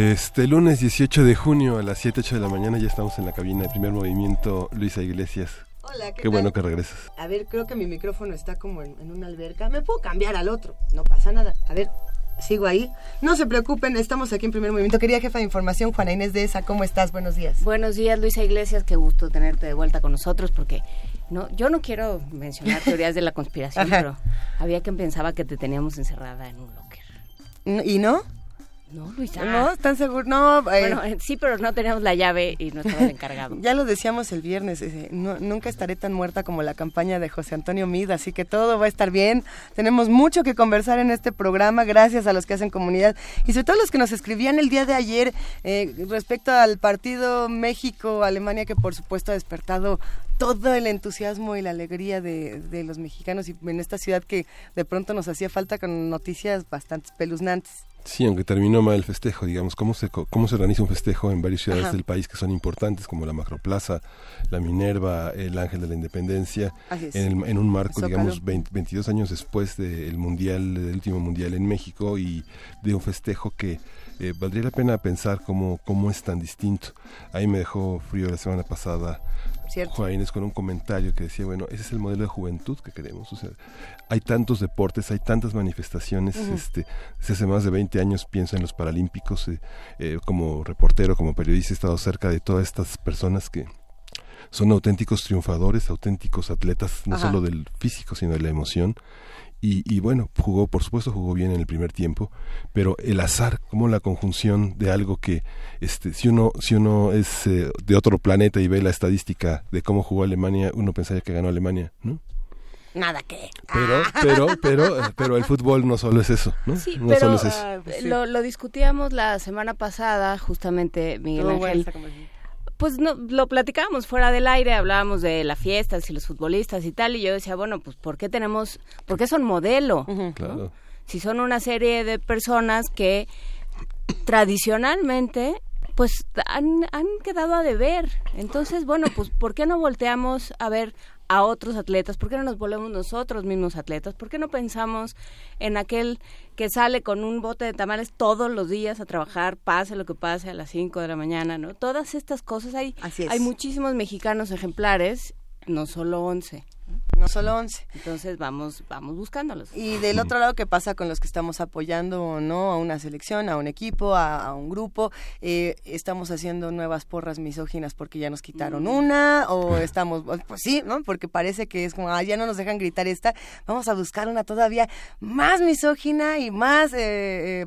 Este lunes 18 de junio a las 7, 8 de la mañana ya estamos en la cabina de primer movimiento. Luisa Iglesias. Hola, ¿qué, Qué bueno que regresas. A ver, creo que mi micrófono está como en, en una alberca. ¿Me puedo cambiar al otro? No pasa nada. A ver, sigo ahí. No se preocupen, estamos aquí en primer movimiento. Quería jefa de información, Juana Inés de esa. ¿Cómo estás? Buenos días. Buenos días, Luisa Iglesias. Qué gusto tenerte de vuelta con nosotros porque no, yo no quiero mencionar teorías de la conspiración, pero había quien pensaba que te teníamos encerrada en un locker. ¿Y no? No, Luisa. ¿No? ¿Están seguros? No, eh, Bueno, eh, sí, pero no teníamos la llave y no estaba el encargado. ya lo decíamos el viernes. eh, no- nunca estaré tan muerta como la campaña de José Antonio Mid, así que todo va a estar bien. Tenemos mucho que conversar en este programa, gracias a los que hacen comunidad y sobre todo los que nos escribían el día de ayer eh, respecto al partido México-Alemania, que por supuesto ha despertado todo el entusiasmo y la alegría de, de los mexicanos y en esta ciudad que de pronto nos hacía falta con noticias bastante espeluznantes. Sí, aunque terminó mal el festejo, digamos, ¿cómo se, cómo se organiza un festejo en varias ciudades Ajá. del país que son importantes, como la Macroplaza, la Minerva, el Ángel de la Independencia, en, el- en un marco, Zócalo. digamos, 20 22 años después del mundial, del último mundial en México y de un festejo que eh, valdría la pena pensar cómo, cómo es tan distinto. Ahí me dejó frío la semana pasada ¿Cierto? Con un comentario que decía, bueno, ese es el modelo de juventud que queremos. O sea, hay tantos deportes, hay tantas manifestaciones. Este, desde hace más de 20 años pienso en los Paralímpicos. eh, eh, como reportero, como periodista, he estado cerca de todas estas personas que son auténticos triunfadores, auténticos atletas, no Ajá. solo del físico, sino de la emoción. Y, y bueno, jugó, por supuesto, jugó bien en el primer tiempo, pero el azar, como la conjunción de algo que, este, si uno, si uno es eh, de otro planeta y ve la estadística de cómo jugó Alemania, uno pensaría que ganó Alemania, ¿no? Nada que. Pero, pero, pero, eh, pero el fútbol no solo es eso, ¿no? Sí, no pero solo es eso. ah, Sí. lo, lo discutíamos la semana pasada, justamente Miguel Ángel. Pues no, lo platicábamos fuera del aire, hablábamos de las fiestas y los futbolistas y tal, y yo decía, bueno, pues ¿por qué tenemos, por qué son modelo? Claro. Si son una serie de personas que tradicionalmente pues han, han quedado a deber. Entonces, bueno, pues ¿por qué no volteamos a ver a otros atletas? ¿Por qué no nos volvemos nosotros mismos atletas? ¿Por qué no pensamos en aquel que sale con un bote de tamales todos los días a trabajar, pase lo que pase a las 5 de la mañana, ¿no? Todas estas cosas hay Así es. hay muchísimos mexicanos ejemplares, no solo 11. No solo 11. Entonces, vamos vamos buscándolos. Y del otro lado, ¿qué pasa con los que estamos apoyando o no a una selección, a un equipo, a, a un grupo? Eh, ¿Estamos haciendo nuevas porras misóginas porque ya nos quitaron una? ¿O estamos, pues sí, ¿no? Porque parece que es como, ah, ya no nos dejan gritar esta, vamos a buscar una todavía más misógina y más... eh, eh,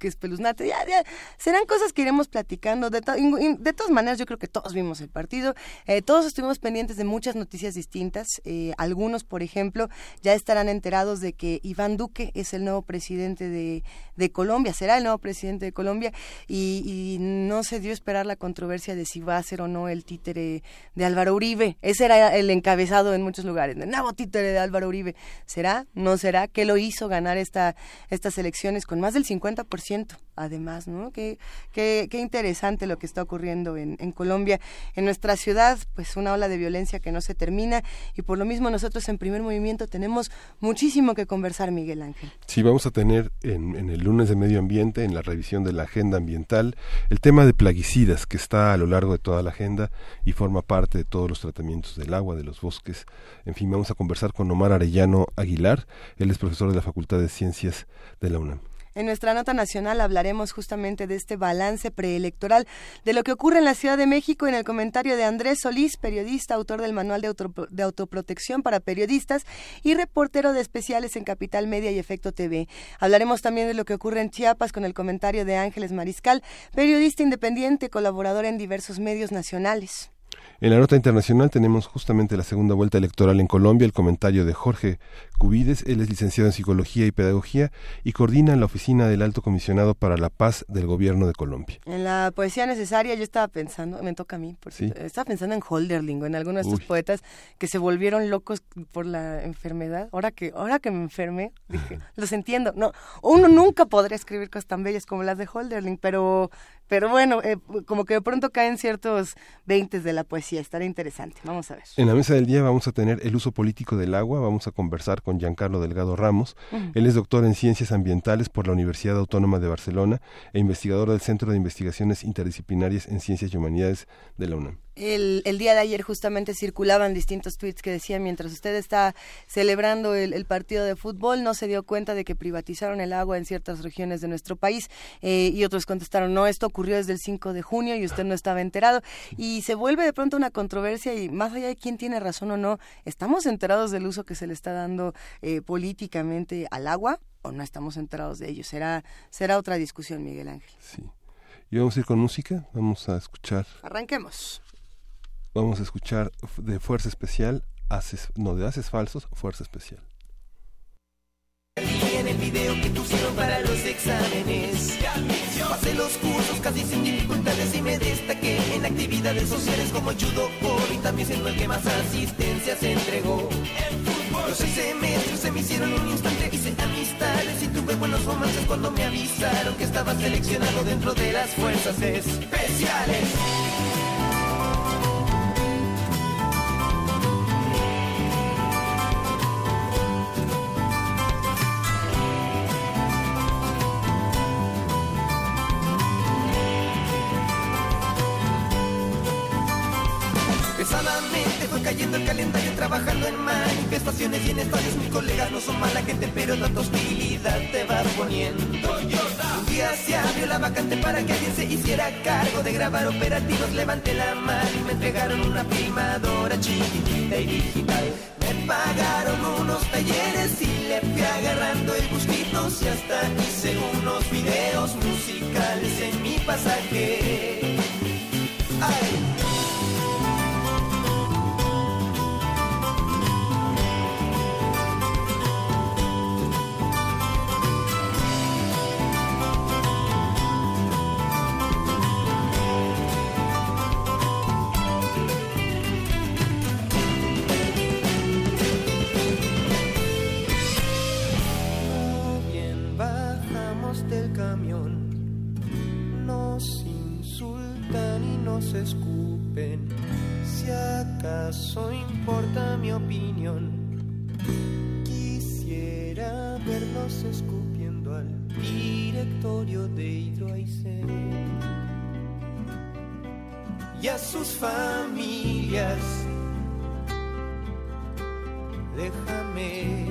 que espeluznante. Ya, ya, serán cosas que iremos platicando. De, de todas maneras, yo creo que todos vimos el partido. Eh, todos estuvimos pendientes de muchas noticias distintas. Eh, algunos, por ejemplo, ya estarán enterados de que Iván Duque es el nuevo presidente de, Colombia, será el nuevo presidente de Colombia. Y, y no se dio a esperar la controversia de si va a ser o no el títere de Álvaro Uribe. Ese era el encabezado en muchos lugares. El nuevo títere de Álvaro Uribe. ¿Será? ¿No será? ¿Qué lo hizo ganar esta, estas elecciones con más del 50%? Además, ¿no? Qué, interesante lo que está ocurriendo en, Colombia. En nuestra ciudad, pues una ola de violencia que no se termina y por lo mismo nosotros en primer movimiento tenemos muchísimo que conversar, Miguel Ángel. Sí, vamos a tener en, en el lunes de medio ambiente, en la revisión de la agenda ambiental, el tema de plaguicidas que está a lo largo de toda la agenda y forma parte de todos los tratamientos del agua, de los bosques. En fin, vamos a conversar con Omar Arellano Aguilar, él es profesor de la Facultad de Ciencias de la UNAM. En nuestra nota nacional hablaremos justamente de este balance preelectoral, de lo que ocurre en la Ciudad de México en el comentario de Andrés Solís, periodista, autor del Manual de, Autoprotección para Periodistas y reportero de especiales en Capital Media y Efecto TV. Hablaremos también de lo que ocurre en Chiapas con el comentario de Ángeles Mariscal, periodista independiente, colaborador en diversos medios nacionales. En la nota internacional tenemos justamente la segunda vuelta electoral en Colombia, el comentario de Jorge Cubides, él es licenciado en Psicología y Pedagogía y coordina la oficina del Alto Comisionado para la Paz del Gobierno de Colombia. En la poesía necesaria yo estaba pensando, me toca a mí, porque estaba pensando en Holderling, en algunos de estos poetas que se volvieron locos por la enfermedad. Ahora que, ahora que me enfermé, dije, los entiendo. No, uno nunca podría escribir cosas tan bellas como las de Holderling, pero pero bueno, eh, como que de pronto caen ciertos veintes de la poesía, estará interesante. Vamos a ver. En la mesa del día vamos a tener el uso político del agua, vamos a conversar con Giancarlo Delgado Ramos. Él es doctor en Ciencias Ambientales por la Universidad Autónoma de Barcelona e investigador del Centro de Investigaciones Interdisciplinarias en Ciencias y Humanidades de la UNAM. El, el, día de ayer justamente circulaban distintos tweets que decían mientras usted está celebrando el, partido de fútbol no se dio cuenta de que privatizaron el agua en ciertas regiones de nuestro país eh, y otros contestaron no, esto ocurrió desde el 5 de junio y usted no estaba enterado y se vuelve de pronto una controversia y más allá de quién tiene razón o no, ¿estamos enterados del uso que se le está dando eh, políticamente al agua o no estamos enterados de ello? Será, será otra discusión, Miguel Ángel. Sí. Y vamos a ir con música, vamos a escuchar. Arranquemos. Vamos a escuchar de Fuerza Especial, haces, no, de Haces Falsos, Fuerza Especial. En el video que pusieron para los exámenes Pasé los cursos casi sin dificultades y me destaqué en actividades sociales como judo, y también siendo el que más asistencia se entregó. Los seis semestres se me hicieron un instante, hice amistades y tuve buenos romances cuando me avisaron que estaba seleccionado dentro de las fuerzas especiales. Trabajando en manifestaciones y en estadios. Mis colegas no son mala gente, pero tanta hostilidad te va poniendo. Un día se abrió la vacante para que alguien se hiciera cargo de grabar operativos. Levanté la mano y me entregaron una filmadora chiquitita y digital. Me pagaron unos talleres y le fui agarrando el gustito. Y hasta hice unos videos musicales en mi pasaje. Ay. Escupen. Si acaso importa mi opinión, quisiera verlos escupiendo al directorio de Hidroaicén y a sus familias. Déjame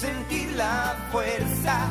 sentir la fuerza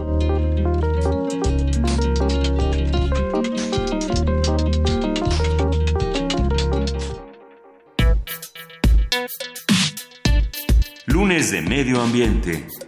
de Medio Ambiente.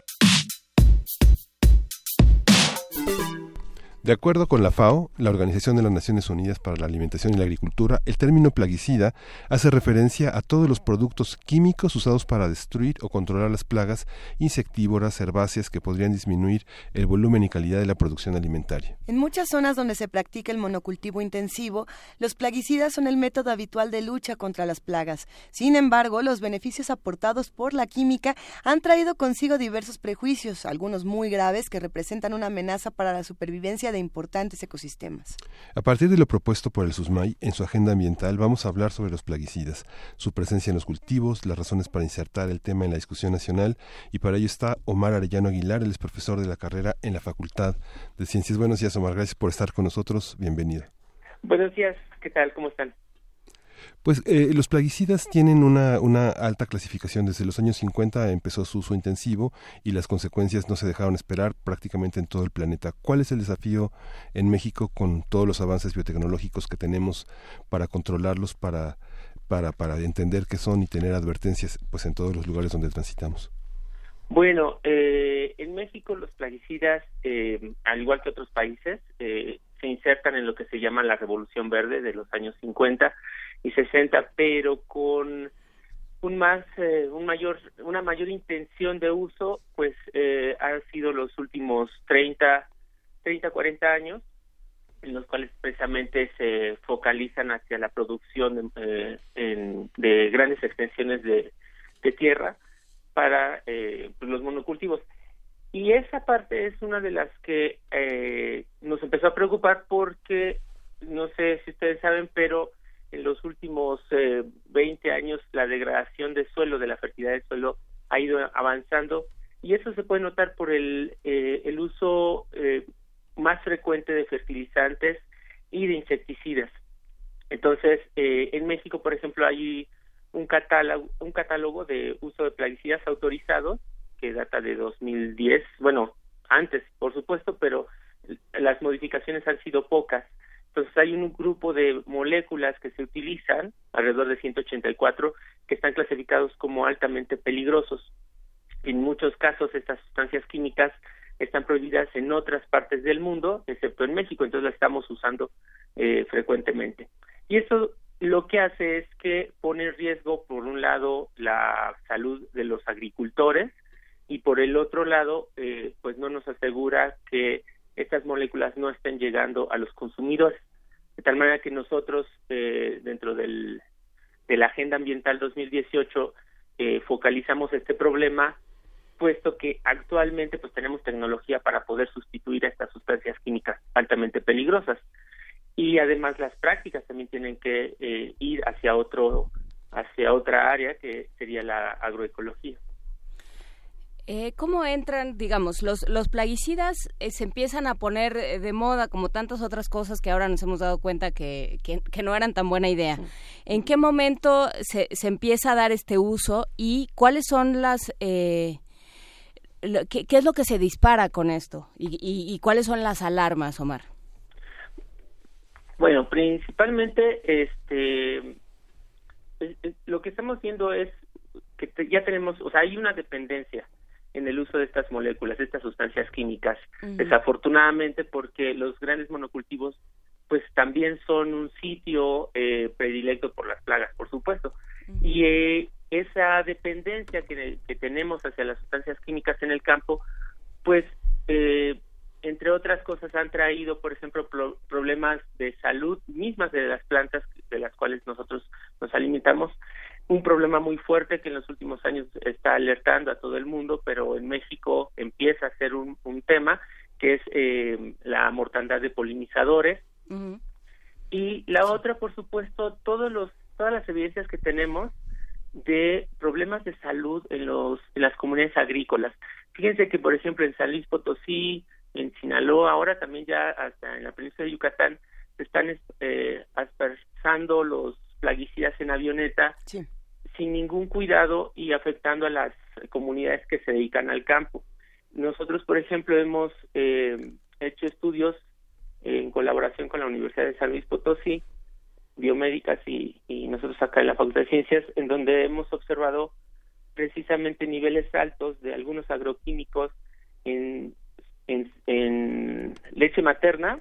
De acuerdo con la FAO, la Organización de las Naciones Unidas para la Alimentación y la Agricultura, el término plaguicida hace referencia a todos los productos químicos usados para destruir o controlar las plagas insectívoras, herbáceas que podrían disminuir el volumen y calidad de la producción alimentaria. En muchas zonas donde se practica el monocultivo intensivo, los plaguicidas son el método habitual de lucha contra las plagas. Sin embargo, los beneficios aportados por la química han traído consigo diversos prejuicios, algunos muy graves que representan una amenaza para la supervivencia de importantes ecosistemas. A partir de lo propuesto por el SUSMAI en su agenda ambiental, vamos a hablar sobre los plaguicidas, su presencia en los cultivos, las razones para insertar el tema en la discusión nacional y para ello está Omar Arellano Aguilar, él es profesor de la carrera en la Facultad de Ciencias. Buenos días, Omar, gracias por estar con nosotros. Bienvenida. Buenos días, ¿qué tal? ¿Cómo están? Pues eh, los plaguicidas tienen una, una, alta clasificación. Desde los años 50 empezó su uso intensivo y las consecuencias no se dejaron esperar prácticamente en todo el planeta. ¿Cuál es el desafío en México con todos los avances biotecnológicos que tenemos para controlarlos, para, para, para entender qué son y tener advertencias pues en todos los lugares donde transitamos? Bueno, eh, en México los plaguicidas, eh, al igual que otros países, eh, se insertan en lo que se llama la Revolución Verde de los años 50 y 60, pero con un más eh, un mayor una mayor intención de uso pues eh, han sido los últimos 30 30 40 años en los cuales precisamente se focalizan hacia la producción de, eh, de grandes extensiones de, de tierra para eh, pues, los monocultivos. Y esa parte es una de las que nos empezó a preocupar porque no sé si ustedes saben pero en los últimos eh, 20 años la degradación del suelo, de la fertilidad del suelo, ha ido avanzando y eso se puede notar por el, eh, el uso eh, más frecuente de fertilizantes y de insecticidas. Entonces, eh, en México, por ejemplo, hay un catálogo, un catálogo de uso de plaguicidas autorizados que data de 2010, bueno, antes, por supuesto, pero las modificaciones han sido pocas. Entonces hay un grupo de moléculas que se utilizan, alrededor de 184, que están clasificados como altamente peligrosos. En muchos casos estas sustancias químicas están prohibidas en otras partes del mundo, excepto en México, entonces las estamos usando eh, frecuentemente. Y eso lo que hace es que pone en riesgo, por un lado, la salud de los agricultores y por el otro lado, eh, pues no nos asegura que estas moléculas no estén llegando a los consumidores. De tal manera que nosotros, eh, dentro del, de la Agenda Ambiental 2018, eh, focalizamos este problema, puesto que actualmente pues tenemos tecnología para poder sustituir a estas sustancias químicas altamente peligrosas. Y además las prácticas también tienen que eh, ir hacia otro hacia otra área que sería la agroecología. Eh, ¿Cómo entran, digamos, los, los plaguicidas eh, se empiezan a poner eh, de moda como tantas otras cosas que ahora nos hemos dado cuenta que, que, no eran tan buena idea? ¿En qué momento se, se, empieza a dar este uso y cuáles son las... Eh, lo, qué, qué, es lo que se dispara con esto? ¿Y, y, y cuáles son las alarmas, Omar? Bueno, principalmente este lo que estamos viendo es que ya tenemos, o sea, hay una dependencia en el uso de estas moléculas, de estas sustancias químicas, uh -huh. desafortunadamente porque los grandes monocultivos pues también son un sitio eh, predilecto por las plagas, por supuesto. Uh -huh. Y eh, esa dependencia que, que, tenemos hacia las sustancias químicas en el campo, pues, eh, entre otras cosas, han traído, por ejemplo, pro problemas de salud mismas de las plantas de las cuales nosotros nos alimentamos, un problema muy fuerte que en los últimos años está alertando a todo el mundo, pero en México empieza a ser un, un tema que es eh, la mortandad de polinizadores. Uh -huh. Y la otra, por supuesto, todos los, todas las evidencias que tenemos de problemas de salud en, los, en las comunidades agrícolas. Fíjense que, por ejemplo, en San Luis Potosí, en Sinaloa, ahora también ya hasta en la península de Yucatán, se están eh, aspersando los plaguicidas en avioneta sí. sin ningún cuidado y afectando a las comunidades que se dedican al campo. Nosotros, por ejemplo, hemos eh, hecho estudios en colaboración con la Universidad de San Luis Potosí, biomédicas y, y nosotros acá en la Facultad de Ciencias, en donde hemos observado precisamente niveles altos de algunos agroquímicos en en, leche materna,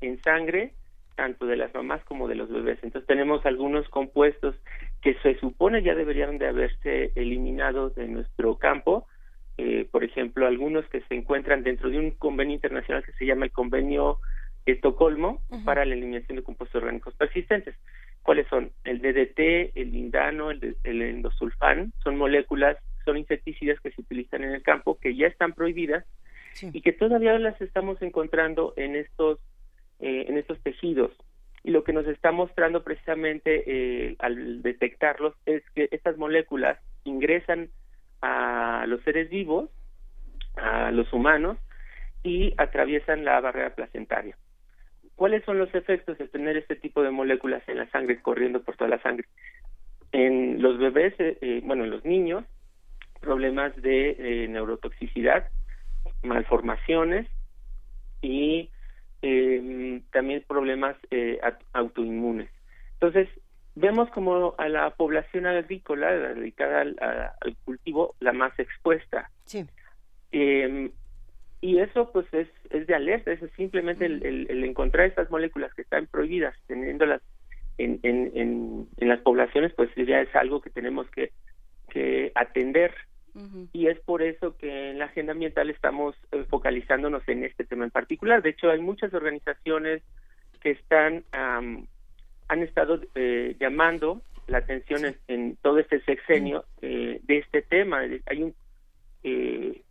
en sangre, tanto de las mamás como de los bebés. Entonces tenemos algunos compuestos que se supone ya deberían de haberse eliminado de nuestro campo, eh, por ejemplo, algunos que se encuentran dentro de un convenio internacional que se llama el Convenio Estocolmo para la eliminación de compuestos orgánicos persistentes. ¿Cuáles son? El DDT, el lindano, el, el endosulfán, son moléculas, son insecticidas que se utilizan en el campo que ya están prohibidas y que todavía las estamos encontrando en estos eh, en estos tejidos y lo que nos está mostrando precisamente eh, al detectarlos es que estas moléculas ingresan a los seres vivos, a los humanos, y atraviesan la barrera placentaria. ¿Cuáles son los efectos de tener este tipo de moléculas en la sangre corriendo por toda la sangre? En los bebés, eh, bueno, en los niños, problemas de neurotoxicidad, malformaciones y eh, también problemas eh, autoinmunes. Entonces, vemos como a la población agrícola dedicada al, cultivo la más expuesta. Sí. Eh, y eso pues es, es de alerta, es simplemente el, el, encontrar estas moléculas que están prohibidas, teniéndolas en, en, en, en las poblaciones, pues ya es algo que tenemos que, que atender y es por eso que en la agenda ambiental estamos eh, focalizándonos en este tema en particular. De hecho, hay muchas organizaciones que están han estado eh, llamando la atención en, todo este sexenio eh, de este tema. Hay un,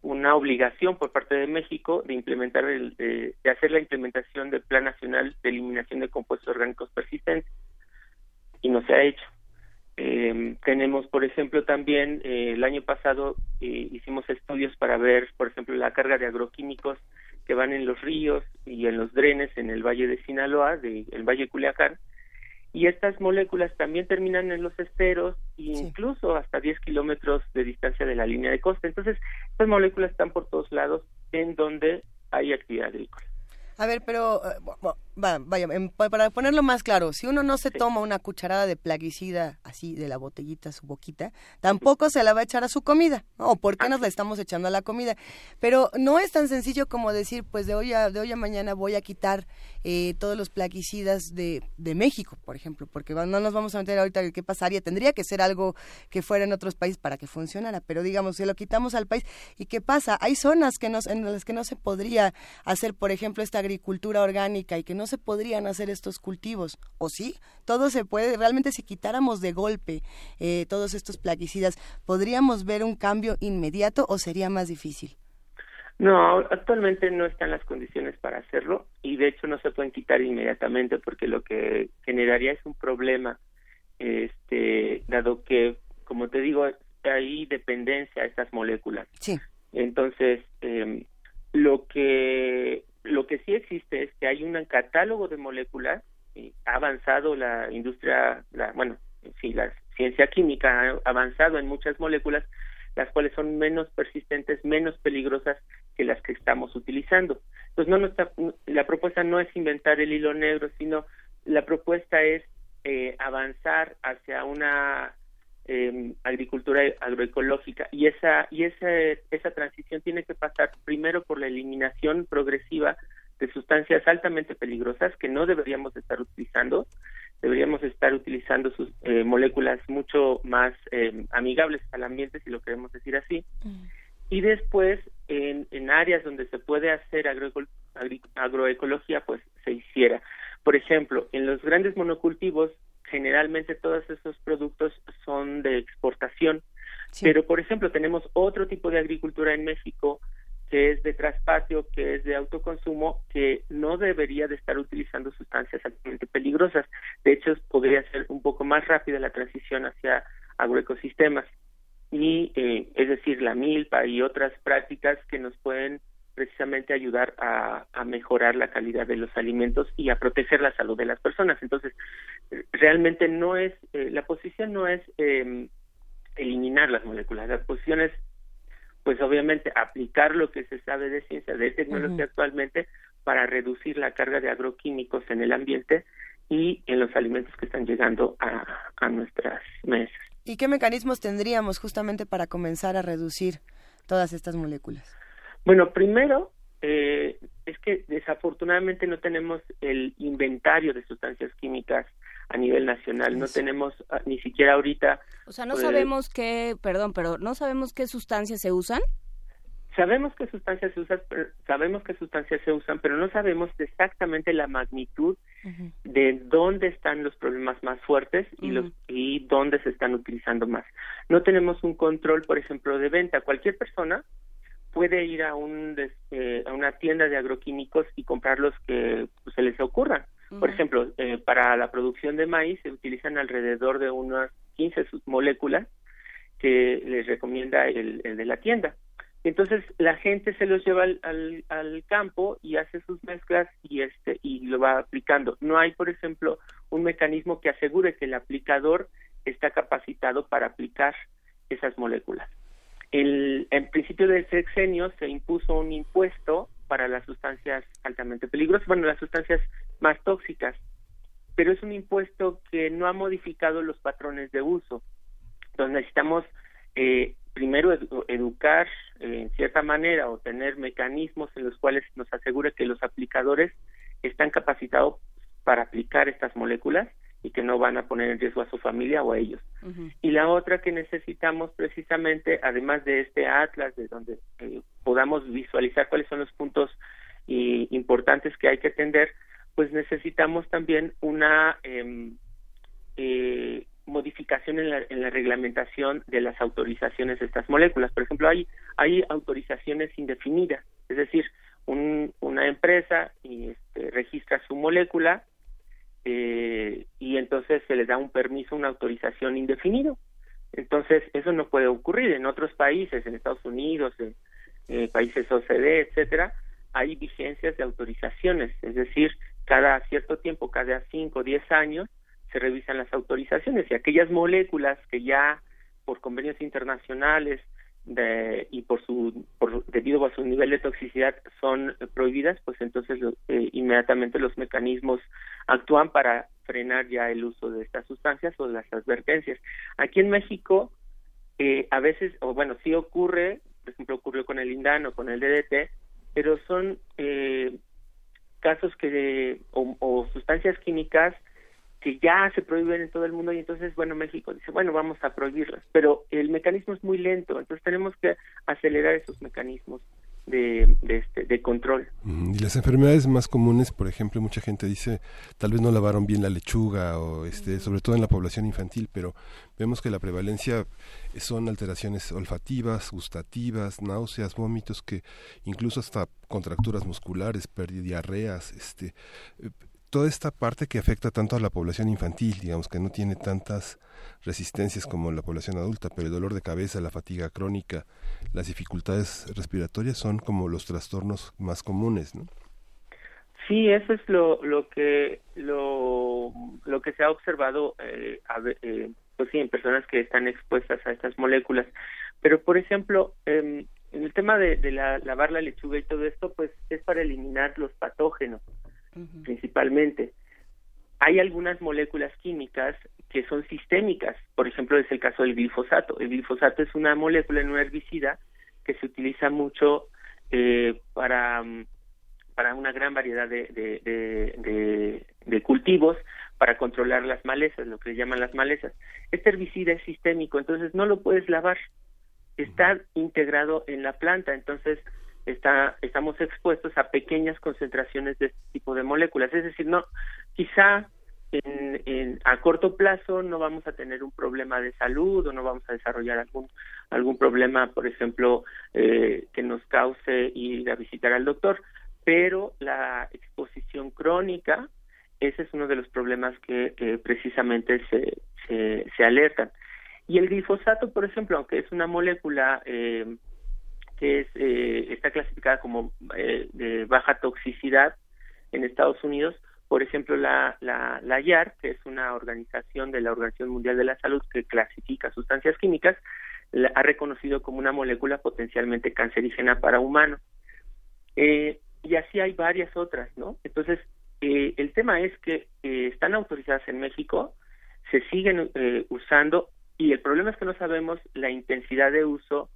una obligación por parte de México de implementar el, de hacer la implementación del Plan Nacional de Eliminación de Compuestos Orgánicos Persistentes y no se ha hecho. Eh, tenemos, por ejemplo, también eh, el año pasado eh, hicimos estudios para ver, por ejemplo, la carga de agroquímicos que van en los ríos y en los drenes en el Valle de Sinaloa, de, el Valle de Culiacán, y estas moléculas también terminan en los esteros e incluso hasta 10 kilómetros de distancia de la línea de costa. Entonces, estas moléculas están por todos lados en donde hay actividad agrícola. A ver, pero vaya, para ponerlo más claro, si uno no se toma una cucharada de plaguicida así de la botellita, su boquita, tampoco se la va a echar a su comida. ¿O por qué nos la estamos echando a la comida? Pero no es tan sencillo como decir, pues de hoy a, de hoy a mañana voy a quitar eh, todos los plaguicidas de, de México, por ejemplo, porque no nos vamos a meter ahorita qué pasaría. Tendría que ser algo que fuera en otros países para que funcionara, pero digamos, si lo quitamos al país, ¿y qué pasa? Hay zonas que en las que no se podría hacer, por ejemplo, esta agricultura orgánica y que no se podrían hacer estos cultivos. ¿O sí? Todo se puede. Realmente si quitáramos de golpe eh, todos estos plaguicidas, ¿podríamos ver un cambio inmediato o sería más difícil? No, actualmente no están las condiciones para hacerlo y de hecho no se pueden quitar inmediatamente porque lo que generaría es un problema, este, dado que, como te digo, hay dependencia a estas moléculas. Sí. Entonces, eh, lo que lo que sí existe es que hay un catálogo de moléculas, ha avanzado la industria, la, bueno, sí, la ciencia química ha avanzado en muchas moléculas, las cuales son menos persistentes, menos peligrosas que las que estamos utilizando. Entonces, no, no la propuesta no es inventar el hilo negro, sino la propuesta es eh, avanzar hacia una eh, agricultura agroecológica. Y esa y esa esa transición tiene que pasar primero por la eliminación progresiva de sustancias altamente peligrosas que no deberíamos estar utilizando. Deberíamos estar utilizando sus eh, moléculas mucho más eh, amigables al ambiente si lo queremos decir así. Mm. y después en, en áreas donde se puede hacer agroecología pues se hiciera. Por ejemplo en los grandes monocultivos generalmente todos esos productos son de exportación. Pero, por ejemplo, tenemos otro tipo de agricultura en México que es de traspatio, que es de autoconsumo, que no debería de estar utilizando sustancias altamente peligrosas. De hecho, podría ser un poco más rápida la transición hacia agroecosistemas. Y, eh, es decir, la milpa y otras prácticas que nos pueden precisamente ayudar a, mejorar la calidad de los alimentos y a proteger la salud de las personas. Entonces, realmente no es, eh, la posición no es eh, eliminar las moléculas, la posición es, pues obviamente, aplicar lo que se sabe de ciencia, de tecnología actualmente para reducir la carga de agroquímicos en el ambiente y en los alimentos que están llegando a, a nuestras mesas. ¿Y qué mecanismos tendríamos justamente para comenzar a reducir todas estas moléculas? Bueno, primero eh, es que desafortunadamente no tenemos el inventario de sustancias químicas a nivel nacional. No tenemos ah, ni siquiera ahorita. O sea, no pues, sabemos qué, perdón, pero no sabemos qué sustancias se usan. Sabemos qué sustancias se usan, sabemos qué sustancias se usan, pero no sabemos exactamente la magnitud de dónde están los problemas más fuertes y los y dónde se están utilizando más. No tenemos un control, por ejemplo, de venta. Cualquier persona puede ir a un eh, a una tienda de agroquímicos y comprar los que pues, se les ocurran. Por ejemplo, eh, para la producción de maíz se utilizan alrededor de unas 15 moléculas que les recomienda el, de la tienda. Entonces la gente se los lleva al, al, campo y hace sus mezclas y este y lo va aplicando. No hay, por ejemplo, un mecanismo que asegure que el aplicador está capacitado para aplicar esas moléculas. El, en principio del sexenio se impuso un impuesto para las sustancias altamente peligrosas, bueno, las sustancias más tóxicas, pero es un impuesto que no ha modificado los patrones de uso. Entonces necesitamos eh, primero educar eh, en cierta manera o tener mecanismos en los cuales nos asegure que los aplicadores están capacitados para aplicar estas moléculas y que no van a poner en riesgo a su familia o a ellos. Y la otra que necesitamos precisamente, además de este atlas, de donde eh, podamos visualizar cuáles son los puntos importantes que hay que atender, pues necesitamos también una em, eh, modificación en la, en la, reglamentación de las autorizaciones de estas moléculas. Por ejemplo, hay, hay autorizaciones indefinidas, es decir, un, una empresa y, este, registra su molécula eh, y entonces se le da un permiso, una autorización indefinido. Entonces, eso no puede ocurrir en otros países, en Estados Unidos, en países OCDE, etcétera, hay vigencias de autorizaciones, es decir, cada cierto tiempo, cada cinco o diez años, se revisan las autorizaciones y aquellas moléculas que ya por convenios internacionales de, y por su por, debido a su nivel de toxicidad son prohibidas, pues entonces eh, inmediatamente los mecanismos actúan para frenar ya el uso de estas sustancias o las advertencias. Aquí en México eh, a veces, o bueno, sí ocurre, por ejemplo ocurrió con el INDAN o con el DDT, pero son eh, casos que o, o sustancias químicas que ya se prohíben en todo el mundo y entonces, bueno, México dice, bueno, vamos a prohibirlas, pero el mecanismo es muy lento, entonces tenemos que acelerar esos mecanismos de, de, este, de control. Y las enfermedades más comunes, por ejemplo, mucha gente dice, tal vez no lavaron bien la lechuga, o este, sobre todo en la población infantil, pero vemos que la prevalencia son alteraciones olfativas, gustativas, náuseas, vómitos, que incluso hasta contracturas musculares, pérdida, diarreas, este, toda esta parte que afecta tanto a la población infantil, digamos que no tiene tantas resistencias como la población adulta, pero el dolor de cabeza, la fatiga crónica, las dificultades respiratorias son como los trastornos más comunes, ¿no? Sí, eso es lo, lo que lo, lo que se ha observado eh, eh, pues sí, en personas que están expuestas a estas moléculas. Pero, por ejemplo, em, en el tema de, de la, lavar la lechuga y todo esto, pues es para eliminar los patógenos principalmente. Hay algunas moléculas químicas que son sistémicas, por ejemplo, es el caso del glifosato. El glifosato es una molécula en un herbicida que se utiliza mucho eh, para, para una gran variedad de, de, de, cultivos para controlar las malezas, lo que se llaman las malezas. Este herbicida es sistémico, entonces no lo puedes lavar. Está integrado en la planta, entonces está, estamos expuestos a pequeñas concentraciones de este tipo de moléculas. Es decir, no, quizá en, a corto plazo no vamos a tener un problema de salud o no vamos a desarrollar algún algún problema, por ejemplo, eh, que nos cause ir a visitar al doctor, pero la exposición crónica, ese es uno de los problemas que eh, precisamente se, se, alertan. Y el glifosato, por ejemplo, aunque es una molécula eh, que es, eh, está clasificada como eh, de baja toxicidad en Estados Unidos. Por ejemplo, la, la, la IAR, que es una organización de la Organización Mundial de la Salud que clasifica sustancias químicas, la ha reconocido como una molécula potencialmente cancerígena para humanos. Eh, y así hay varias otras, ¿no? Entonces, eh, el tema es que eh, están autorizadas en México, se siguen eh, usando y el problema es que no sabemos la intensidad de uso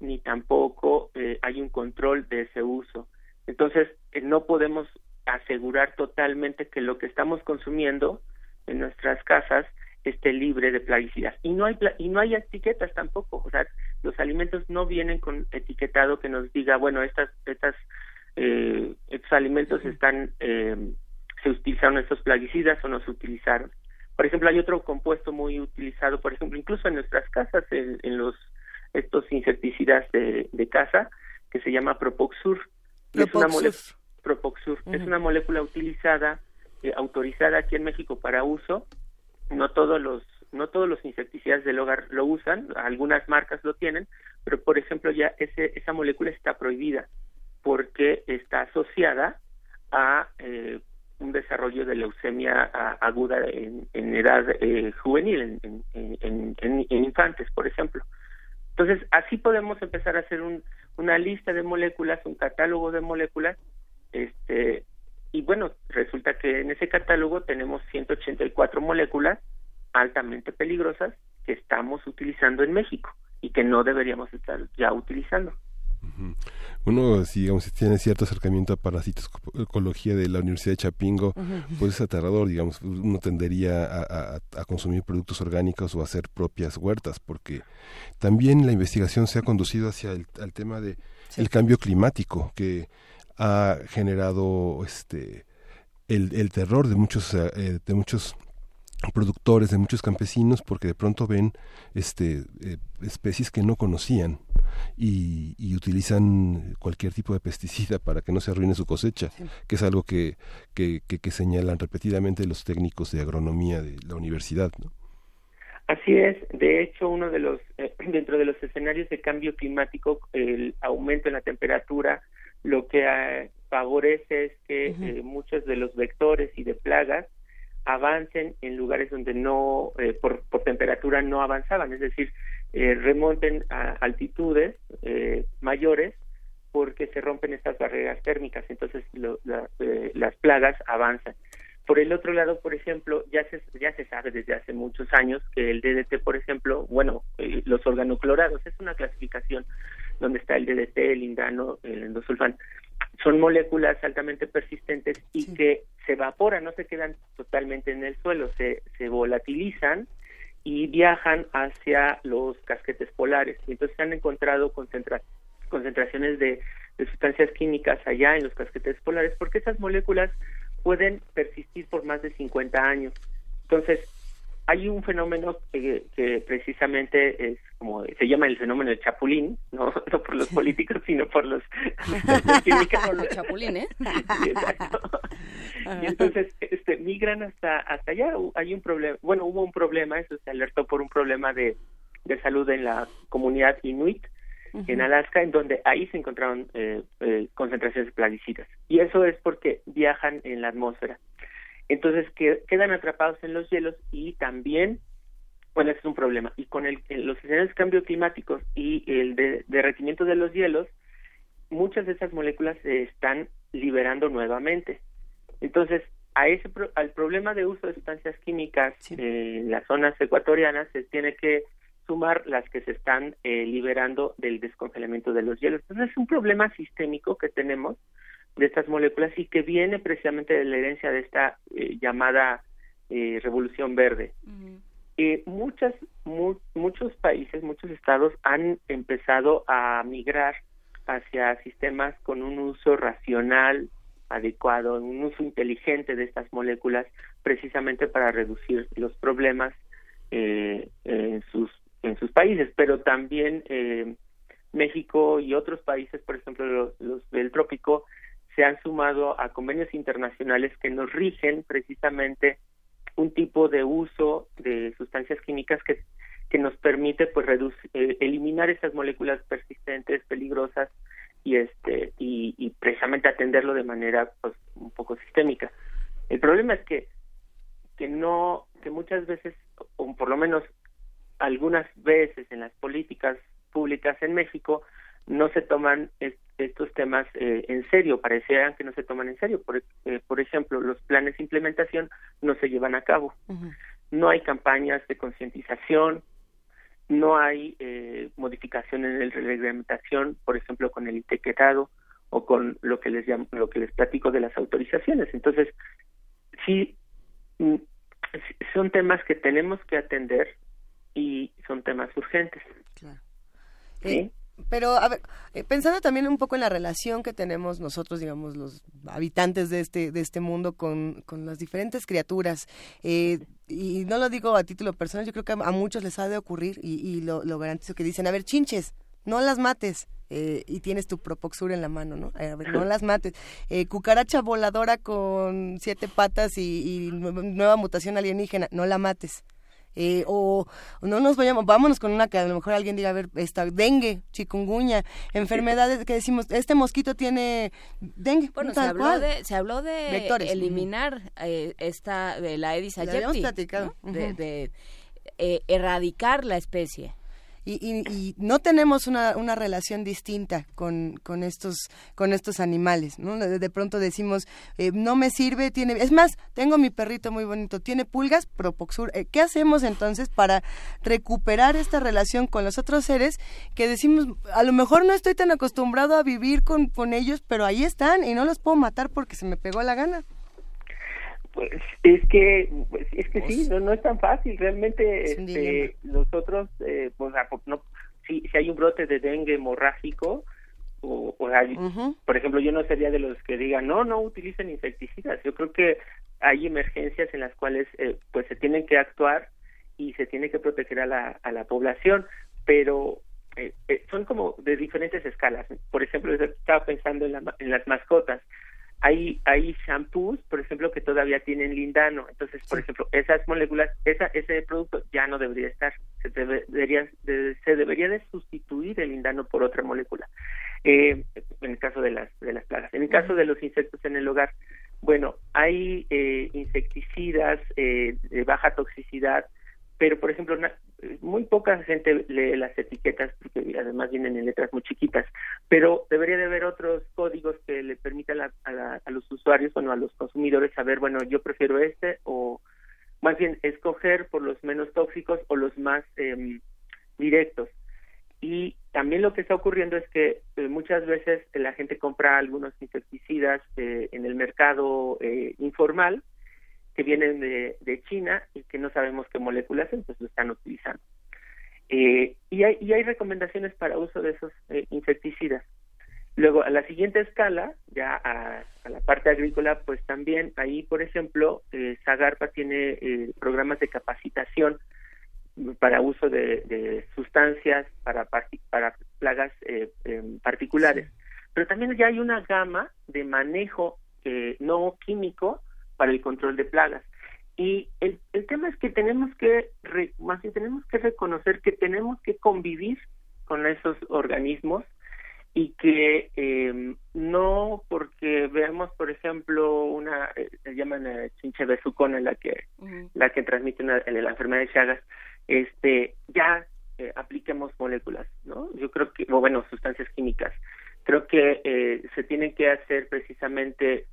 ni tampoco eh, hay un control de ese uso. Entonces, eh, no podemos asegurar totalmente que lo que estamos consumiendo en nuestras casas esté libre de plaguicidas. Y no hay y no hay etiquetas tampoco, o sea, los alimentos no vienen con etiquetado que nos diga, bueno, estas estas eh, estos alimentos están eh, se utilizaron estos plaguicidas o no se utilizaron. Por ejemplo, hay otro compuesto muy utilizado, por ejemplo, incluso en nuestras casas, en, los estos insecticidas de, de casa, que se llama Propoxur. Es una Propoxur. Es una molécula utilizada, eh, autorizada aquí en México para uso. No todos los no todos los insecticidas del hogar lo usan, algunas marcas lo tienen, pero por ejemplo ya ese, esa molécula está prohibida porque está asociada a eh, un desarrollo de leucemia aguda en, edad eh, juvenil, en, infantes, por ejemplo. Entonces, así podemos empezar a hacer un, una lista de moléculas, un catálogo de moléculas, este, y bueno, resulta que en ese catálogo tenemos 184 moléculas altamente peligrosas que estamos utilizando en México y que no deberíamos estar ya utilizando. Uno, si digamos, tiene cierto acercamiento a parasitoecología de la Universidad de Chapingo, pues es aterrador, digamos, uno tendería a, consumir productos orgánicos o a hacer propias huertas, porque también la investigación se ha conducido hacia el tema de el cambio climático, que ha generado este el, el terror de muchos eh, de muchos productores, de muchos campesinos, porque de pronto ven este, eh, especies que no conocían y, utilizan cualquier tipo de pesticida para que no se arruine su cosecha, que es algo que, que, que, señalan repetidamente los técnicos de agronomía de la universidad. Así es, de hecho, uno de los, eh, dentro de los escenarios de cambio climático, el aumento en la temperatura, lo que eh, favorece es que muchos de los vectores y de plagas avancen en lugares donde no, eh, por, temperatura no avanzaban, es decir, eh, remonten a altitudes eh, mayores porque se rompen estas barreras térmicas, entonces las plagas avanzan. Por el otro lado, por ejemplo, ya se, ya se sabe desde hace muchos años que el DDT, por ejemplo, bueno, los organoclorados, es una clasificación donde está el DDT, el indano, el endosulfán, son moléculas altamente persistentes y que se evaporan, no se quedan totalmente en el suelo, se, se volatilizan y viajan hacia los casquetes polares. Y entonces se han encontrado concentraciones de, de sustancias químicas allá en los casquetes polares porque esas moléculas pueden persistir por más de 50 años. Entonces, hay un fenómeno que, precisamente es como se llama el fenómeno del chapulín, no, no por los políticos, sino por los, por los chapulines. y entonces este, migran hasta hasta allá. Hay un problema, bueno, hubo un problema, eso se alertó por un problema de, de salud en la comunidad inuit en Alaska, en donde ahí se encontraron eh, eh, concentraciones de plaguicidas. Y eso es porque viajan en la atmósfera. Entonces que, quedan atrapados en los hielos y también, bueno, ese es un problema. Y con el, los escenarios de cambio climáticos y el derretimiento de los hielos, muchas de esas moléculas se están liberando nuevamente. Entonces, a ese al problema de uso de sustancias químicas en las zonas ecuatorianas se tiene que sumar las que se están eh, liberando del descongelamiento de los hielos. Entonces es un problema sistémico que tenemos de estas moléculas y que viene precisamente de la herencia de esta eh, llamada eh, revolución verde. Eh, muchas, muchos países, muchos estados han empezado a migrar hacia sistemas con un uso racional, adecuado, un uso inteligente de estas moléculas, precisamente para reducir los problemas en sus en sus países, pero también México y otros países, por ejemplo los del trópico, se han sumado a convenios internacionales que nos rigen precisamente un tipo de uso de sustancias químicas que, que nos permite pues reducir, eh, eliminar esas moléculas persistentes, peligrosas y este y, y, precisamente atenderlo de manera pues un poco sistémica. El problema es que que no que muchas veces o por lo menos algunas veces en las políticas públicas en México no se toman estos temas eh, en serio, parecieran que no se toman en serio. Por, eh, por ejemplo, los planes de implementación no se llevan a cabo. No hay campañas de concientización, no hay eh, modificación en la reglamentación, por ejemplo, con el etiquetado o con lo que les llamo, lo que les platico de las autorizaciones. Entonces, sí, mm, son temas que tenemos que atender y son temas urgentes. Claro. ¿Sí? Eh, pero, a ver, eh, pensando también un poco en la relación que tenemos nosotros, digamos, los habitantes de este, de este mundo con, con las diferentes criaturas, eh, y no lo digo a título personal, yo creo que a, muchos les ha de ocurrir, y, y lo, lo, garantizo, que dicen, a ver, chinches, no las mates. Eh, y tienes tu Propoxur en la mano, ¿no? A ver, no las mates. cucaracha voladora con siete patas y, y nueva mutación alienígena, no la mates. Eh, o no nos vayamos, vámonos con una que a lo mejor alguien diga, a ver, esta dengue, chikungunya, enfermedades que decimos, este mosquito tiene dengue. Bueno, se habló, de, se habló de eliminar eh, esta, de la Aedes aegypti, de, de eh, erradicar la especie y, no tenemos una, una relación distinta con, con, estos, con estos animales, ¿no? De, pronto decimos, eh, no me sirve, tiene... Es más, tengo mi perrito muy bonito, tiene pulgas, Propoxur. Eh, ¿Qué hacemos entonces para recuperar esta relación con los otros seres que decimos, a lo mejor no estoy tan acostumbrado a vivir con, con ellos, pero ahí están y no los puedo matar porque se me pegó la gana? Pues es que pues, es que sí, no, no es tan fácil. Realmente este, nosotros, eh, pues, no, si, si hay un brote de dengue hemorrágico, o, por ejemplo, yo no sería de los que digan, no, no utilicen insecticidas. Yo creo que hay emergencias en las cuales eh, pues se tienen que actuar y se tiene que proteger a la, a la población, pero eh, eh son como de diferentes escalas. Por ejemplo, estaba pensando en, la, en las mascotas hay hay shampoos, por ejemplo, que todavía tienen lindano. Entonces, por ejemplo, esas moléculas, esa, ese producto ya no debería estar. Se debería, de, se debería de sustituir el lindano por otra molécula. Eh, en el caso de las de las plagas. En el caso de los insectos en el hogar, bueno, hay eh, insecticidas eh, de baja toxicidad pero por ejemplo muy poca gente lee las etiquetas porque además vienen en letras muy chiquitas pero debería de haber otros códigos que le permitan a, a, los usuarios o a los consumidores saber bueno yo prefiero este o más bien escoger por los menos tóxicos o los más eh, directos. Y también lo que está ocurriendo es que eh, muchas veces la gente compra algunos insecticidas eh, en el mercado eh, informal que vienen de, de China y que no sabemos qué moléculas, entonces lo están utilizando. Eh, y, hay, y hay recomendaciones para uso de esos eh, insecticidas. Luego, a la siguiente escala, ya a, la parte agrícola, pues también ahí, por ejemplo, eh, Zagarpa tiene eh, programas de capacitación para uso de, sustancias para, para plagas eh, em, particulares. Pero también ya hay una gama de manejo no químico para el control de plagas. Y el, el tema es que tenemos que, más bien tenemos que reconocer que tenemos que convivir con esos organismos y que eh, no porque veamos por ejemplo una eh, se llaman eh, chinche besucona la que la que transmite la enfermedad de Chagas este ya eh, apliquemos moléculas no yo creo que o bueno sustancias químicas. Creo que eh, se tienen que hacer precisamente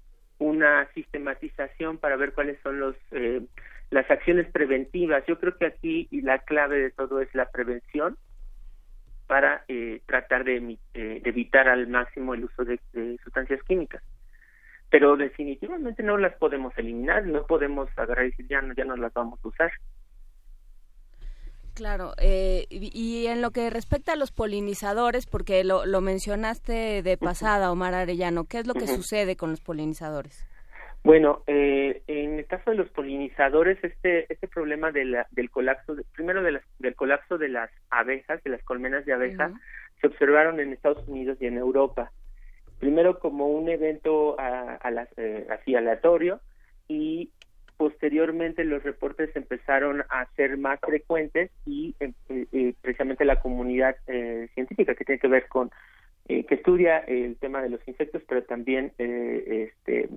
una sistematización para ver cuáles son los eh, las acciones preventivas. Yo creo que aquí la clave de todo es la prevención para eh, tratar de, eh, de, evitar al máximo el uso de, sustancias químicas. Pero definitivamente no las podemos eliminar, no podemos agarrar y decir ya no, ya no las vamos a usar. Claro, eh, y, en lo que respecta a los polinizadores, porque lo, lo mencionaste de pasada, Omar Arellano, ¿qué es lo que sucede con los polinizadores? Bueno, eh, en el caso de los polinizadores, este este problema de la, del colapso, primero de del colapso de las abejas, de las colmenas de abeja, se observaron en Estados Unidos y en Europa. Primero como un evento a, a las, eh, así aleatorio y posteriormente los reportes empezaron a ser más frecuentes y eh, eh, precisamente la comunidad eh, científica que tiene que ver con que estudia el tema de los insectos pero también este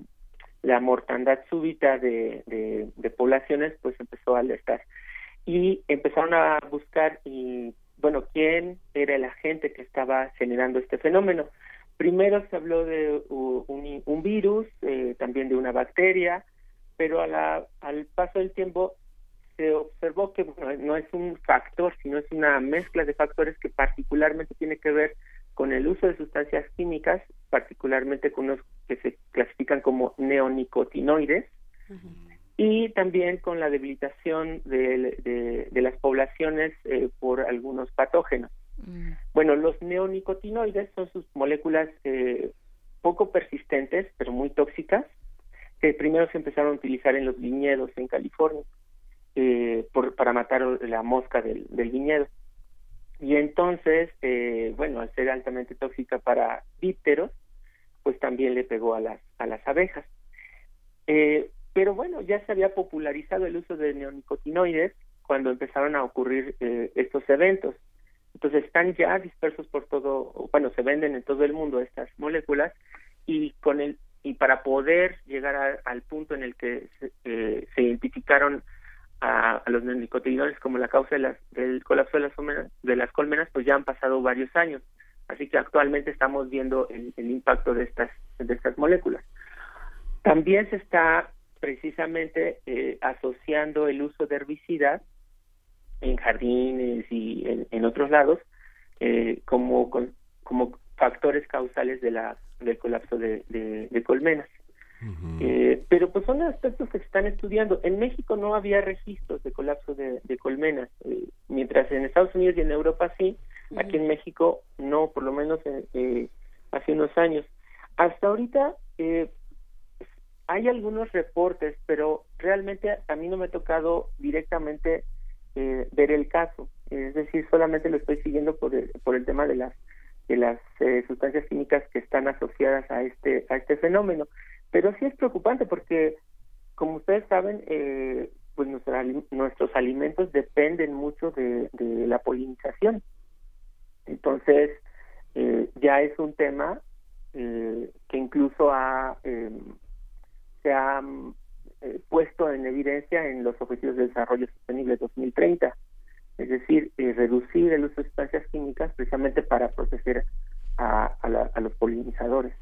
la mortandad súbita de, de, poblaciones pues empezó a alertar. Y empezaron a buscar y bueno quién era el agente que estaba generando este fenómeno. Primero se habló de un, un virus también de una bacteria pero a la, al paso del tiempo se observó que no es un factor, sino es una mezcla de factores que particularmente tiene que ver con el uso de sustancias químicas particularmente con unos que se clasifican como neonicotinoides, y también con la debilitación de, las poblaciones eh, por algunos patógenos. Mm. Bueno, los neonicotinoides son sus moléculas eh, poco persistentes, pero muy tóxicas, que primero se empezaron a utilizar en los viñedos en California eh, por, para matar la mosca del, viñedo. Y entonces, bueno, al ser altamente tóxica para dípteros, pues también le pegó a las, a las abejas. Eh, pero bueno, ya se había popularizado el uso de neonicotinoides cuando empezaron a ocurrir eh, estos eventos. Entonces están ya dispersos por todo, bueno, se venden en todo el mundo estas moléculas y con el y para poder llegar al punto en el que se, eh, identificaron a, los neonicotinoides como la causa de las, del colapso de las, colmenas, pues ya han pasado varios años. Así que actualmente estamos viendo el, el impacto de estas de estas moléculas. También se está precisamente eh, asociando el uso de herbicidas en jardines y en, otros lados eh, como como factores causales de la del colapso de, de, colmenas. Eh, pero pues son aspectos que se están estudiando. En México no había registros de colapso de, colmenas mientras en Estados Unidos y en Europa sí aquí en México no por lo menos hace unos años. Hasta ahorita eh, hay algunos reportes, pero realmente a mí no me ha tocado directamente eh, ver el caso. Es decir, solamente lo estoy siguiendo por el, por el tema de las de las eh, sustancias químicas que están asociadas a este a este fenómeno. Pero sí es preocupante porque, como ustedes saben, eh, pues nuestros alimentos dependen mucho de, la polinización. Entonces, ya es un tema que incluso ha em, se ha eh, puesto en evidencia en los Objetivos de Desarrollo Sostenible 2030, es decir, eh, reducir el uso de sustancias químicas precisamente para proteger a los polinizadores.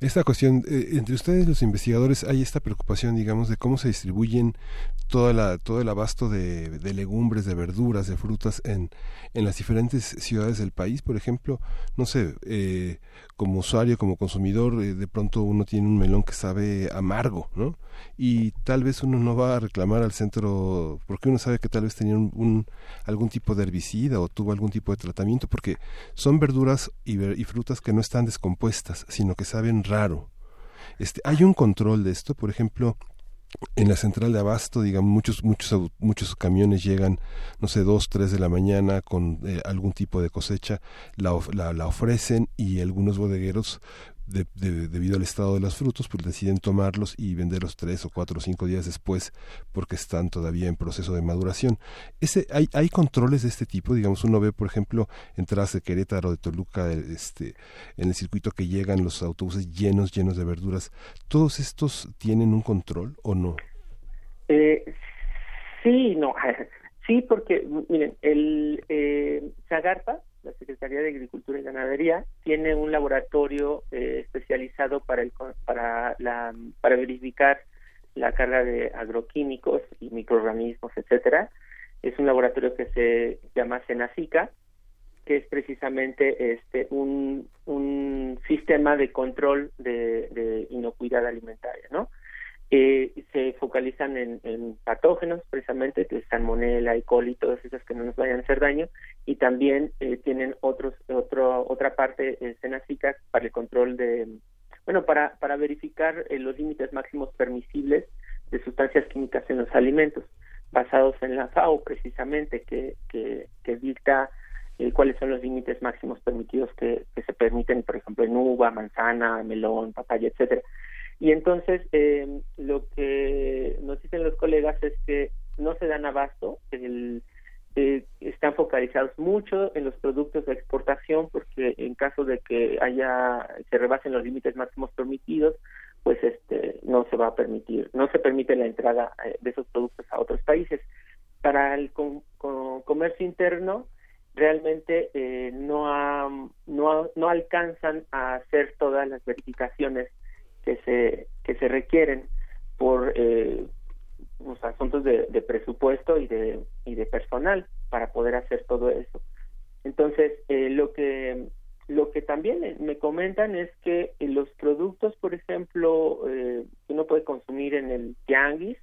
Esta cuestión, eh, entre ustedes los investigadores, hay esta preocupación, digamos, de cómo se distribuyen toda la, todo el abasto de, legumbres, de verduras, de frutas en, en las diferentes ciudades del país. Por ejemplo, no sé, eh, como usuario, como consumidor, eh, de pronto uno tiene un melón que sabe amargo, ¿no? Y tal vez uno no va a reclamar al centro, porque uno sabe que tal vez tenía un, algún tipo de herbicida o tuvo algún tipo de tratamiento, porque son verduras y, y frutas que no están descompuestas, sino que saben raro. Este, hay un control de esto, por ejemplo, en la central de abasto, digamos, muchos, muchos, muchos camiones llegan, no sé, dos, tres de la mañana con eh, algún tipo de cosecha, la, la, la, ofrecen y algunos bodegueros debido al estado de los frutos, pues deciden tomarlos y venderlos tres o cuatro o cinco días después porque están todavía en proceso de maduración. Ese, hay, hay controles de este tipo, digamos, uno ve, por ejemplo, entradas de Querétaro, de Toluca, este, en el circuito que llegan los autobuses llenos, llenos de verduras. ¿Todos estos tienen un control o no? Eh, sí, no. Sí, porque, miren, el eh, Zagarpa, la Secretaría de Agricultura y Ganadería tiene un laboratorio eh, especializado para el para la para verificar la carga de agroquímicos y microorganismos, etcétera. Es un laboratorio que se llama Senacica, que es precisamente este un, un sistema de control de, de inocuidad alimentaria, ¿no? Eh, se focalizan en, patógenos, precisamente, que salmonella, E. coli, todas esas que no nos vayan a hacer daño, y también eh, tienen otros, otro, otra parte eh, para el control de, bueno, para, para verificar eh, los límites máximos permisibles de sustancias químicas en los alimentos, basados en la FAO, precisamente, que, que, que dicta cuáles son los límites máximos permitidos que, que se permiten, por ejemplo, en uva, manzana, melón, papaya, etcétera. Y entonces eh, lo que nos dicen los colegas es que no se dan abasto, el, eh, están focalizados mucho en los productos de exportación porque en caso de que haya se rebasen los límites máximos permitidos, pues este no se va a permitir, no se permite la entrada eh, de esos productos a otros países. Para el comercio interno realmente eh, no, no no alcanzan a hacer todas las verificaciones que se que se requieren por eh, los asuntos de, presupuesto y de y de personal para poder hacer todo eso entonces eh, lo que lo que también me comentan es que los productos, por ejemplo, eh, que uno puede consumir en el tianguis,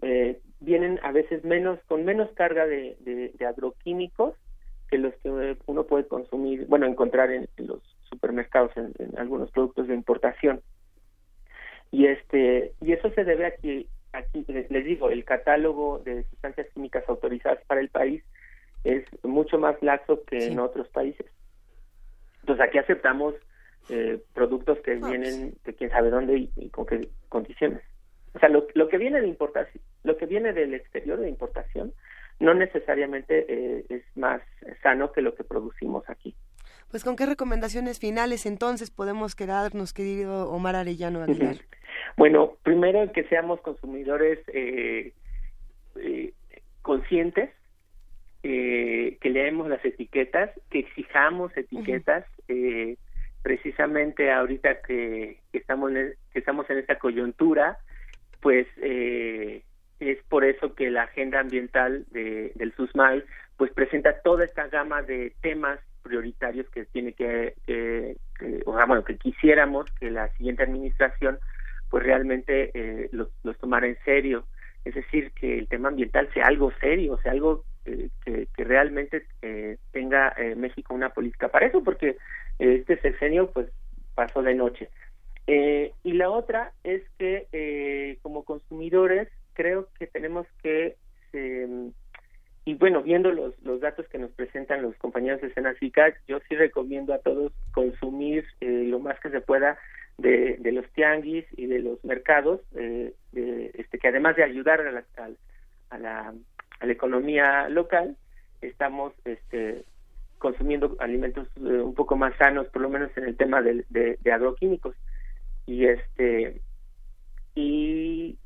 eh, vienen a veces menos con menos carga de, de, agroquímicos que los que uno puede consumir, bueno, encontrar en, los supermercados, en, algunos productos de importación. Y este y eso se debe a que aquí les digo, el catálogo de sustancias químicas autorizadas para el país es mucho más laxo que en otros países. Entonces aquí aceptamos eh, productos que vienen de quién sabe dónde y, con qué condiciones. O sea, lo, lo, que viene de importación, lo que viene del exterior de importación, no necesariamente eh, es más sano que lo que producimos aquí. Pues con qué recomendaciones finales entonces podemos quedarnos, querido Omar Arellano Aguilar. Bueno, primero que seamos consumidores eh, conscientes eh, que leemos las etiquetas, que exijamos etiquetas, eh, precisamente ahorita que, estamos en, que estamos en esta coyuntura, pues eh, es por eso que la agenda ambiental de, del SUSMAI pues presenta toda esta gama de temas prioritarios que tiene que, o sea, bueno, que quisiéramos que la siguiente administración pues realmente eh, los, tomara en serio. Es decir, que el tema ambiental sea algo serio, sea algo eh, que, realmente eh, tenga eh, México una política para eso, porque este sexenio pues pasó de noche. y la otra es que como consumidores creo que tenemos que y bueno, viendo los, los datos que nos presentan los compañeros de Senacica, yo sí recomiendo a todos consumir lo más que se pueda de, de los tianguis y de los mercados, de, este, que además de ayudar a la, a la a la economía local, estamos este, consumiendo alimentos eh, un poco más sanos, por lo menos en el tema de, de, agroquímicos. Y este y,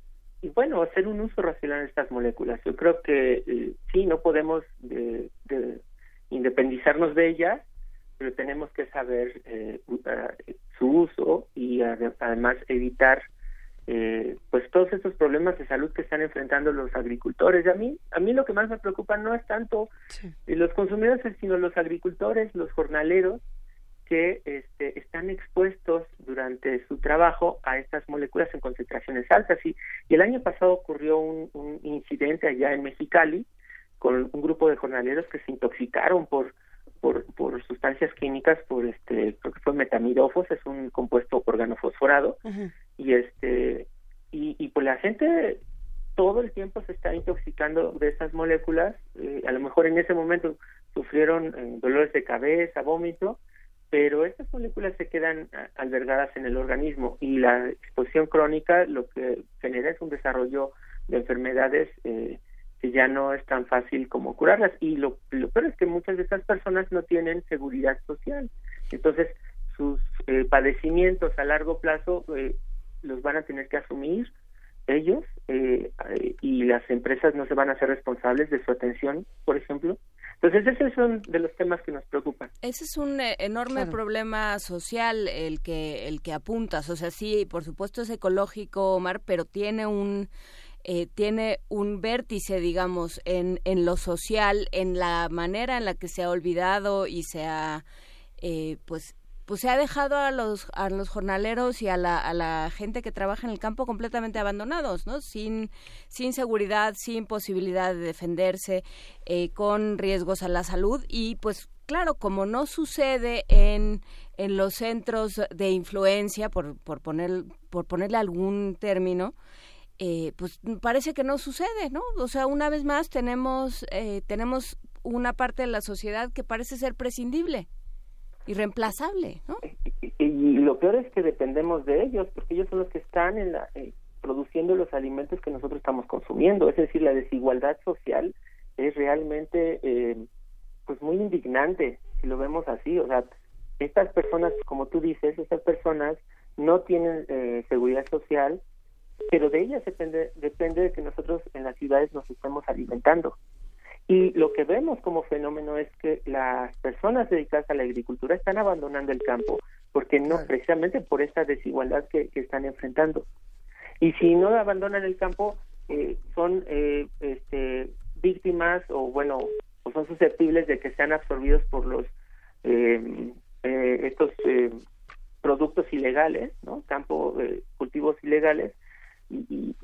y, bueno, hacer un uso racional de estas moléculas. Yo creo que eh, sí, no podemos de, independizarnos de ellas, pero tenemos que saber eh, su uso y además evitar eh, pues todos estos problemas de salud que están enfrentando los agricultores. Y a mí, a mí lo que más me preocupa no es tanto los consumidores, sino los agricultores, los jornaleros que este, están expuestos durante su trabajo a estas moléculas en concentraciones altas. Y, y el año pasado ocurrió un, un, incidente allá en Mexicali con un grupo de jornaleros que se intoxicaron por por, por sustancias químicas, por este, creo que fue metamidofos, es un compuesto organofosforado, y este, y, y pues la gente todo el tiempo se está intoxicando de esas moléculas, eh, a lo mejor en ese momento sufrieron eh, dolores de cabeza, vómito, pero estas moléculas se quedan albergadas en el organismo y la exposición crónica lo que genera es un desarrollo de enfermedades eh, que ya no es tan fácil como curarlas. Y lo, peor es que muchas de esas personas no tienen seguridad social. Entonces, sus eh, padecimientos a largo plazo eh, los van a tener que asumir ellos eh, y las empresas no se van a hacer responsables de su atención, por ejemplo. Entonces, esos son de los temas que nos preocupan. Ese es un enorme problema social el que el que apuntas. O sea, sí, por supuesto es ecológico, Omar, pero tiene un eh, tiene un vértice, digamos, en, en lo social, en la manera en la que se ha olvidado y se ha, eh, pues, pues se ha dejado a los a los jornaleros y a la, a la gente que trabaja en el campo completamente abandonados, ¿no? Sin sin seguridad, sin posibilidad de defenderse, eh, con riesgos a la salud y pues claro, como no sucede en en los centros de influencia, por por poner por ponerle algún término, eh, pues parece que no sucede, ¿no? O sea, una vez más tenemos, eh, tenemos una parte de la sociedad que parece ser prescindible, irreemplazable, ¿no? Y, lo peor es que dependemos de ellos, porque ellos son los que están en la, eh, produciendo los alimentos que nosotros estamos consumiendo. Es decir, la desigualdad social es realmente, pues, muy indignante, si lo vemos así. O sea, estas personas, como tú dices, estas personas no tienen seguridad social, pero de ellas depende, depende de que nosotros en las ciudades nos estemos alimentando. Y lo que vemos como fenómeno es que las personas dedicadas a la agricultura están abandonando el campo, porque no, precisamente por esta desigualdad que, están enfrentando. Y si no abandonan el campo, eh, son eh, este, víctimas o bueno, o son susceptibles de que sean absorbidos por los eh, eh, estos eh, productos ilegales, ¿no? Campo, eh, cultivos ilegales, y,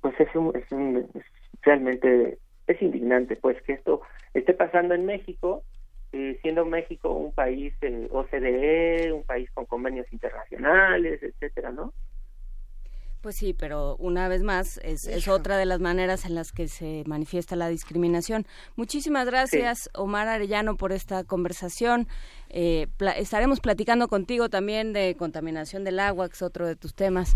pues es, es, realmente es indignante, pues que esto esté pasando en México, siendo México un país OCDE, un país con convenios internacionales, etcétera, ¿no? Pues sí, pero una vez más es, otra de las maneras en las que se manifiesta la discriminación. Muchísimas gracias, Omar Arellano, por esta conversación. Eh, estaremos platicando contigo también de contaminación del agua, que es otro de tus temas.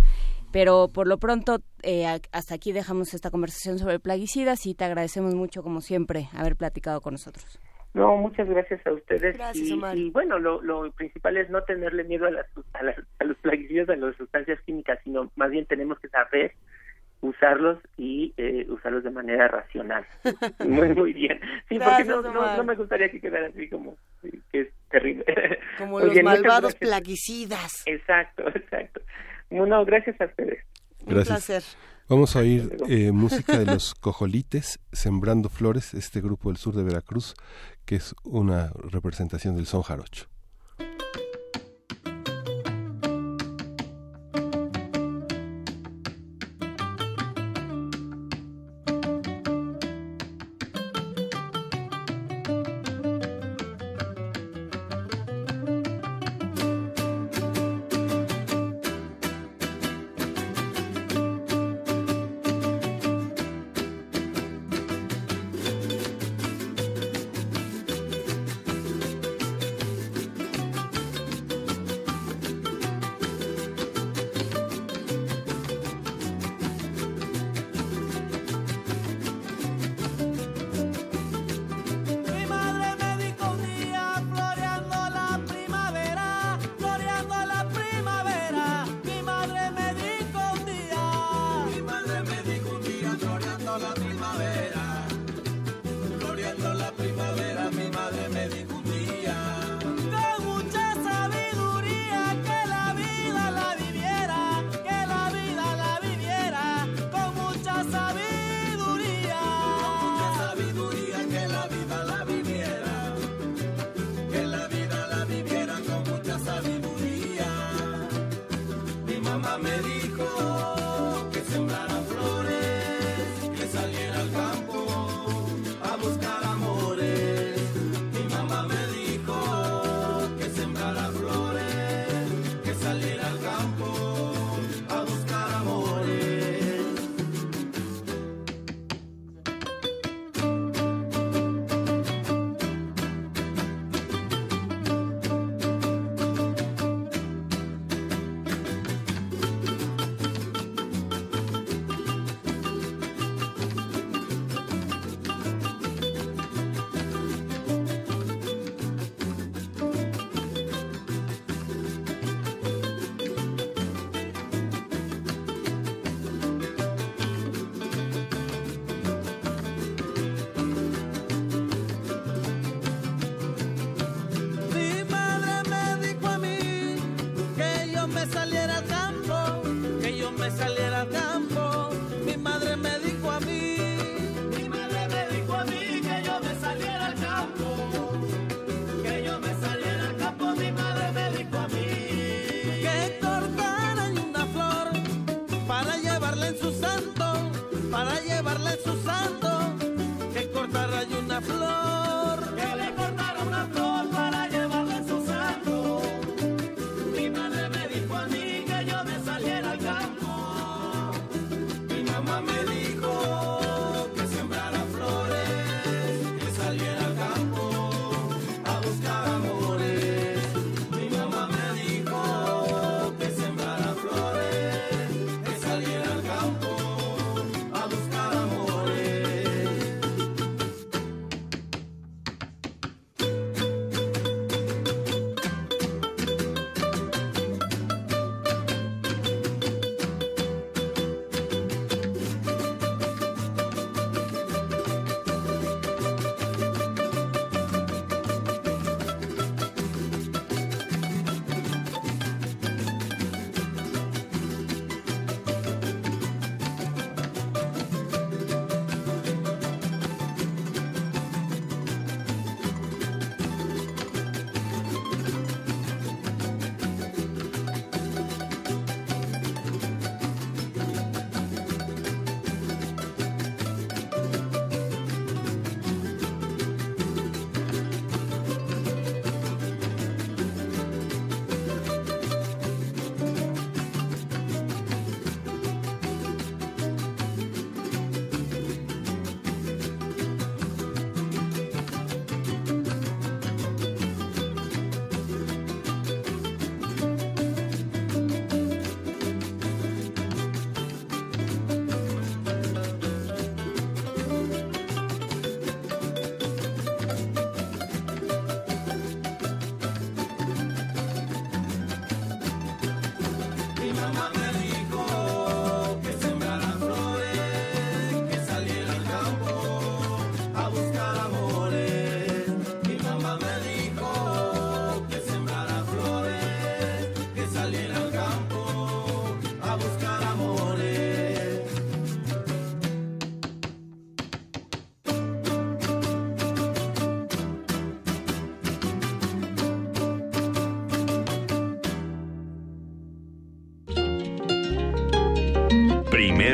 Pero por lo pronto, eh, hasta aquí dejamos esta conversación sobre plaguicidas y te agradecemos mucho, como siempre, haber platicado con nosotros. No, muchas gracias a ustedes. y, bueno, lo, lo, principal es no tenerle miedo a, las, a, los plaguicidas, a las sustancias químicas, sino más bien tenemos que saber usarlos y eh, usarlos de manera racional. muy, muy bien. Sí, porque no, no, me gustaría que quedara así como que es terrible. Como los malvados plaguicidas. Exacto, exacto. Bueno, gracias a ustedes. Gracias. Un placer. Vamos a oír eh, música de los Cojolites, Sembrando Flores, este grupo del sur de Veracruz, que es una representación del son jarocho.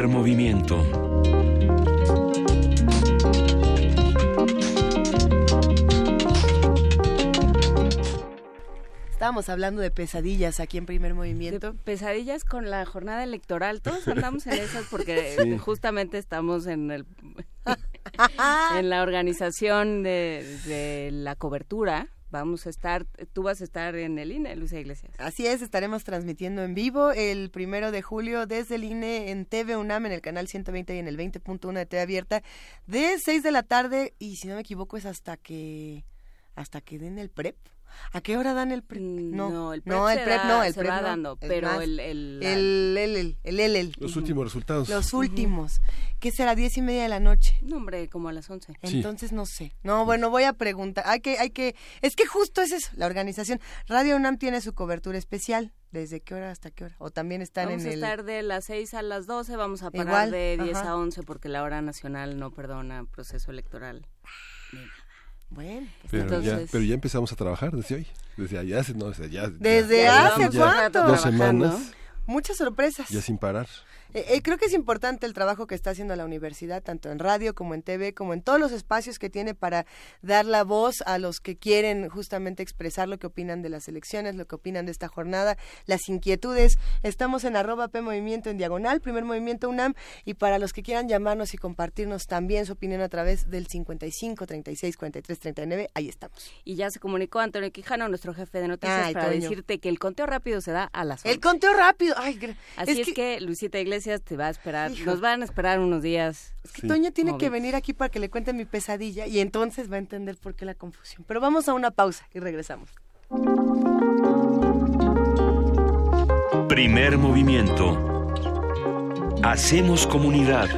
Movimiento. Estábamos hablando de pesadillas aquí en primer movimiento. pesadillas con la jornada electoral. Todos andamos en esas porque justamente estamos en el en la organización de la cobertura vamos a estar, tú vas a estar en el INE, Luisa Iglesias. Así es, estaremos transmitiendo en vivo el primero de julio desde el INE en TV UNAM, en el canal 120 y en el 20.1 de TV abierta, de 6 de la tarde, y si no me equivoco es hasta que, hasta que den el PREP. ¿A qué hora dan el PREP? Mm, no, el PREP, no, el PREP no, el PREP va dando, pero el el el, el, el, Los últimos resultados. Los últimos. ¿Qué será? Diez y media de la noche. No, hombre, como a las once. Entonces no sé. No, bueno, voy a preguntar. Hay que, hay que, es que justo es eso, la organización. Radio UNAM tiene su cobertura especial. ¿Desde qué hora hasta qué hora? O también están en el... Vamos a estar de las seis a las doce, vamos a parar de diez a once porque la hora nacional no perdona proceso electoral. Bueno, pues pero, ya, pero ya empezamos a trabajar desde hoy. Desde allá, no, desde allá. ¿Desde hace cuánto? Dos semanas. Muchas sorpresas. Ya sin parar. Eh, eh, creo que es importante el trabajo que está haciendo la universidad, tanto en radio como en TV, como en todos los espacios que tiene para dar la voz a los que quieren justamente expresar lo que opinan de las elecciones, lo que opinan de esta jornada, las inquietudes. Estamos en arroba P Movimiento en diagonal, primer movimiento UNAM, y para los que quieran llamarnos y compartirnos también su opinión a través del 55 36 43 39, ahí estamos. Y ya se comunicó Antonio Quijano, nuestro jefe de noticias, para decirte que el conteo rápido se da a las 11. El conteo rápido, ay, Así es, que... Luisita Iglesias te va a esperar. Nos van a esperar unos días. Es que Toño tiene que venir aquí para que le cuente mi pesadilla y entonces va a entender por qué la confusión. Pero vamos a una pausa y regresamos. Primer movimiento. Hacemos comunidad.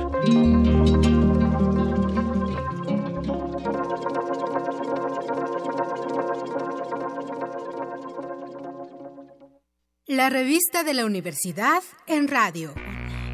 La revista de la universidad en radio.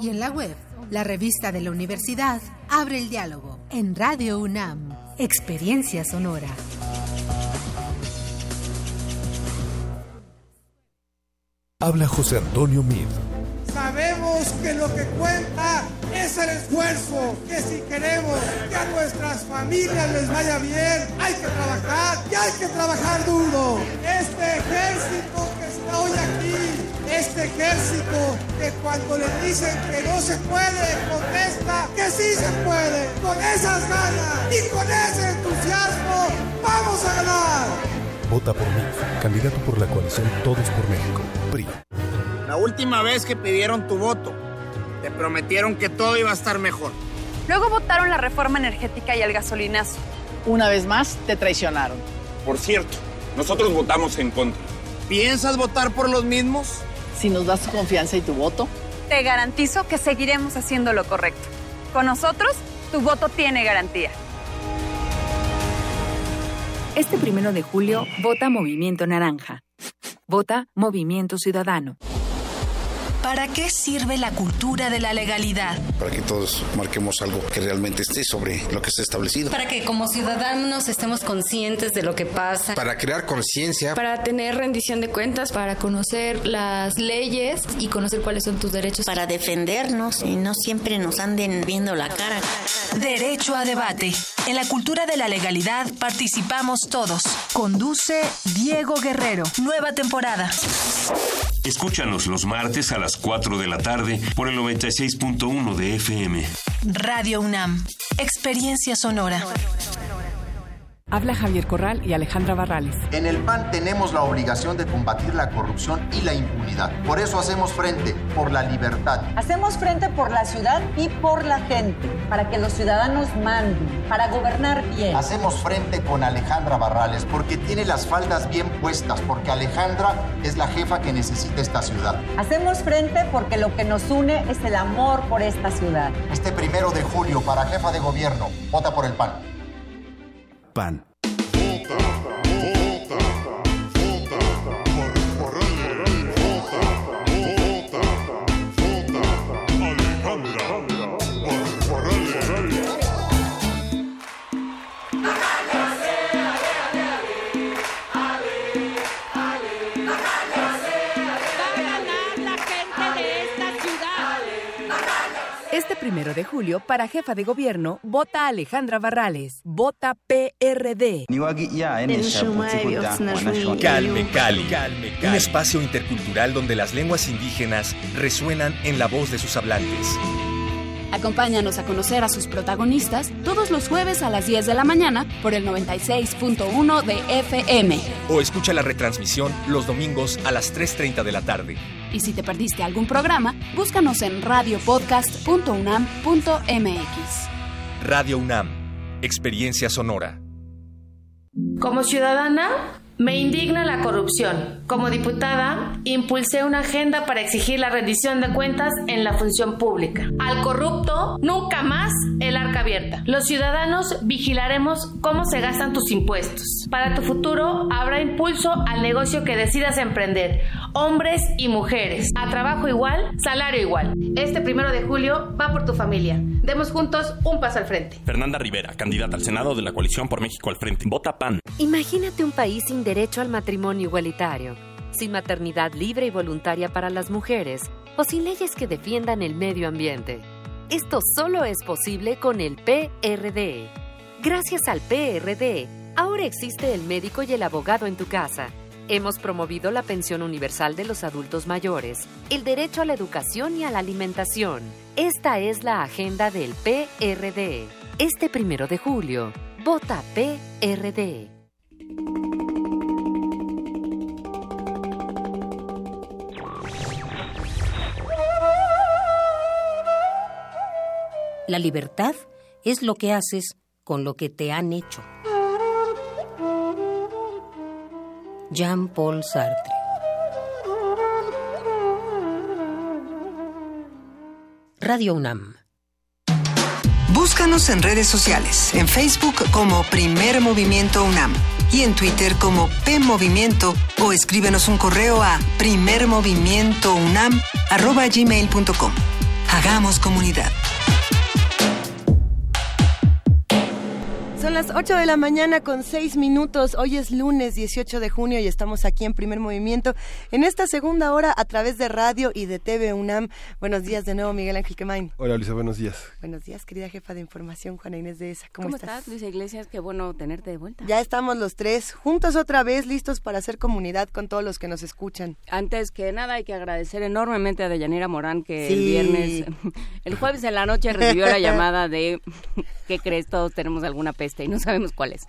y en la web. La revista de la universidad abre el diálogo en Radio UNAM. Experiencia sonora. Habla José Antonio Mid. Sabemos que lo que cuenta es el esfuerzo, que si queremos que a nuestras familias les vaya bien, hay que trabajar y hay que trabajar duro. Este ejército que está hoy aquí este ejército que cuando le dicen que no se puede, contesta que sí se puede. Con esas ganas y con ese entusiasmo, vamos a ganar. Vota por mí, candidato por la coalición Todos por México, PRI. La última vez que pidieron tu voto, te prometieron que todo iba a estar mejor. Luego votaron la reforma energética y el gasolinazo. Una vez más, te traicionaron. Por cierto, nosotros votamos en contra. ¿Piensas votar por los mismos? Si nos das tu confianza y tu voto. Te garantizo que seguiremos haciendo lo correcto. Con nosotros, tu voto tiene garantía. Este primero de julio, vota Movimiento Naranja. Vota Movimiento Ciudadano. ¿Para qué sirve la cultura de la legalidad? Para que todos marquemos algo que realmente esté sobre lo que está establecido. Para que como ciudadanos estemos conscientes de lo que pasa. Para crear conciencia. Para tener rendición de cuentas, para conocer las leyes y conocer cuáles son tus derechos. Para defendernos y no siempre nos anden viendo la cara. Derecho a debate. En la cultura de la legalidad participamos todos. Conduce Diego Guerrero. Nueva temporada. Escúchanos los martes a las 4 de la tarde por el 96.1 de FM. Radio UNAM, Experiencia Sonora. Habla Javier Corral y Alejandra Barrales. En el PAN tenemos la obligación de combatir la corrupción y la impunidad. Por eso hacemos frente por la libertad. Hacemos frente por la ciudad y por la gente, para que los ciudadanos manden, para gobernar bien. Hacemos frente con Alejandra Barrales porque tiene las faldas bien puestas, porque Alejandra es la jefa que necesita esta ciudad. Hacemos frente porque lo que nos une es el amor por esta ciudad. Este primero de julio, para jefa de gobierno, vota por el PAN. PAN. Primero de julio, para jefa de gobierno, vota Alejandra Barrales. Vota PRD. Calme Cali. Un espacio intercultural donde las lenguas indígenas resuenan en la voz de sus hablantes. Acompáñanos a conocer a sus protagonistas todos los jueves a las 10 de la mañana por el 96.1 de FM. O escucha la retransmisión los domingos a las 3.30 de la tarde. Y si te perdiste algún programa, búscanos en radiopodcast.unam.mx. Radio UNAM. Experiencia sonora. Como ciudadana, me indigna la corrupción. Como diputada, impulsé una agenda para exigir la rendición de cuentas en la función pública. Al corrupto, nunca más el arca abierta. Los ciudadanos vigilaremos cómo se gastan tus impuestos. Para tu futuro, habrá impulso al negocio que decidas emprender. Hombres y mujeres. A trabajo igual, salario igual. Este primero de julio va por tu familia. Demos juntos un paso al frente. Fernanda Rivera, candidata al Senado de la coalición por México al frente. Vota PAN. Imagínate un país sin derecho al matrimonio igualitario, sin maternidad libre y voluntaria para las mujeres o sin leyes que defiendan el medio ambiente. Esto solo es posible con el PRD. Gracias al PRD, ahora existe el médico y el abogado en tu casa. Hemos promovido la pensión universal de los adultos mayores, el derecho a la educación y a la alimentación. Esta es la agenda del PRD. Este primero de julio, vota PRD. La libertad es lo que haces con lo que te han hecho. Jean-Paul Sartre. Radio UNAM. Búscanos en redes sociales, en Facebook como Primer Movimiento UNAM y en Twitter como P Movimiento o escríbenos un correo a primermovimientounam@gmail.com. Hagamos comunidad. Son las 8 de la mañana con 6 minutos. Hoy es lunes 18 de junio y estamos aquí en Primer Movimiento en esta segunda hora a través de radio y de TV UNAM. Buenos días de nuevo, Miguel Ángel Quemain. Hola, Luisa, buenos días. Buenos días, querida jefa de información, Juana Inés de ESA. ¿Cómo, ¿Cómo estás? Luisa Iglesias? Qué bueno tenerte de vuelta. Ya estamos los tres juntos otra vez, listos para hacer comunidad con todos los que nos escuchan. Antes que nada, hay que agradecer enormemente a Deyanira Morán que Sí. el viernes, el jueves en la noche recibió la llamada de ¿qué crees? Todos tenemos alguna y no sabemos cuál es.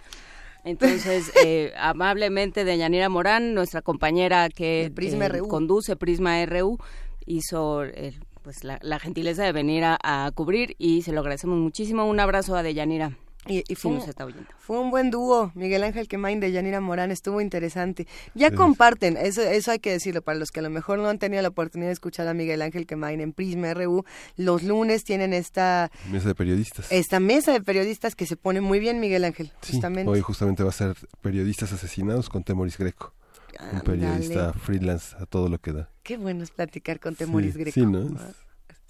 Entonces, eh, amablemente Deyanira Morán, nuestra compañera que Prisma eh, conduce Prisma RU, hizo eh, pues la, la gentileza de venir a, a cubrir y se lo agradecemos muchísimo. Un abrazo a Deyanira. Y, fue, nos un, está oyendo. fue un buen dúo, Miguel Ángel Quemain de Yanira Morán, estuvo interesante. Ya Sí. comparten, eso, eso hay que decirlo, para los que a lo mejor no han tenido la oportunidad de escuchar a Miguel Ángel Quemain en Prisma RU, los lunes tienen esta, Mesa de periodistas. esta mesa de periodistas que se pone muy bien, Miguel Ángel, Sí, justamente. hoy justamente va a ser periodistas asesinados con Temoris Greco. Un periodista freelance a todo lo que da. Qué bueno es platicar con Temoris Sí, Greco. sí, ¿no?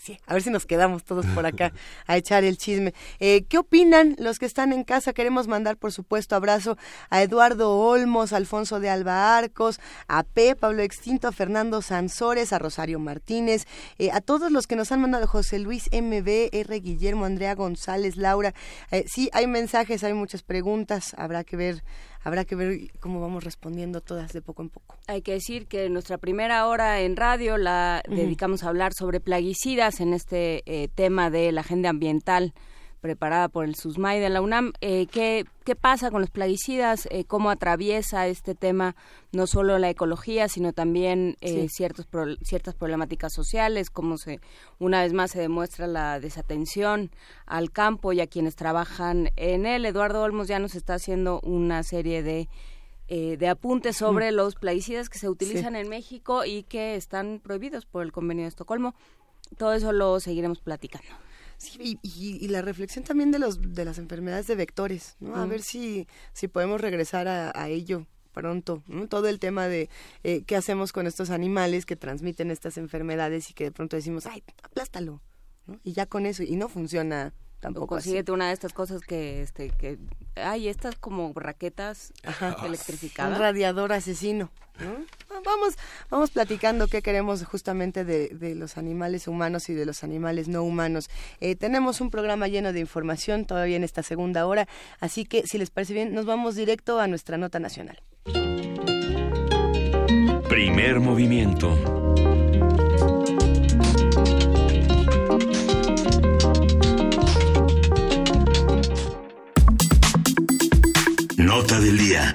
Sí, a ver si nos quedamos todos por acá a echar el chisme. Eh, ¿Qué opinan los que están en casa? Queremos mandar, por supuesto, abrazo a Eduardo Olmos, a Alfonso de Alba Arcos, a P, Pablo Extinto, a Fernando Sansores, a Rosario Martínez, eh, a todos los que nos han mandado, José Luis MB, R. Guillermo, Andrea González, Laura. Eh, sí, hay mensajes, hay muchas preguntas, habrá que ver habrá que ver cómo vamos respondiendo todas de poco en poco. Hay que decir que nuestra primera hora en radio la dedicamos a hablar sobre plaguicidas en este eh, tema de la agenda ambiental preparada por el SUSMAI de la UNAM. Eh, ¿qué, ¿Qué pasa con los plaguicidas? Eh, ¿Cómo atraviesa este tema no solo la ecología, sino también eh, ciertos ciertas problemáticas sociales? Cómo se, una vez más se demuestra la desatención al campo y a quienes trabajan en él. Eduardo Olmos ya nos está haciendo una serie de de apuntes sobre los plaguicidas que se utilizan en México y que están prohibidos por el Convenio de Estocolmo. Todo eso lo seguiremos platicando. Sí, y, la reflexión también de, los, de las enfermedades de vectores, ¿no? A ver si, si podemos regresar a, ello pronto, todo el tema de eh, qué hacemos con estos animales que transmiten estas enfermedades y que de pronto decimos, ay, aplástalo, ¿no? y ya con eso, y no funciona tampoco. consíguete una de estas cosas que, este, que, hay estas como raquetas electrificadas. Un radiador asesino, ¿no? vamos, vamos platicando qué queremos justamente de, de, los animales humanos y de los animales no humanos. Eh, tenemos un programa lleno de información todavía en esta segunda hora, así que si les parece bien, nos vamos directo a nuestra nota nacional. Primer movimiento. Nota del día.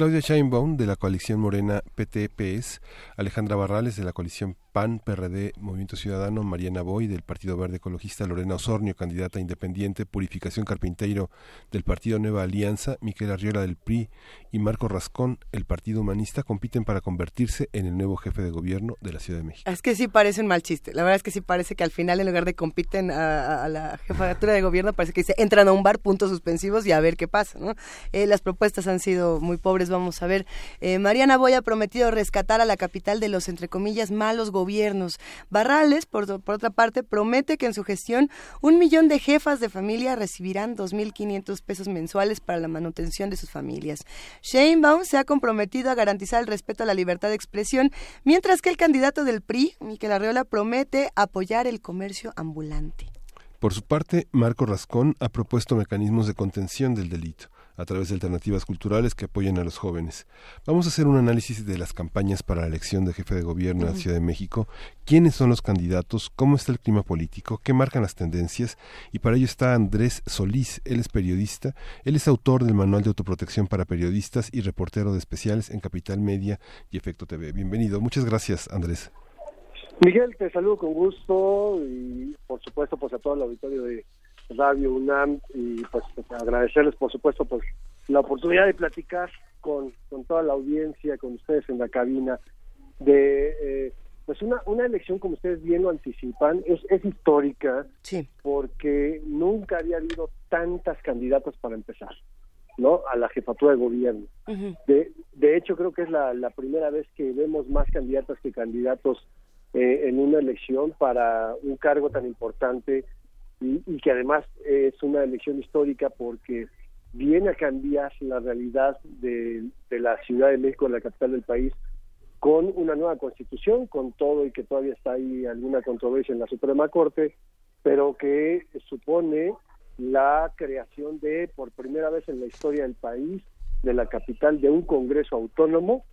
Claudia Sheinbaum de la coalición Morena PTPS, Alejandra Barrales de la coalición PAN, PRD, Movimiento Ciudadano, Mariana Boy del Partido Verde Ecologista, Lorena Osornio, candidata independiente, Purificación Carpinteiro del Partido Nueva Alianza, Miquel Arriola del PRI y Marco Rascón, el Partido Humanista, compiten para convertirse en el nuevo jefe de gobierno de la Ciudad de México. Es que sí parece un mal chiste. La verdad es que sí parece que al final, en lugar de compiten a, la jefatura de gobierno, parece que dice entran a un bar, puntos suspensivos y a ver qué pasa. ¿no? Eh, las propuestas han sido muy pobres, vamos a ver. Eh, Mariana Boy ha prometido rescatar a la capital de los, entre comillas, malos gobiernos. Barrales, por, otra parte, promete que en su gestión un millón de jefas de familia recibirán 2.500 pesos mensuales para la manutención de sus familias. Sheinbaum se ha comprometido a garantizar el respeto a la libertad de expresión, mientras que el candidato del PRI, Miquel Arriola, promete apoyar el comercio ambulante. Por su parte, Marco Rascón ha propuesto mecanismos de contención del delito a través de alternativas culturales que apoyen a los jóvenes. Vamos a hacer un análisis de las campañas para la elección de jefe de gobierno en la Ciudad de México, quiénes son los candidatos, cómo está el clima político, qué marcan las tendencias y para ello está Andrés Solís, él es periodista, él es autor del Manual de Autoprotección para Periodistas y reportero de especiales en Capital Media y Efecto TV. Bienvenido, muchas gracias Andrés. Miguel, te saludo con gusto y por supuesto pues a todo el auditorio de Radio UNAM y pues agradecerles por supuesto pues la oportunidad de platicar con, con toda la audiencia, con ustedes en la cabina de eh, pues una, una elección como ustedes bien lo anticipan es, es histórica sí. porque nunca había habido tantas candidatas para empezar no a la jefatura de gobierno. De, de hecho creo que es la, la primera vez que vemos más candidatas que candidatos eh, en una elección para un cargo tan importante y, que además es una elección histórica porque viene a cambiar la realidad de, la Ciudad de México, la capital del país, con una nueva constitución, con todo y que todavía está ahí alguna controversia en la Suprema Corte, pero que supone la creación de, por primera vez en la historia del país, de la capital de un Congreso autónomo,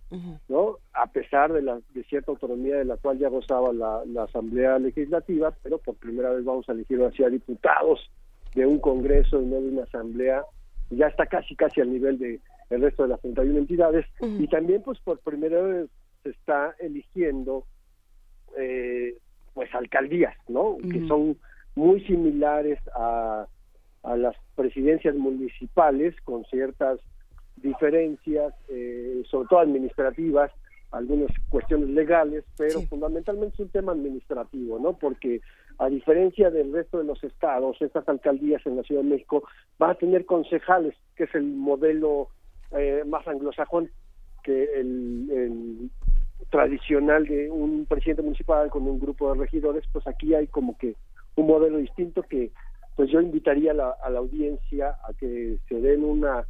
¿no? A pesar de, la, de cierta autonomía de la cual ya gozaba la, Asamblea Legislativa, pero por primera vez vamos a elegir hacia diputados de un Congreso y no de una Asamblea, ya está casi casi al nivel de el resto de las 31 entidades, y también pues por primera vez se está eligiendo eh, pues alcaldías, ¿no? Que son muy similares a, a las presidencias municipales con ciertas diferencias, eh, sobre todo administrativas, algunas cuestiones legales, pero fundamentalmente es un tema administrativo, ¿no? Porque a diferencia del resto de los estados, estas alcaldías en la Ciudad de México van a tener concejales, que es el modelo eh, más anglosajón que el, tradicional de un presidente municipal con un grupo de regidores, pues aquí hay como que un modelo distinto que pues yo invitaría a la, a la audiencia a que se den una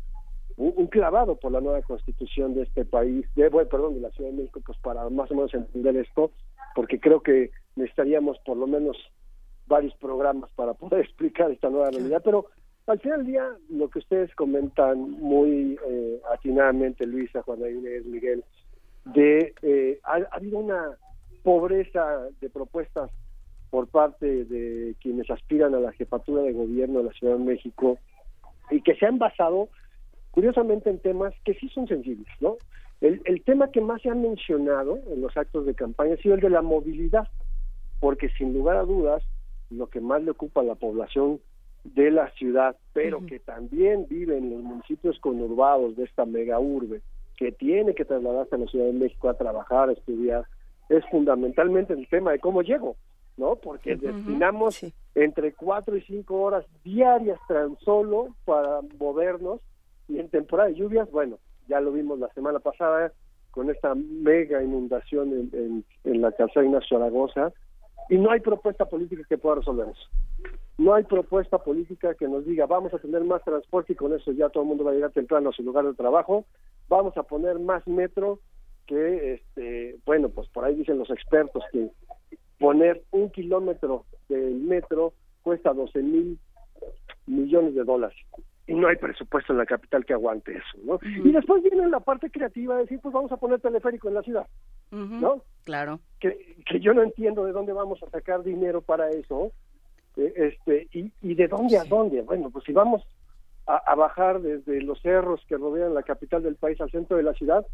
un, clavado por la nueva constitución de este país, de, bueno, perdón, de la Ciudad de México, pues para más o menos entender esto, porque creo que necesitaríamos por lo menos varios programas para poder explicar esta nueva realidad, pero al final del día, lo que ustedes comentan muy eh, atinadamente, Luisa, Juana Inés, Miguel, de eh, ha, habido una pobreza de propuestas por parte de quienes aspiran a la jefatura de gobierno de la Ciudad de México y que se han basado, curiosamente, en temas que sí son sensibles, ¿no? El, el tema que más se ha mencionado en los actos de campaña ha sido el de la movilidad, porque sin lugar a dudas, lo que más le ocupa a la población de la ciudad, pero que también vive en los municipios conurbados de esta mega urbe, que tiene que trasladarse a la Ciudad de México a trabajar, a estudiar, es fundamentalmente el tema de cómo llego, ¿no? Porque destinamos entre cuatro y cinco horas diarias tan solo para movernos y en temporada de lluvias, bueno, ya lo vimos la semana pasada con esta mega inundación en, en, en la calzada Ignacio Zaragoza, y no hay propuesta política que pueda resolver eso. No hay propuesta política que nos diga vamos a tener más transporte y con eso ya todo el mundo va a llegar temprano a su lugar de trabajo, vamos a poner más metro que, este, bueno, pues por ahí dicen los expertos que poner un kilómetro del metro cuesta 12 mil millones de dólares y no hay presupuesto en la capital que aguante eso, ¿no? Y después viene la parte creativa de decir, pues vamos a poner teleférico en la ciudad, ¿no? Claro. Que, que yo no entiendo de dónde vamos a sacar dinero para eso, eh, este y, y de dónde a dónde. Bueno, pues si vamos a, bajar desde los cerros que rodean la capital del país al centro de la ciudad,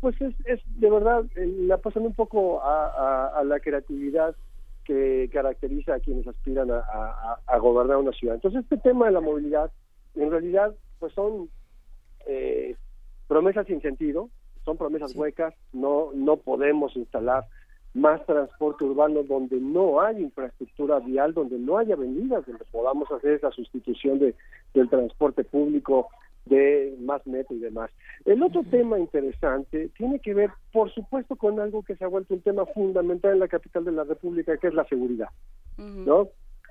pues es, es de verdad, eh, la pasan un poco a, a, la creatividad que caracteriza a quienes aspiran a, a gobernar una ciudad. Entonces, este tema de la movilidad en realidad pues son eh, promesas sin sentido, son promesas huecas, no, no podemos instalar más transporte urbano donde no hay infraestructura vial, donde no hay avenidas, donde podamos hacer esa sustitución de, del transporte público de más metro y demás. El otro tema interesante tiene que ver, por supuesto, con algo que se ha vuelto un tema fundamental en la capital de la República, que es la seguridad, ¿no?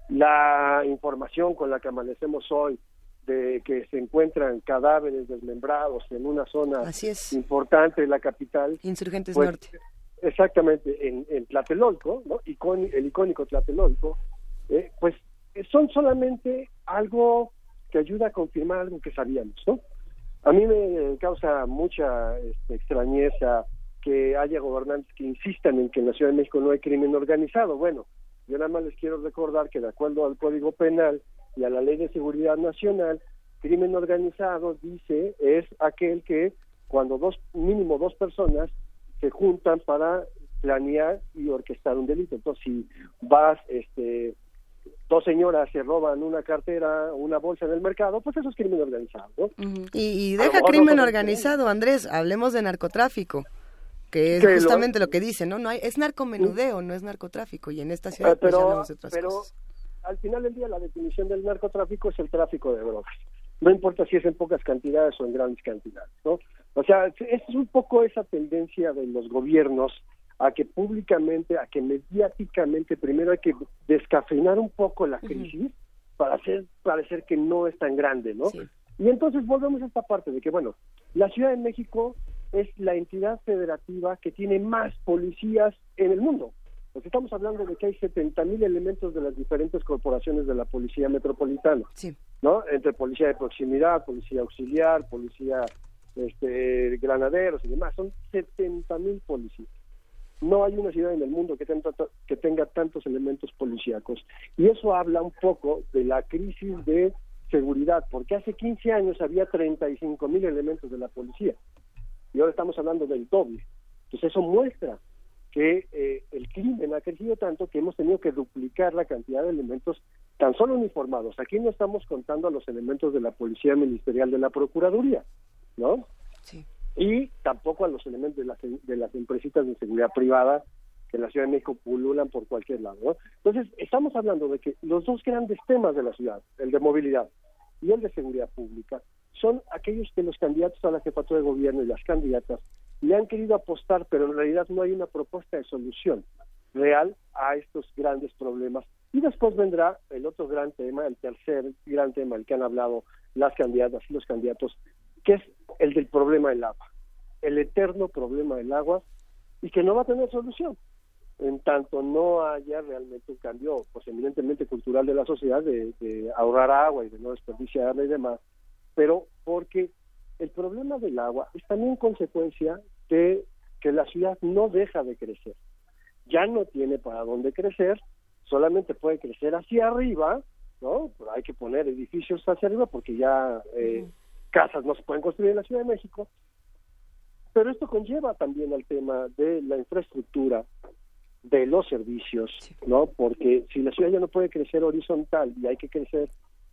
La información con la que amanecemos hoy, de que se encuentran cadáveres desmembrados en una zona importante de la capital. Insurgentes pues, Norte. Exactamente, en, en Tlatelolco, ¿no? el icónico Tlatelolco, eh, pues son solamente algo que ayuda a confirmar algo que sabíamos, ¿no? A mí me causa mucha este, extrañeza que haya gobernantes que insistan en que en la Ciudad de México no hay crimen organizado. Bueno, yo nada más les quiero recordar que de acuerdo al Código Penal, y a la Ley de Seguridad Nacional, crimen organizado dice es aquel que cuando dos mínimo dos personas se juntan para planear y orquestar un delito. Entonces, si vas este dos señoras se roban una cartera, una bolsa en el mercado, pues eso es crimen organizado. ¿no? y, deja crimen organizado, Andrés, hablemos de narcotráfico que es justamente lo... que dice, ¿no? no hay, es narcomenudeo, no es narcotráfico, y en esta ciudad eh, pues, pero, pues, de otras pero, al final del día la definición del narcotráfico es el tráfico de drogas. No importa si es en pocas cantidades o en grandes cantidades, ¿no? O sea, es un poco esa tendencia de los gobiernos a que públicamente, a que mediáticamente, primero hay que descafeinar un poco la crisis para hacer parecer que no es tan grande, ¿no? Y entonces volvemos a esta parte de que, bueno, la Ciudad de México es la entidad federativa que tiene más policías en el mundo. Pues estamos hablando de que hay 70 mil elementos de las diferentes corporaciones de la policía metropolitana, ¿no? Entre policía de proximidad, policía auxiliar, policía este, granaderos y demás, son 70 mil policías. No hay una ciudad en el mundo que tenga, que tenga tantos elementos policíacos. Y eso habla un poco de la crisis de seguridad, porque hace 15 años había 35 mil elementos de la policía y ahora estamos hablando del doble. Entonces eso muestra que eh, el crimen ha crecido tanto que hemos tenido que duplicar la cantidad de elementos tan solo uniformados. Aquí no estamos contando a los elementos de la Policía Ministerial de la Procuraduría, ¿no? Sí. Y tampoco a los elementos de las, de las empresitas de seguridad privada que en la Ciudad de México pululan por cualquier lado. ¿no? Entonces, estamos hablando de que los dos grandes temas de la ciudad, el de movilidad y el de seguridad pública, son aquellos que los candidatos a la jefatura de gobierno y las candidatas le han querido apostar, pero en realidad no hay una propuesta de solución real a estos grandes problemas. Y después vendrá el otro gran tema, el tercer gran tema, el que han hablado las candidatas y los candidatos, que es el del problema del agua, el eterno problema del agua y que no va a tener solución. en tanto no haya realmente un cambio, pues eminentemente cultural de la sociedad, de, de ahorrar agua y de no desperdiciarla y demás, pero porque el problema del agua es también consecuencia de que la ciudad no deja de crecer. Ya no tiene para dónde crecer, solamente puede crecer hacia arriba, ¿no? Pero hay que poner edificios hacia arriba porque ya eh, casas no se pueden construir en la Ciudad de México. Pero esto conlleva también al tema de la infraestructura, de los servicios, ¿no? Porque si la ciudad ya no puede crecer horizontal y hay que crecer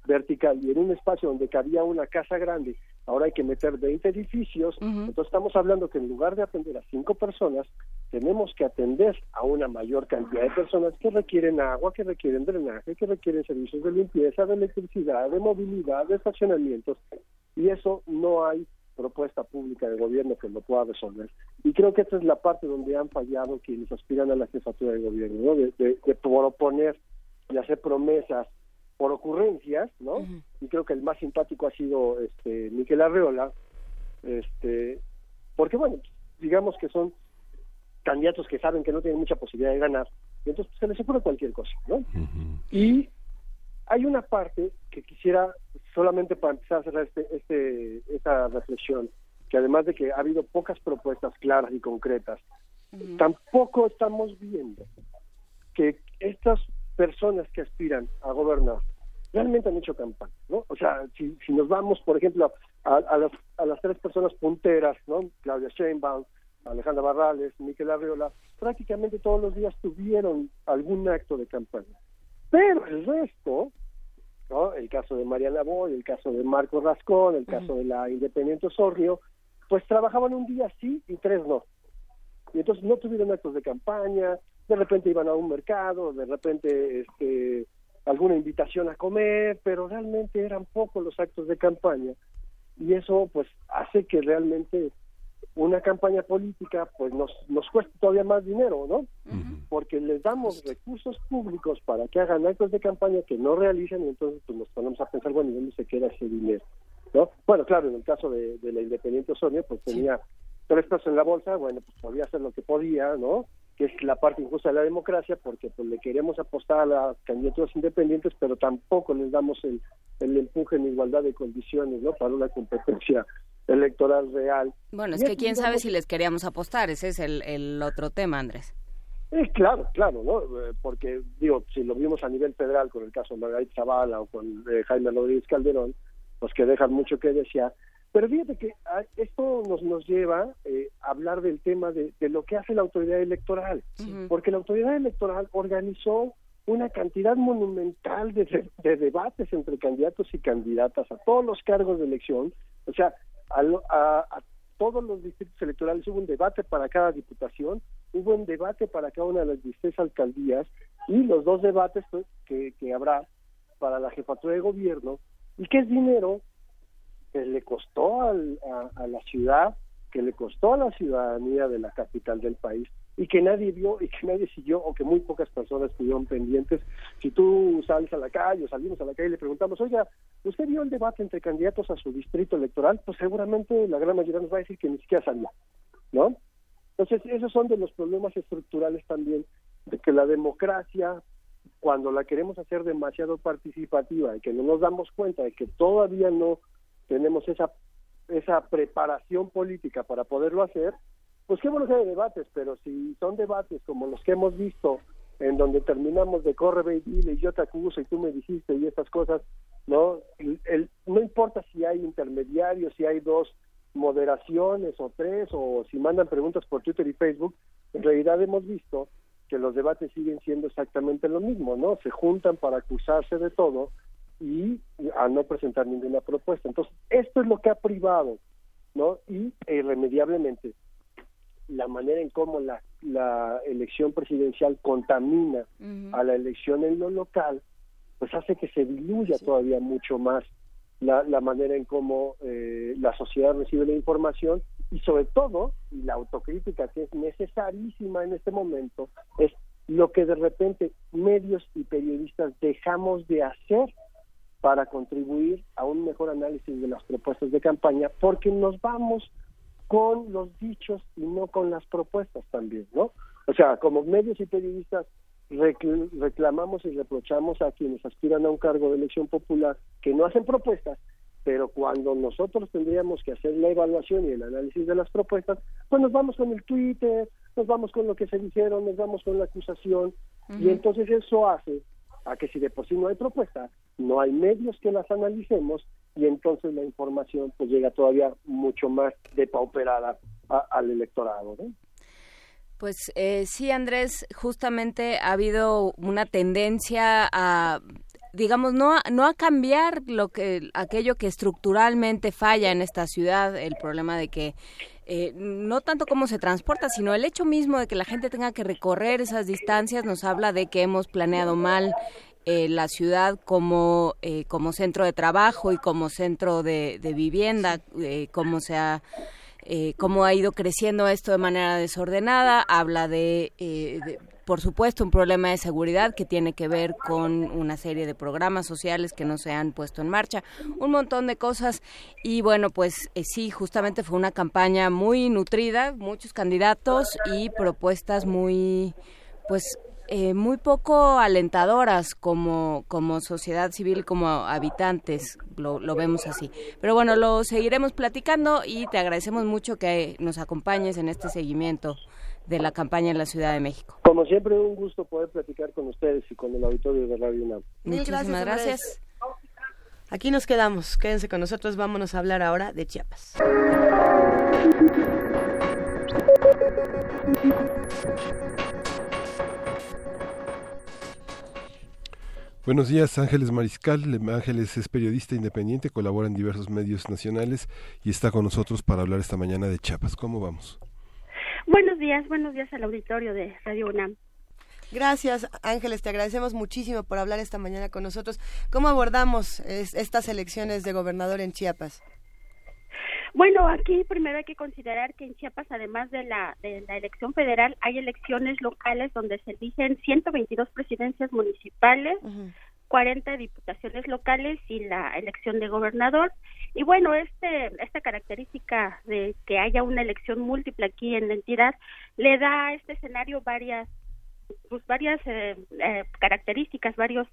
vertical y en un espacio donde cabía una casa grande, ahora hay que meter 20 edificios, entonces estamos hablando que en lugar de atender a cinco personas, tenemos que atender a una mayor cantidad de personas que requieren agua, que requieren drenaje, que requieren servicios de limpieza, de electricidad, de movilidad, de estacionamientos, y eso no hay propuesta pública de gobierno que lo pueda resolver. Y creo que esta es la parte donde han fallado quienes aspiran a la jefatura de gobierno, ¿no? de, de, de proponer y hacer promesas por ocurrencias, ¿no? Y creo que el más simpático ha sido este Miquel Arreola, este, porque bueno, digamos que son candidatos que saben que no tienen mucha posibilidad de ganar, y entonces pues, se les ocurre cualquier cosa, ¿no? Y hay una parte que quisiera solamente para empezar a cerrar este, este, esta reflexión, que además de que ha habido pocas propuestas claras y concretas, tampoco estamos viendo que estas personas que aspiran a gobernar realmente han hecho campaña, ¿no? O sea, si, si nos vamos, por ejemplo, a, a, las, a las tres personas punteras, ¿no? Claudia Sheinbaum, Alejandra Barrales, Miquel Arriola, prácticamente todos los días tuvieron algún acto de campaña. Pero el resto, ¿no? El caso de Mariana Boy, el caso de Marco Rascón, el caso de la Independiente Osornio, pues trabajaban un día sí y tres no. Y entonces no tuvieron actos de campaña, de repente iban a un mercado, de repente este alguna invitación a comer, pero realmente eran pocos los actos de campaña y eso pues hace que realmente una campaña política pues nos nos cueste todavía más dinero, ¿no? Porque les damos recursos públicos para que hagan actos de campaña que no realizan y entonces pues nos ponemos a pensar, bueno, ¿y dónde se queda ese dinero? ¿No? Bueno, claro, en el caso de, de la Independiente Osorio, pues tenía tres pesos en la bolsa, bueno, pues podía hacer lo que podía, ¿no? Que es la parte injusta de la democracia, porque pues le queremos apostar a las candidaturas independientes, pero tampoco les damos el, el empuje en igualdad de condiciones, ¿no? Para una competencia electoral real. Bueno, es que quién sabe si les queríamos apostar, ese es el, el otro tema, Andrés. Eh, claro, claro, ¿no? Eh, porque, digo, si lo vimos a nivel federal con el caso de Margarita Zavala o con eh, Jaime Rodríguez Calderón, pues que dejan mucho que desear, pero fíjate que ah, esto nos, nos lleva eh, a hablar del tema de, de, lo que hace la autoridad electoral, porque la autoridad electoral organizó una cantidad monumental de, de, debates entre candidatos y candidatas a todos los cargos de elección, o sea, a, a, a todos los distritos electorales hubo un debate para cada diputación, hubo un debate para cada una de las 16 alcaldías y los dos debates pues, que, que habrá para la jefatura de gobierno, y que es dinero que le costó al, a, la ciudad, que le costó a la ciudadanía de la capital del país y que nadie vio y que nadie siguió o que muy pocas personas estuvieron pendientes. Si tú sales a la calle o salimos a la calle y le preguntamos, oiga, ¿usted vio el debate entre candidatos a su distrito electoral? Pues seguramente la gran mayoría nos va a decir que ni siquiera salió, ¿no? Entonces, esos son de los problemas estructurales también, de que la democracia, cuando la queremos hacer demasiado participativa y que no nos damos cuenta de que todavía no tenemos esa esa preparación política para poderlo hacer, pues qué bueno que hay debates, pero si son debates como los que hemos visto, en donde terminamos de corre, ve y yo te acuso y tú me dijiste y estas cosas, ¿no? El, no importa si hay intermediarios, si hay dos moderaciones o tres, o si mandan preguntas por Twitter y Facebook, en realidad hemos visto que los debates siguen siendo exactamente lo mismo, ¿no? Se juntan para acusarse de todo y a no presentar ninguna propuesta. Entonces, esto es lo que ha privado, ¿no? Y irremediablemente la manera en cómo la, la elección presidencial contamina uh -huh. a la elección en lo local, pues hace que se diluya sí. todavía mucho más la, la manera en cómo eh, la sociedad recibe la información y sobre todo, y la autocrítica que es necesarísima en este momento, es lo que de repente medios y periodistas dejamos de hacer para contribuir a un mejor análisis de las propuestas de campaña, porque nos vamos con los dichos y no con las propuestas también, ¿no? O sea, como medios y periodistas reclamamos y reprochamos a quienes aspiran a un cargo de elección popular que no hacen propuestas, pero cuando nosotros tendríamos que hacer la evaluación y el análisis de las propuestas, pues nos vamos con el Twitter, nos vamos con lo que se dijeron, nos vamos con la acusación, y entonces eso hace a que si de por sí no hay propuesta, no hay medios que las analicemos y entonces la información pues llega todavía mucho más depauperada al electorado. ¿no? Pues eh, sí, Andrés, justamente ha habido una tendencia a digamos no a, no a cambiar lo que aquello que estructuralmente falla en esta ciudad el problema de que eh, no tanto cómo se transporta, sino el hecho mismo de que la gente tenga que recorrer esas distancias nos habla de que hemos planeado mal eh, la ciudad como, eh, como centro de trabajo y como centro de, vivienda, eh, cómo se ha cómo ha ido creciendo esto de manera desordenada, habla de, por supuesto, un problema de seguridad que tiene que ver con una serie de programas sociales que no se han puesto en marcha, un montón de cosas. Y bueno, pues sí, justamente fue una campaña muy nutrida, muchos candidatos y propuestas muy, pues eh, muy poco alentadoras como, como sociedad civil, como habitantes, lo, lo, vemos así. Pero bueno, lo seguiremos platicando y te agradecemos mucho que nos acompañes en este seguimiento de la campaña en la Ciudad de México. Como siempre, un gusto poder platicar con ustedes y con el auditorio de Radio UNAM. Muchísimas gracias. gracias. Aquí nos quedamos. Quédense con nosotros. Vámonos a hablar ahora de Chiapas. Buenos días, Ángeles Mariscal. Ángeles es periodista independiente, colabora en diversos medios nacionales y está con nosotros para hablar esta mañana de Chiapas. ¿Cómo vamos? Buenos días, buenos días al auditorio de Radio UNAM. Gracias, Ángeles. Te agradecemos muchísimo por hablar esta mañana con nosotros. ¿Cómo abordamos estas elecciones de gobernador en Chiapas? Bueno, aquí primero hay que considerar que en Chiapas, además de la, de la elección federal, hay elecciones locales donde se eligen 122 presidencias municipales, 40 diputaciones locales y la elección de gobernador. Y bueno, este, esta característica de que haya una elección múltiple aquí en la entidad le da a este escenario varias pues varias eh, eh, características, varios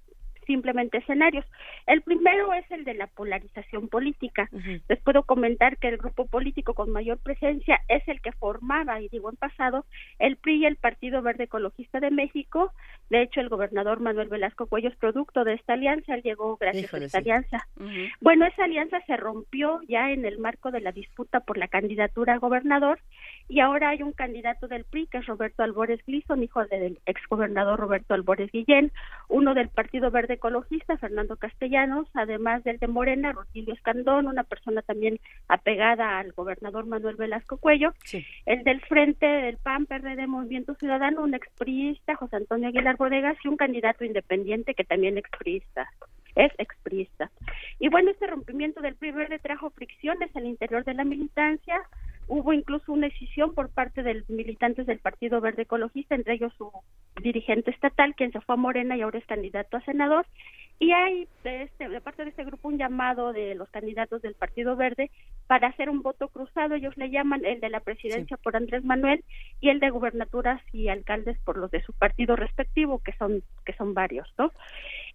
simplemente escenarios. El primero es el de la polarización política. Les puedo comentar que el grupo político con mayor presencia es el que formaba, y digo en pasado, el PRI y el Partido Verde Ecologista de México. De hecho, el gobernador Manuel Velasco Cuello es producto de esta alianza, él llegó gracias a esta alianza. Bueno, esa alianza se rompió ya en el marco de la disputa por la candidatura a gobernador y ahora hay un candidato del PRI que es Roberto Albores Glison, hijo del exgobernador Roberto Albores Guillén, uno del Partido Verde ecologista, Fernando Castellanos, además del de Morena, Rutilio Escandón, una persona también apegada al gobernador Manuel Velasco Cuello, el del Frente del PAN, PRD, Movimiento Ciudadano, un expriista, José Antonio Aguilar Bodegas, y un candidato independiente que también expriista es expriista. Y bueno, este rompimiento del PRI verde trajo fricciones al interior de la militancia, hubo incluso una decisión por parte de militantes del Partido Verde Ecologista, entre ellos su dirigente estatal, quien se fue a Morena y ahora es candidato a senador. Y hay de, este, de parte de este grupo un llamado de los candidatos del Partido Verde para hacer un voto cruzado. Ellos le llaman el de la presidencia por Andrés Manuel y el de gubernaturas y alcaldes por los de su partido respectivo, que son que son varios, ¿no?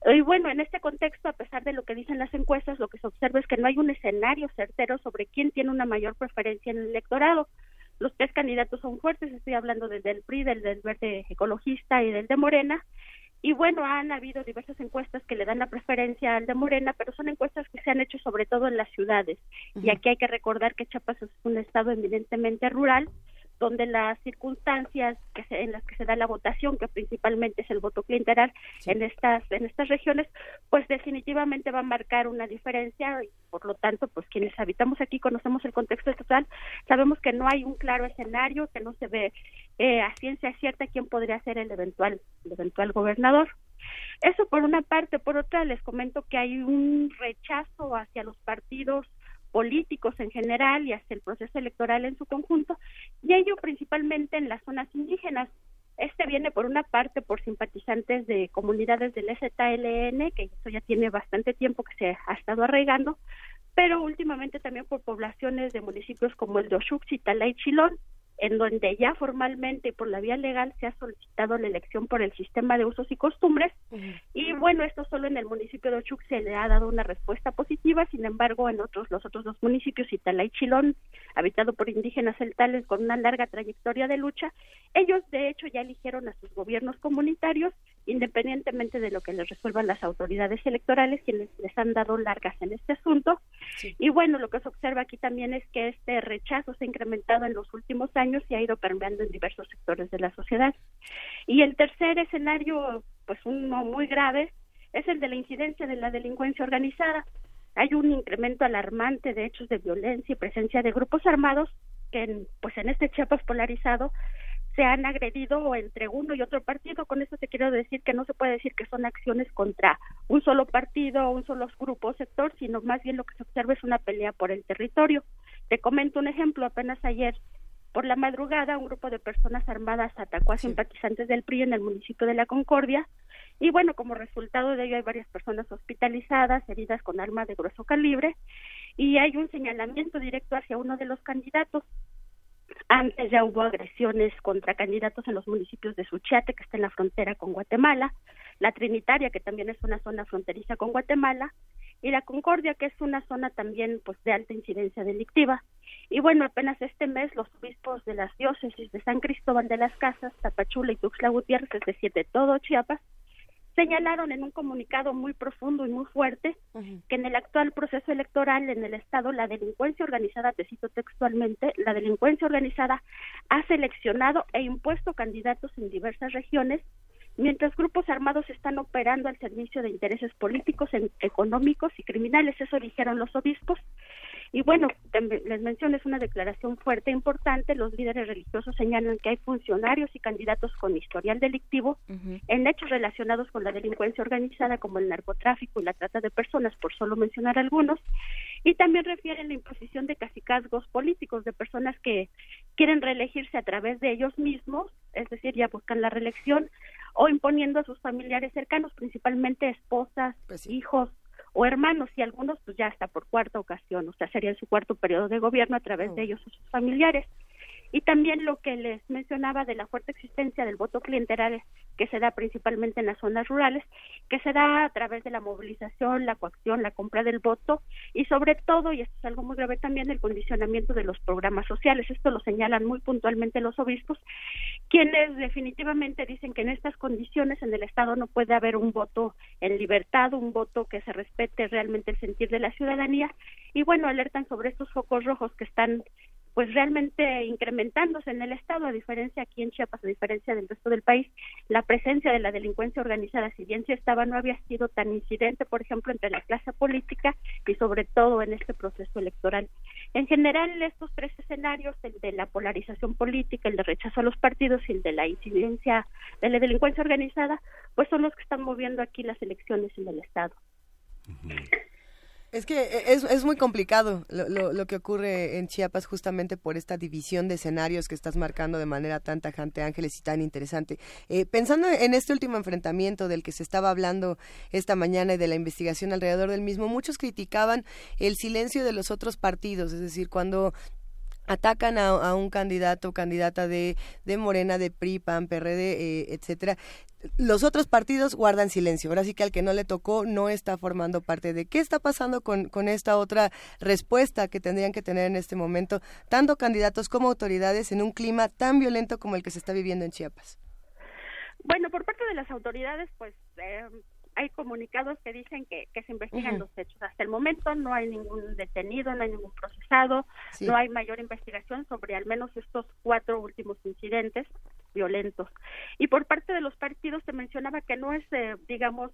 Y bueno, en este contexto, a pesar de lo que dicen las encuestas, lo que se observa es que no hay un escenario certero sobre quién tiene una mayor preferencia en el electorado. Los tres candidatos son fuertes, estoy hablando del del PRI, del del Verde Ecologista y del de Morena. Y bueno, han habido diversas encuestas que le dan la preferencia al de Morena, pero son encuestas que se han hecho sobre todo en las ciudades. Y aquí hay que recordar que Chiapas es un estado eminentemente rural donde las circunstancias que en las que se da la votación, que principalmente es el voto clientelar en estas en estas regiones, pues definitivamente va a marcar una diferencia y por lo tanto, pues quienes habitamos aquí conocemos el contexto estatal, sabemos que no hay un claro escenario, que no se ve eh, a ciencia cierta quién podría ser el eventual el eventual gobernador. Eso por una parte, por otra les comento que hay un rechazo hacia los partidos políticos en general y hasta el proceso electoral en su conjunto, y ello principalmente en las zonas indígenas. Este viene por una parte por simpatizantes de comunidades del ZLN, que eso ya tiene bastante tiempo que se ha estado arraigando, pero últimamente también por poblaciones de municipios como el de Oshuk, Chitala y Chilón, en donde ya formalmente y por la vía legal se ha solicitado la elección por el sistema de usos y costumbres. Y bueno, esto solo en el municipio de Ochuc se le ha dado una respuesta positiva, sin embargo, en otros, los otros dos municipios, Itala y Chilón, habitado por indígenas celtales con una larga trayectoria de lucha, ellos de hecho ya eligieron a sus gobiernos comunitarios, independientemente de lo que les resuelvan las autoridades electorales, quienes les han dado largas en este asunto. Y bueno, lo que se observa aquí también es que este rechazo se ha incrementado en los últimos años y ha ido permeando en diversos sectores de la sociedad. Y el tercer escenario, pues uno muy grave, es el de la incidencia de la delincuencia organizada. Hay un incremento alarmante de hechos de violencia y presencia de grupos armados que, en, pues en este Chiapas polarizado, se han agredido entre uno y otro partido. Con eso te quiero decir que no se puede decir que son acciones contra un solo partido, un solo grupo o sector, sino más bien lo que se observa es una pelea por el territorio. Te comento un ejemplo. Apenas ayer por la madrugada, un grupo de personas armadas atacó a simpatizantes del PRI en el municipio de La Concordia. Y bueno, como resultado de ello hay varias personas hospitalizadas, heridas con armas de grueso calibre, y hay un señalamiento directo hacia uno de los candidatos. Antes ya hubo agresiones contra candidatos en los municipios de Suchiate, que está en la frontera con Guatemala, la Trinitaria, que también es una zona fronteriza con Guatemala, y la Concordia, que es una zona también pues de alta incidencia delictiva. Y bueno, apenas este mes los obispos de las diócesis de San Cristóbal de las Casas, Tapachula y Tuxtla Gutiérrez, es decir, de todo Chiapas, señalaron en un comunicado muy profundo y muy fuerte que en el actual proceso electoral en el Estado la delincuencia organizada, te cito textualmente, la delincuencia organizada ha seleccionado e impuesto candidatos en diversas regiones mientras grupos armados están operando al servicio de intereses políticos, económicos y criminales. Eso dijeron los obispos. Y bueno, les menciono, es una declaración fuerte e importante. Los líderes religiosos señalan que hay funcionarios y candidatos con historial delictivo en hechos relacionados con la delincuencia organizada como el narcotráfico y la trata de personas, por solo mencionar algunos. Y también refieren la imposición de casicazgos políticos de personas que quieren reelegirse a través de ellos mismos, es decir, ya buscan la reelección, o imponiendo a sus familiares cercanos, principalmente esposas, pues hijos, o hermanos y algunos pues ya hasta por cuarta ocasión, o sea, sería en su cuarto periodo de gobierno a través de oh. ellos o sus familiares. Y también lo que les mencionaba de la fuerte existencia del voto clientelar que se da principalmente en las zonas rurales, que se da a través de la movilización, la coacción, la compra del voto y sobre todo, y esto es algo muy grave también, el condicionamiento de los programas sociales. Esto lo señalan muy puntualmente los obispos, quienes definitivamente dicen que en estas condiciones en el Estado no puede haber un voto en libertad, un voto que se respete realmente el sentir de la ciudadanía y bueno, alertan sobre estos focos rojos que están pues realmente incrementándose en el estado a diferencia aquí en Chiapas a diferencia del resto del país la presencia de la delincuencia organizada si bien sí estaba no había sido tan incidente por ejemplo entre la clase política y sobre todo en este proceso electoral. En general estos tres escenarios el de la polarización política el de rechazo a los partidos y el de la incidencia de la delincuencia organizada pues son los que están moviendo aquí las elecciones en el estado es que e, es, es muy complicado lo, lo, que ocurre en Chiapas justamente por esta división de escenarios que estás marcando de manera tan tajante, Ángeles, y tan interesante. Eh, pensando en este último enfrentamiento del que se estaba hablando esta mañana y de la investigación alrededor del mismo, muchos criticaban el silencio de los otros partidos, es decir, cuando atacan a, un candidato o candidata de, de Morena, de PRI, PAN, PRD, eh, etcétera, los otros partidos guardan silencio. Ahora sí que al que no le tocó no está formando parte de qué está pasando con, con esta otra respuesta que tendrían que tener en este momento tanto candidatos como autoridades en un clima tan violento como el que se está viviendo en Chiapas. Bueno, por parte de las autoridades, pues eh, hay comunicados que dicen que, que se investigan los hechos. Hasta el momento no hay ningún detenido, no hay ningún procesado, no hay mayor investigación sobre al menos estos cuatro últimos incidentes violentos. Y por parte de los partidos se mencionaba que no es, eh, digamos,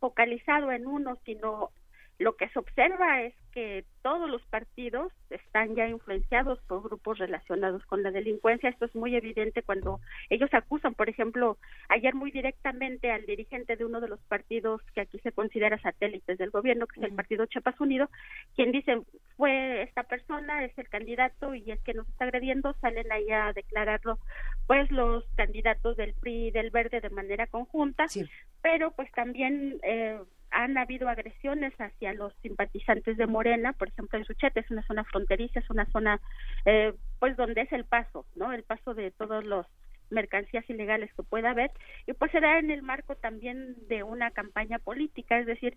focalizado en uno, sino lo que se observa es que todos los partidos están ya influenciados por grupos relacionados con la delincuencia. Esto es muy evidente cuando ellos acusan, por ejemplo, ayer muy directamente al dirigente de uno de los partidos que aquí se considera satélites del gobierno, que es el Partido Chiapas Unido, quien dice fue esta persona, es el candidato y es que nos está agrediendo, salen ahí a declararlo pues los candidatos del PRI y del Verde de manera conjunta, pero pues también eh, han habido agresiones hacia los simpatizantes de Morena, por ejemplo en Suchete es una zona fronteriza, es una zona eh, pues donde es el paso, ¿no? El paso de todos los mercancías ilegales que pueda haber y pues se da en el marco también de una campaña política, es decir,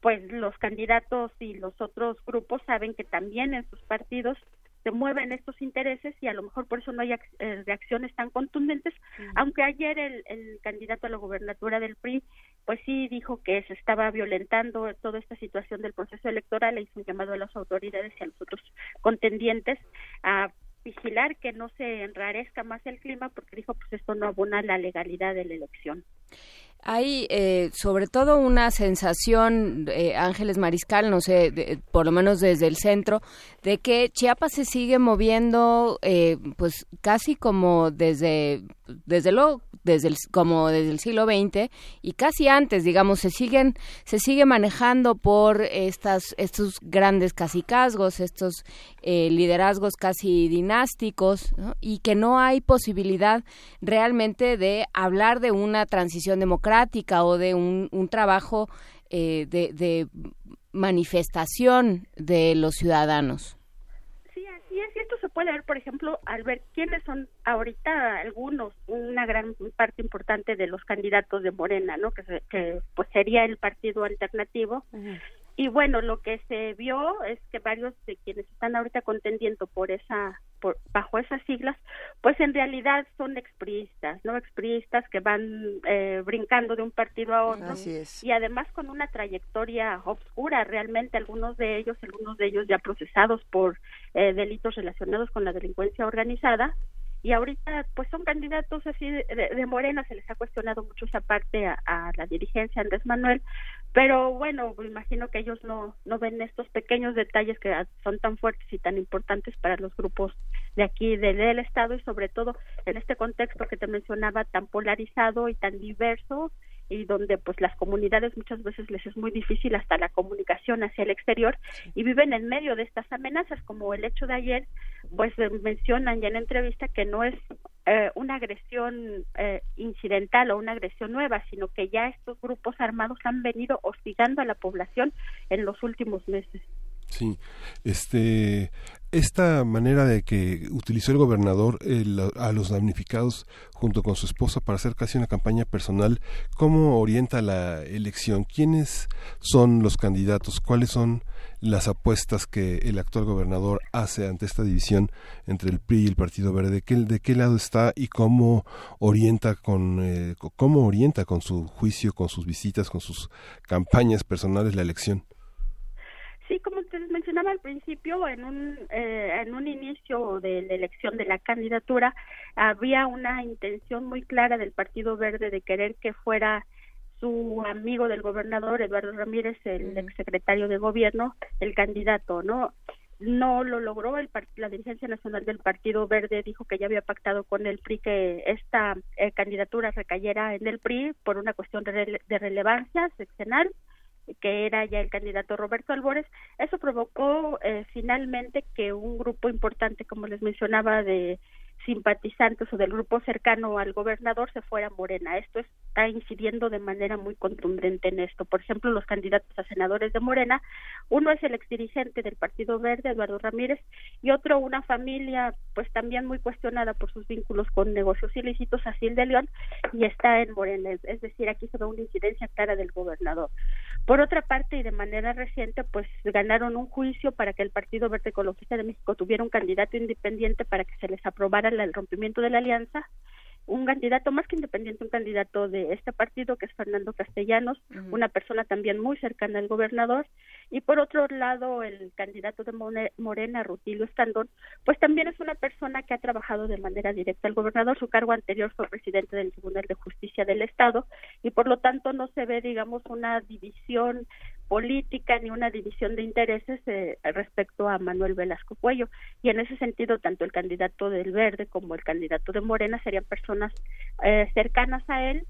pues los candidatos y los otros grupos saben que también en sus partidos se mueven estos intereses y a lo mejor por eso no hay eh, reacciones tan contundentes, aunque ayer el, el candidato a la gobernatura del PRI pues sí dijo que se estaba violentando toda esta situación del proceso electoral e hizo un llamado a las autoridades y a los otros contendientes a vigilar que no se enrarezca más el clima porque dijo pues esto no abona la legalidad de la elección. Hay eh, sobre todo una sensación, eh, Ángeles Mariscal, no sé, por lo menos desde el centro, de que Chiapas se sigue moviendo, eh, pues casi como desde, desde luego, desde el, como desde el siglo XX y casi antes, digamos, se siguen, se sigue manejando por estas, estos grandes casicazgos, estos liderazgos casi dinásticos, y que no hay posibilidad realmente de hablar de una transición democrática o de un, un trabajo eh, de, de manifestación de los ciudadanos. Sí, así es. Y esto se puede ver, por ejemplo, al ver quiénes son ahorita algunos, una gran parte importante de los candidatos de Morena, ¿no? Que, que pues sería el partido alternativo. Y bueno, lo que se vio es que varios de quienes están ahorita contendiendo por esa, por, bajo esas siglas, pues en realidad son expriistas, ¿no? Expriistas que van eh, brincando de un partido a otro. Y además con una trayectoria obscura, realmente algunos de ellos, algunos de ellos ya procesados por eh, delitos relacionados con la delincuencia organizada y ahorita pues son candidatos así de, Morena, se les ha cuestionado mucho esa parte a, la dirigencia Andrés Manuel, pero bueno, imagino que ellos no, no ven estos pequeños detalles que son tan fuertes y tan importantes para los grupos de aquí del Estado y sobre todo en este contexto que te mencionaba tan polarizado y tan diverso y donde pues las comunidades muchas veces les es muy difícil hasta la comunicación hacia el exterior y viven en medio de estas amenazas como el hecho de ayer pues eh, mencionan ya en la entrevista que no es eh, una agresión eh, incidental o una agresión nueva sino que ya estos grupos armados han venido hostigando a la población en los últimos meses Sí, este, esta manera de que utilizó el gobernador a los damnificados junto con su esposa para hacer casi una campaña personal, ¿cómo orienta la elección? ¿Quiénes son los candidatos? ¿Cuáles son las apuestas que el actual gobernador hace ante esta división entre el PRI y el Partido Verde? ¿De qué, de qué lado está y cómo orienta con eh, cómo orienta con su juicio, con sus visitas, con sus campañas personales la elección? Sí, como ustedes mencionaba al principio, en un, eh, en un inicio de la elección de la candidatura, había una intención muy clara del Partido Verde de querer que fuera su amigo del gobernador, Eduardo Ramírez, el exsecretario de gobierno, el candidato, ¿no? No lo logró, el la dirigencia nacional del Partido Verde dijo que ya había pactado con el PRI que esta eh, candidatura recayera en el PRI por una cuestión de, de relevancia seccional que era ya el candidato Roberto Albores, eso provocó eh, finalmente que un grupo importante, como les mencionaba, de simpatizantes o del grupo cercano al gobernador se fuera Morena. Esto está incidiendo de manera muy contundente en esto. Por ejemplo, los candidatos a senadores de Morena, uno es el exdirigente del Partido Verde, Eduardo Ramírez, y otro una familia pues también muy cuestionada por sus vínculos con negocios ilícitos, Asil de León, y está en Morena. Es decir, aquí se ve una incidencia clara del gobernador. Por otra parte, y de manera reciente, pues ganaron un juicio para que el Partido Verde Ecologista de México tuviera un candidato independiente para que se les aprobara el rompimiento de la alianza un candidato más que independiente, un candidato de este partido que es Fernando Castellanos, una persona también muy cercana al gobernador, y por otro lado el candidato de Morena, Rutilio Estandón, pues también es una persona que ha trabajado de manera directa al gobernador, su cargo anterior fue presidente del Tribunal de Justicia del Estado, y por lo tanto no se ve, digamos, una división política ni una división de intereses eh, respecto a Manuel Velasco Cuello. Y en ese sentido, tanto el candidato del Verde como el candidato de Morena serían personas eh, cercanas a él.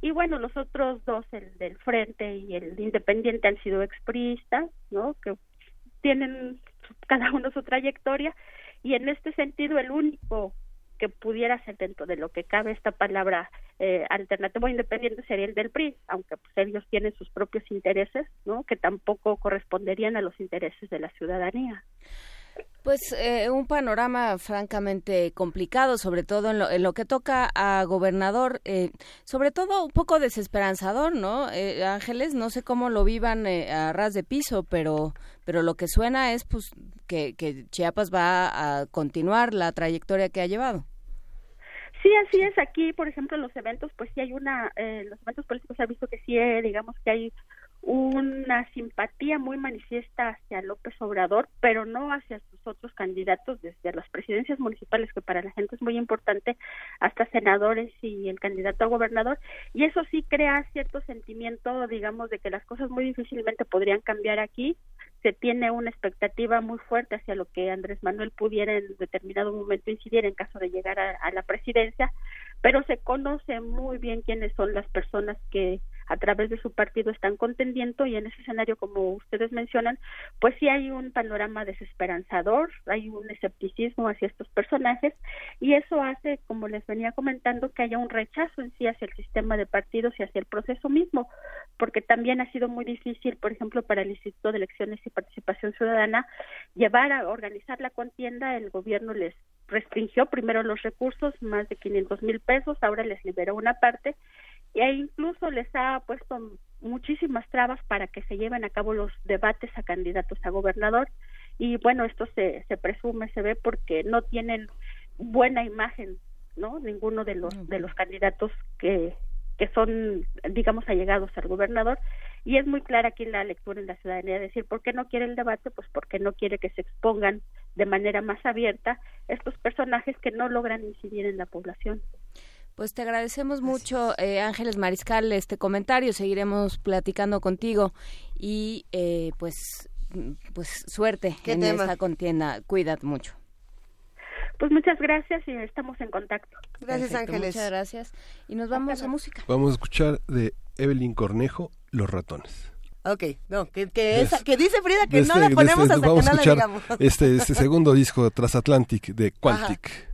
Y bueno, los otros dos, el del Frente y el Independiente, han sido expristas, ¿no? Que tienen cada uno su trayectoria. Y en este sentido, el único que pudiera ser dentro de lo que cabe esta palabra eh, alternativo independiente sería el del PRI, aunque pues, ellos tienen sus propios intereses, ¿no? Que tampoco corresponderían a los intereses de la ciudadanía. Pues eh, un panorama francamente complicado, sobre todo en lo, que toca a gobernador, eh, sobre todo un poco desesperanzador, ¿no? Eh, Ángeles, no sé cómo lo vivan a ras de piso, pero, pero lo que suena es pues que, que Chiapas va a continuar la trayectoria que ha llevado. Sí, así es. Aquí, por ejemplo, en los eventos, pues sí hay una, los eventos políticos se ha visto que sí, digamos que hay una simpatía muy manifiesta hacia López Obrador, pero no hacia sus otros candidatos, desde las presidencias municipales, que para la gente es muy importante, hasta senadores y el candidato a gobernador. Y eso sí crea cierto sentimiento, digamos, de que las cosas muy difícilmente podrían cambiar aquí. Se tiene una expectativa muy fuerte hacia lo que Andrés Manuel pudiera en determinado momento incidir en caso de llegar a, a la presidencia, pero se conoce muy bien quiénes son las personas que a través de su partido están contendiendo y en ese escenario, como ustedes mencionan, pues sí hay un panorama desesperanzador, hay un escepticismo hacia estos personajes y eso hace, como les venía comentando, que haya un rechazo en sí hacia el sistema de partidos y hacia el proceso mismo, porque también ha sido muy difícil, por ejemplo, para el Instituto de Elecciones y Participación Ciudadana llevar a organizar la contienda, el gobierno les restringió primero los recursos, más de 500 mil pesos, ahora les liberó una parte e incluso les ha puesto muchísimas trabas para que se lleven a cabo los debates a candidatos a gobernador. Y bueno esto se, se presume se ve porque no tienen buena imagen no ninguno de los de los candidatos que que son digamos allegados al gobernador. Y es muy clara aquí la lectura en la ciudadanía decir por qué no quiere el debate pues porque no quiere que se expongan de manera más abierta estos personajes que no logran incidir en la población pues te agradecemos mucho, eh, Ángeles Mariscal, este comentario. Seguiremos platicando contigo y eh, pues, pues suerte en esta contienda. Cuídate mucho. Pues muchas gracias y estamos en contacto. Gracias, Ángeles. Muchas gracias. Y nos vamos a música. Vamos a escuchar de Evelyn Cornejo, Los ratones. Ok, no, que, que, que dice Frida que no la este, ponemos hasta que no la digamos. Este, este segundo disco Transatlantic de Quantic.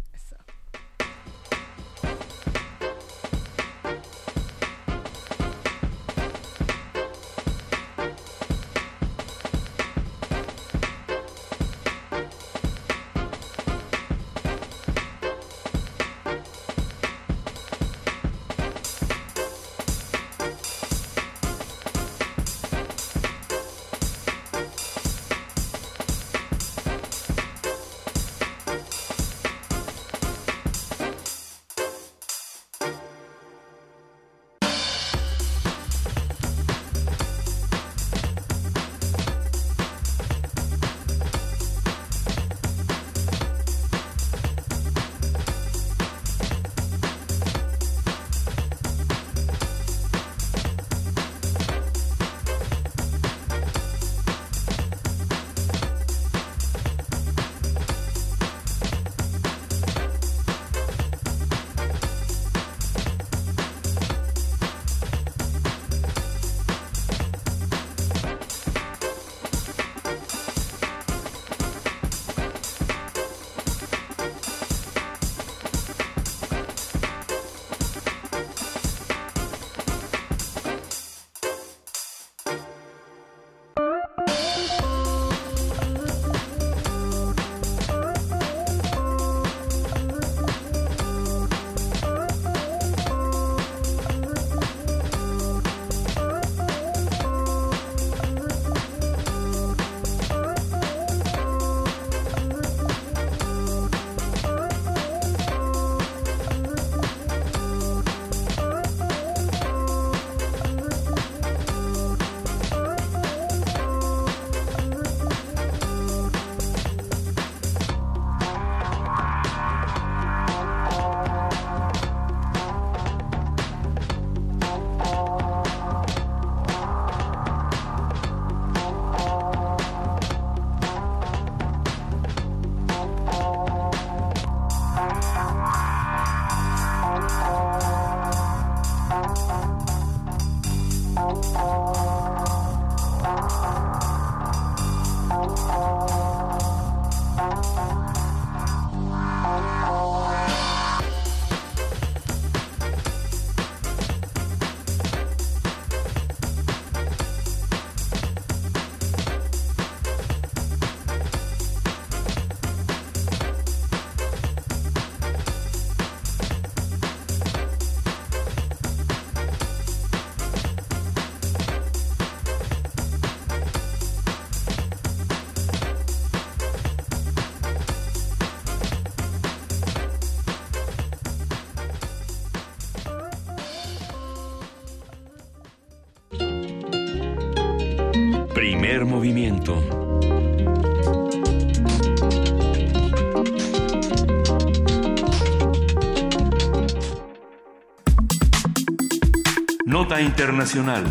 Internacional.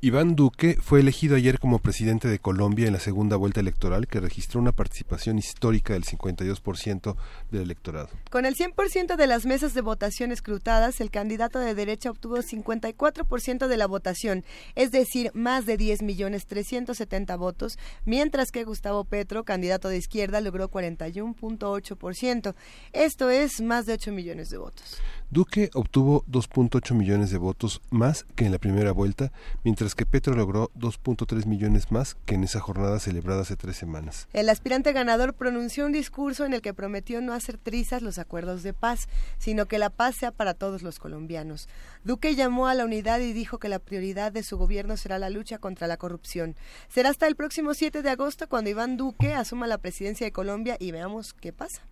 Iván Duque fue elegido ayer como presidente de Colombia en la segunda vuelta electoral que registró una participación histórica del 52% del electorado. Con el 100% de las mesas de votación escrutadas, el candidato de derecha obtuvo 54% de la votación, es decir, más de 10 millones 370 votos, mientras que Gustavo Petro, candidato de izquierda, logró 41.8%. Esto es más de 8 millones de votos. Duque obtuvo 2.8 millones de votos más que en la primera vuelta, mientras que Petro logró 2.3 millones más que en esa jornada celebrada hace tres semanas. El aspirante ganador pronunció un discurso en el que prometió no hacer trizas los acuerdos de paz, sino que la paz sea para todos los colombianos. Duque llamó a la unidad y dijo que la prioridad de su gobierno será la lucha contra la corrupción. Será hasta el próximo 7 de agosto cuando Iván Duque asuma la presidencia de Colombia y veamos qué pasa.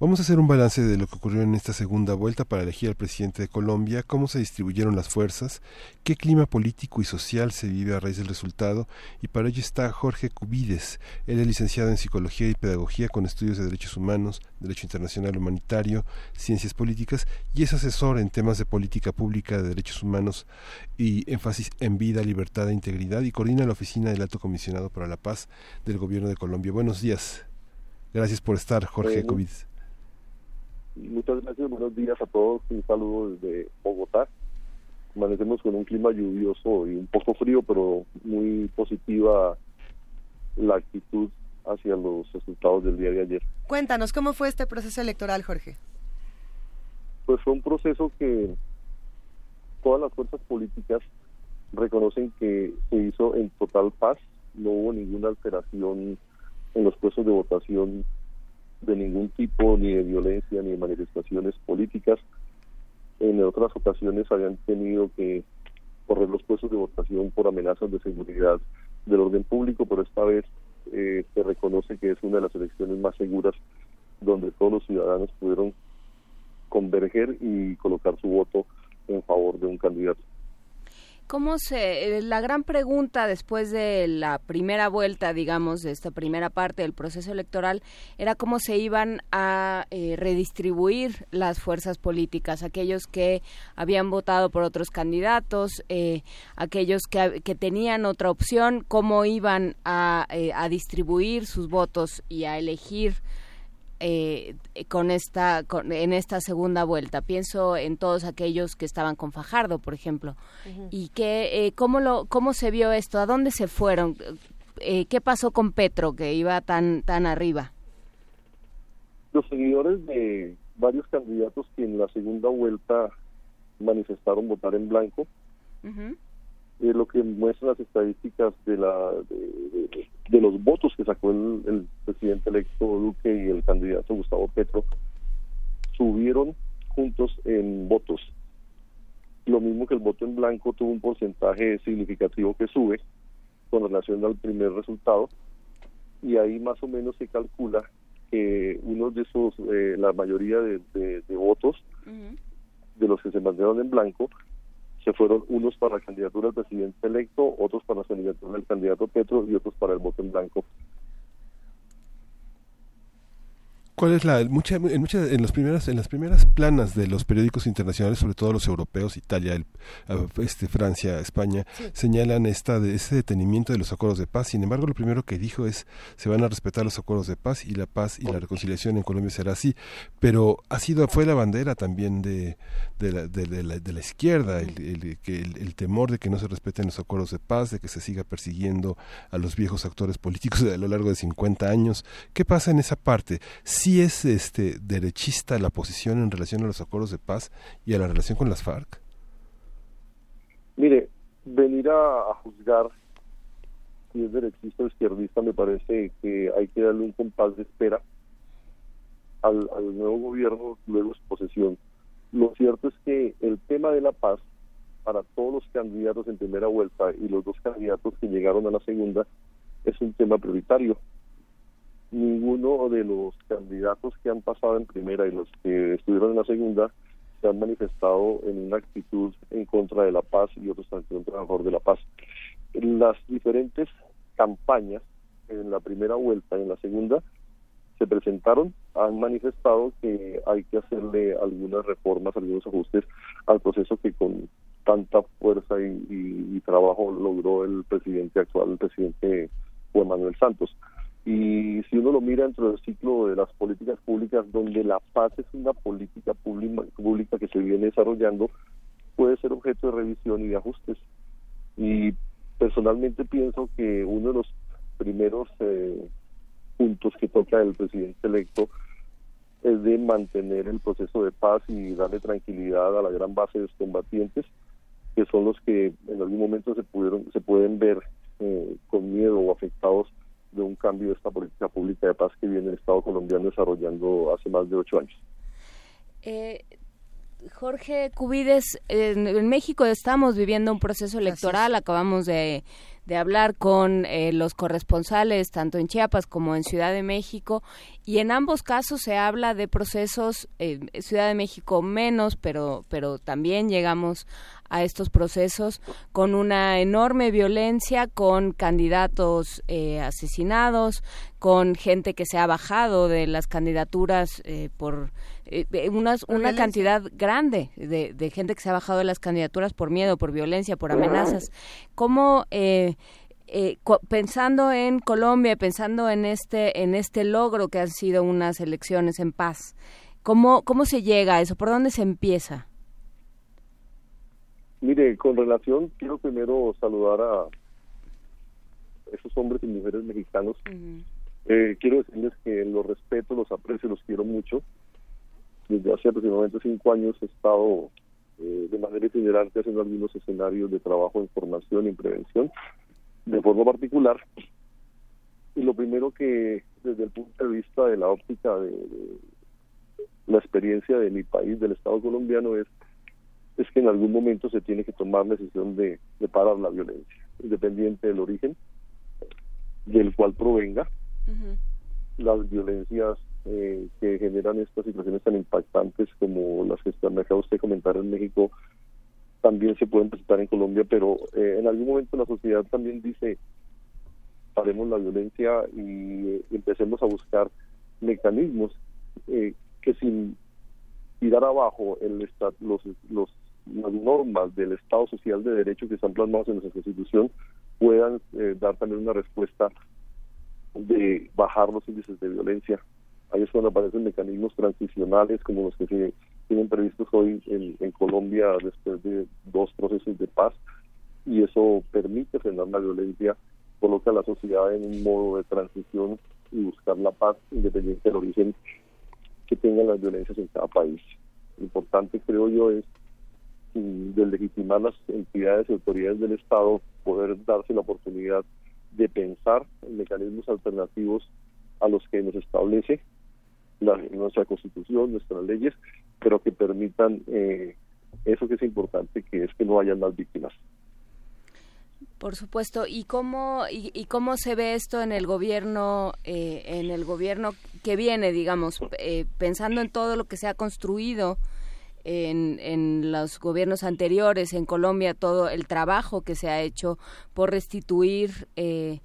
Vamos a hacer un balance de lo que ocurrió en esta segunda vuelta para elegir al presidente de Colombia, cómo se distribuyeron las fuerzas, qué clima político y social se vive a raíz del resultado, y para ello está Jorge Cubides. Él es licenciado en Psicología y Pedagogía con estudios de Derechos Humanos, Derecho Internacional Humanitario, Ciencias Políticas, y es asesor en temas de política pública de derechos humanos y énfasis en vida, libertad e integridad, y coordina la oficina del Alto Comisionado para la Paz del Gobierno de Colombia. Buenos días. Gracias por estar, Jorge Cubides. Muchas gracias, buenos días a todos. Un saludo desde Bogotá. Amanecemos con un clima lluvioso y un poco frío, pero muy positiva la actitud hacia los resultados del día de ayer. Cuéntanos, ¿cómo fue este proceso electoral, Jorge? Pues fue un proceso que todas las fuerzas políticas reconocen que se hizo en total paz, no hubo ninguna alteración en los puestos de votación de ningún tipo, ni de violencia, ni de manifestaciones políticas. En otras ocasiones habían tenido que correr los puestos de votación por amenazas de seguridad del orden público, pero esta vez eh, se reconoce que es una de las elecciones más seguras donde todos los ciudadanos pudieron converger y colocar su voto en favor de un candidato. ¿Cómo se, eh, la gran pregunta después de la primera vuelta, digamos, de esta primera parte del proceso electoral, era cómo se iban a eh, redistribuir las fuerzas políticas, aquellos que habían votado por otros candidatos, eh, aquellos que, que, tenían otra opción, cómo iban a, a distribuir sus votos y a elegir eh, con esta en esta segunda vuelta. Pienso en todos aquellos que estaban con Fajardo por ejemplo. Y que eh, cómo lo cómo se vio esto a dónde se fueron eh, qué pasó con Petro que iba tan tan arriba los seguidores de varios candidatos que en la segunda vuelta manifestaron votar en blanco eh, lo que muestran las estadísticas de la de, los votos que sacó el, presidente electo Duque y el candidato Gustavo Petro subieron juntos en votos. Lo mismo que el voto en blanco tuvo un porcentaje significativo que sube con relación al primer resultado y ahí más o menos se calcula que uno de esos eh, la mayoría de, votos de los que se mandaron en blanco se fueron unos para la candidatura del presidente electo, otros para la candidatura del candidato Petro y otros para el voto en blanco. ¿Cuál es la mucha, en muchas en las primeras en las primeras planas de los periódicos internacionales, sobre todo los europeos, Italia, el, este Francia, España, señalan esta de ese detenimiento de los acuerdos de paz. Sin embargo, lo primero que dijo es se van a respetar los acuerdos de paz y la paz y la reconciliación en Colombia será así. Pero ha sido fue la bandera también de, de, la, de, la, de la, izquierda el, el, el, temor de que no se respeten los acuerdos de paz, de que se siga persiguiendo a los viejos actores políticos a lo largo de 50 años. ¿Qué pasa en esa parte? sí es este derechista la posición en relación a los acuerdos de paz y a la relación con las FARC? Mire, venir a, juzgar si es derechista o izquierdista me parece que hay que darle un compás de espera al, al nuevo gobierno luego su posesión. Lo cierto es que el tema de la paz para todos los candidatos en primera vuelta y los dos candidatos que llegaron a la segunda es un tema prioritario ninguno de los candidatos que han pasado en primera y los que estuvieron en la segunda se han manifestado en una actitud en contra de la paz y otros en contra a favor de la paz. Las diferentes campañas en la primera vuelta y en la segunda se presentaron, han manifestado que hay que hacerle algunas reformas, algunos ajustes al proceso que con tanta fuerza y, trabajo logró el presidente actual, el presidente Juan Manuel Santos. Y si uno lo mira dentro del ciclo de las políticas públicas, donde la paz es una política pública que se viene desarrollando, puede ser objeto de revisión y de ajustes. Y personalmente pienso que uno de los primeros eh, puntos que toca el presidente electo es de mantener el proceso de paz y darle tranquilidad a la gran base de los combatientes, que son los que en algún momento se pudieron se pueden ver eh, con miedo o afectados de un cambio de esta política pública de paz que viene el Estado colombiano desarrollando hace más de ocho años. Eh, Jorge Cubides, en, México estamos viviendo un proceso electoral, acabamos de, hablar con eh, los corresponsales tanto en Chiapas como en Ciudad de México y en ambos casos se habla de procesos, en Ciudad de México menos, pero, pero también llegamos a estos procesos con una enorme violencia, con candidatos eh, asesinados, con gente que se ha bajado de las candidaturas eh, por eh, una cantidad grande de, gente que se ha bajado de las candidaturas por miedo, por violencia, por amenazas. ¿Cómo pensando en Colombia, pensando en este en este logro que han sido unas elecciones en paz, cómo cómo se llega a eso, por dónde se empieza? Mire, con relación, quiero primero saludar a esos hombres y mujeres mexicanos. Eh, quiero decirles que los respeto, los aprecio, los quiero mucho. Desde hace aproximadamente cinco años he estado eh, de manera itinerante haciendo algunos escenarios de trabajo en formación y en prevención, de forma particular. Y lo primero que, desde el punto de vista de la óptica de la experiencia de mi país, del Estado colombiano, es es que en algún momento se tiene que tomar la decisión de, parar la violencia, independiente del origen del cual provenga. Las violencias eh, que generan estas situaciones tan impactantes como las que me acaba usted comentar en México también se pueden presentar en Colombia, pero eh, en algún momento la sociedad también dice paremos la violencia y eh, empecemos a buscar mecanismos que sin tirar abajo el los, los las normas del Estado Social de Derecho que están plasmadas en nuestra Constitución puedan eh, dar también una respuesta de bajar los índices de violencia. Ahí es cuando aparecen mecanismos transicionales como los que se tienen previstos hoy en, Colombia después de dos procesos de paz y eso permite frenar la violencia, coloca a la sociedad en un modo de transición y buscar la paz independiente del origen que tengan las violencias en cada país. Lo importante creo yo es de legitimar las entidades y autoridades del Estado, poder darse la oportunidad de pensar en mecanismos alternativos a los que nos establece la, nuestra constitución, nuestras leyes, pero que permitan eh, eso que es importante, que es que no haya más víctimas. Por supuesto. ¿Y cómo y, cómo se ve esto en el gobierno eh, en el gobierno que viene, digamos, eh, pensando en todo lo que se ha construido en, en los gobiernos anteriores en Colombia todo el trabajo que se ha hecho por restituir eh,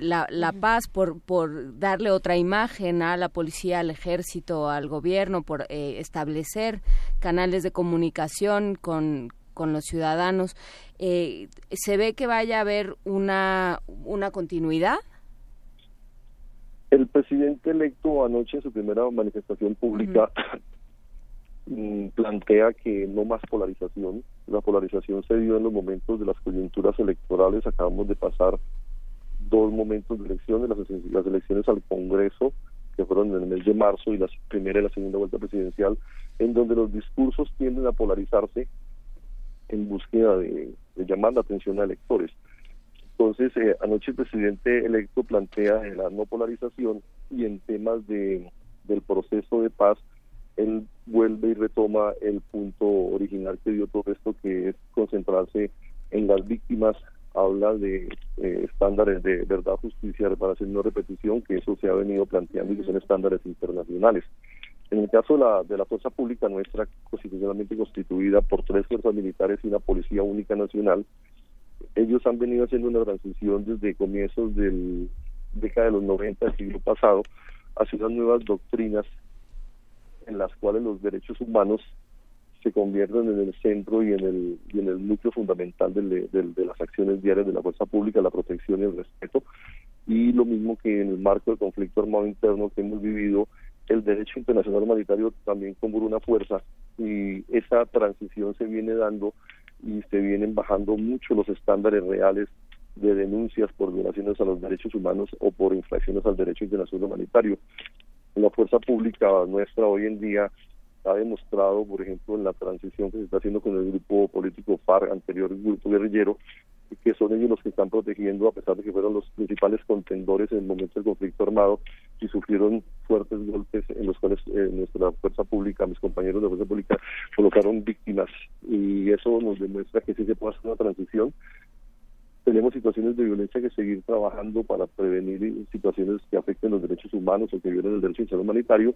la, la paz, por, por darle otra imagen a la policía, al ejército, al gobierno, por eh, establecer canales de comunicación con, con los ciudadanos. Eh, ¿Se ve que vaya a haber una, una continuidad? El presidente electo anoche en su primera manifestación pública Mm, plantea que no más polarización. La polarización se dio en los momentos de las coyunturas electorales. Acabamos de pasar dos momentos de elecciones, las, elecciones al Congreso, que fueron en el mes de marzo, y la primera y la segunda vuelta presidencial, en donde los discursos tienden a polarizarse en búsqueda de, llamar la atención a electores. Entonces, eh, anoche el presidente electo plantea la no polarización y en temas de del proceso de paz él vuelve y retoma el punto original que dio todo esto, que es concentrarse en las víctimas, habla de eh, estándares de verdad, justicia, reparación y no repetición, que eso se ha venido planteando y que son estándares internacionales. En el caso de la, de la fuerza pública nuestra, constitucionalmente constituida por tres fuerzas militares y una policía única nacional, ellos han venido haciendo una transición desde comienzos del década de los 90 del siglo pasado hacia unas nuevas doctrinas en las cuales los derechos humanos se convierten en el centro y en el, y en el núcleo fundamental de, de las acciones diarias de la fuerza pública, la protección y el respeto. Y lo mismo que en el marco del conflicto armado interno que hemos vivido, el derecho internacional humanitario también como una fuerza y esa transición se viene dando y se vienen bajando mucho los estándares reales de denuncias por violaciones a los derechos humanos o por infracciones al derecho internacional humanitario. La fuerza pública nuestra hoy en día ha demostrado, por ejemplo, en la transición que se está haciendo con el grupo político FARC, anterior grupo guerrillero, que son ellos los que están protegiendo, a pesar de que fueron los principales contendores en el momento del conflicto armado y sufrieron fuertes golpes en los cuales eh, nuestra fuerza pública, mis compañeros de fuerza pública, colocaron víctimas. Y eso nos demuestra que sí se puede hacer una transición tenemos situaciones de violencia que seguir trabajando para prevenir situaciones que afecten los derechos humanos o que violen el derecho internacional humanitario,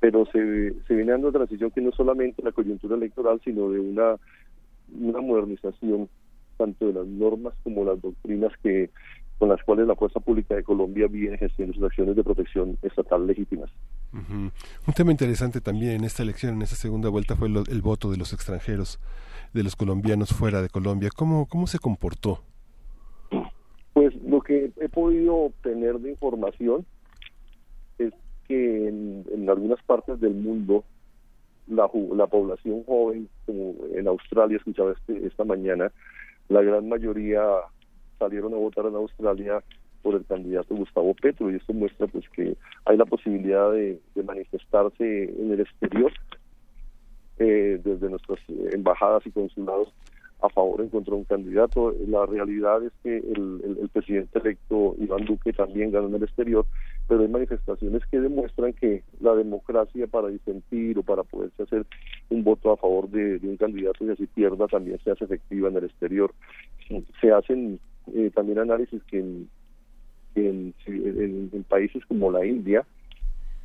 pero se, se viene dando una transición que no solamente la coyuntura electoral, sino de una, una modernización tanto de las normas como las doctrinas que con las cuales la Fuerza Pública de Colombia viene ejerciendo sus acciones de protección estatal legítimas. Un tema interesante también en esta elección, en esta segunda vuelta, fue el voto de los extranjeros, de los colombianos fuera de Colombia. ¿Cómo, cómo se comportó? He podido obtener de información es que en, algunas partes del mundo la, la población joven, como en Australia, escuchaba este, esta mañana, la gran mayoría salieron a votar en Australia por el candidato Gustavo Petro y esto muestra pues que hay la posibilidad de, manifestarse en el exterior eh, desde nuestras embajadas y consulados a favor encontró un candidato. La realidad es que el, presidente electo Iván Duque también ganó en el exterior, pero hay manifestaciones que demuestran que la democracia para disentir o para poderse hacer un voto a favor de, un candidato y así pierda también se hace efectiva en el exterior. Se hacen eh, también análisis que en, en países como la India,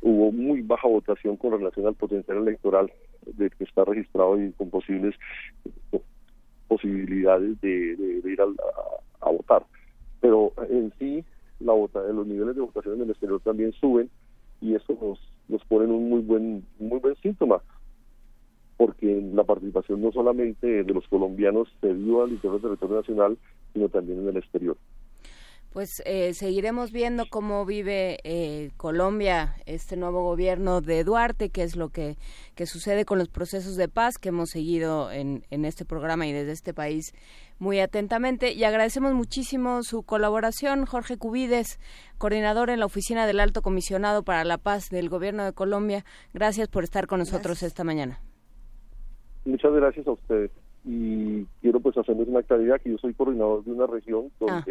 hubo muy baja votación con relación al potencial electoral de que está registrado y con posibles posibilidades de, ir a, votar. Pero en sí, la vota, los niveles de votación en el exterior también suben y eso nos, nos pone en un muy buen, muy buen síntoma, porque la participación no solamente de los colombianos se dio al interior del territorio nacional, sino también en el exterior pues eh, seguiremos viendo cómo vive eh, Colombia este nuevo gobierno de Duarte, qué es lo que, que sucede con los procesos de paz que hemos seguido en, en este programa y desde este país muy atentamente. Y agradecemos muchísimo su colaboración, Jorge Cubides, coordinador en la Oficina del Alto Comisionado para la Paz del Gobierno de Colombia. Gracias por estar con nosotros esta mañana. Muchas gracias a ustedes. Y quiero pues hacerles una claridad que yo soy coordinador de una región ah.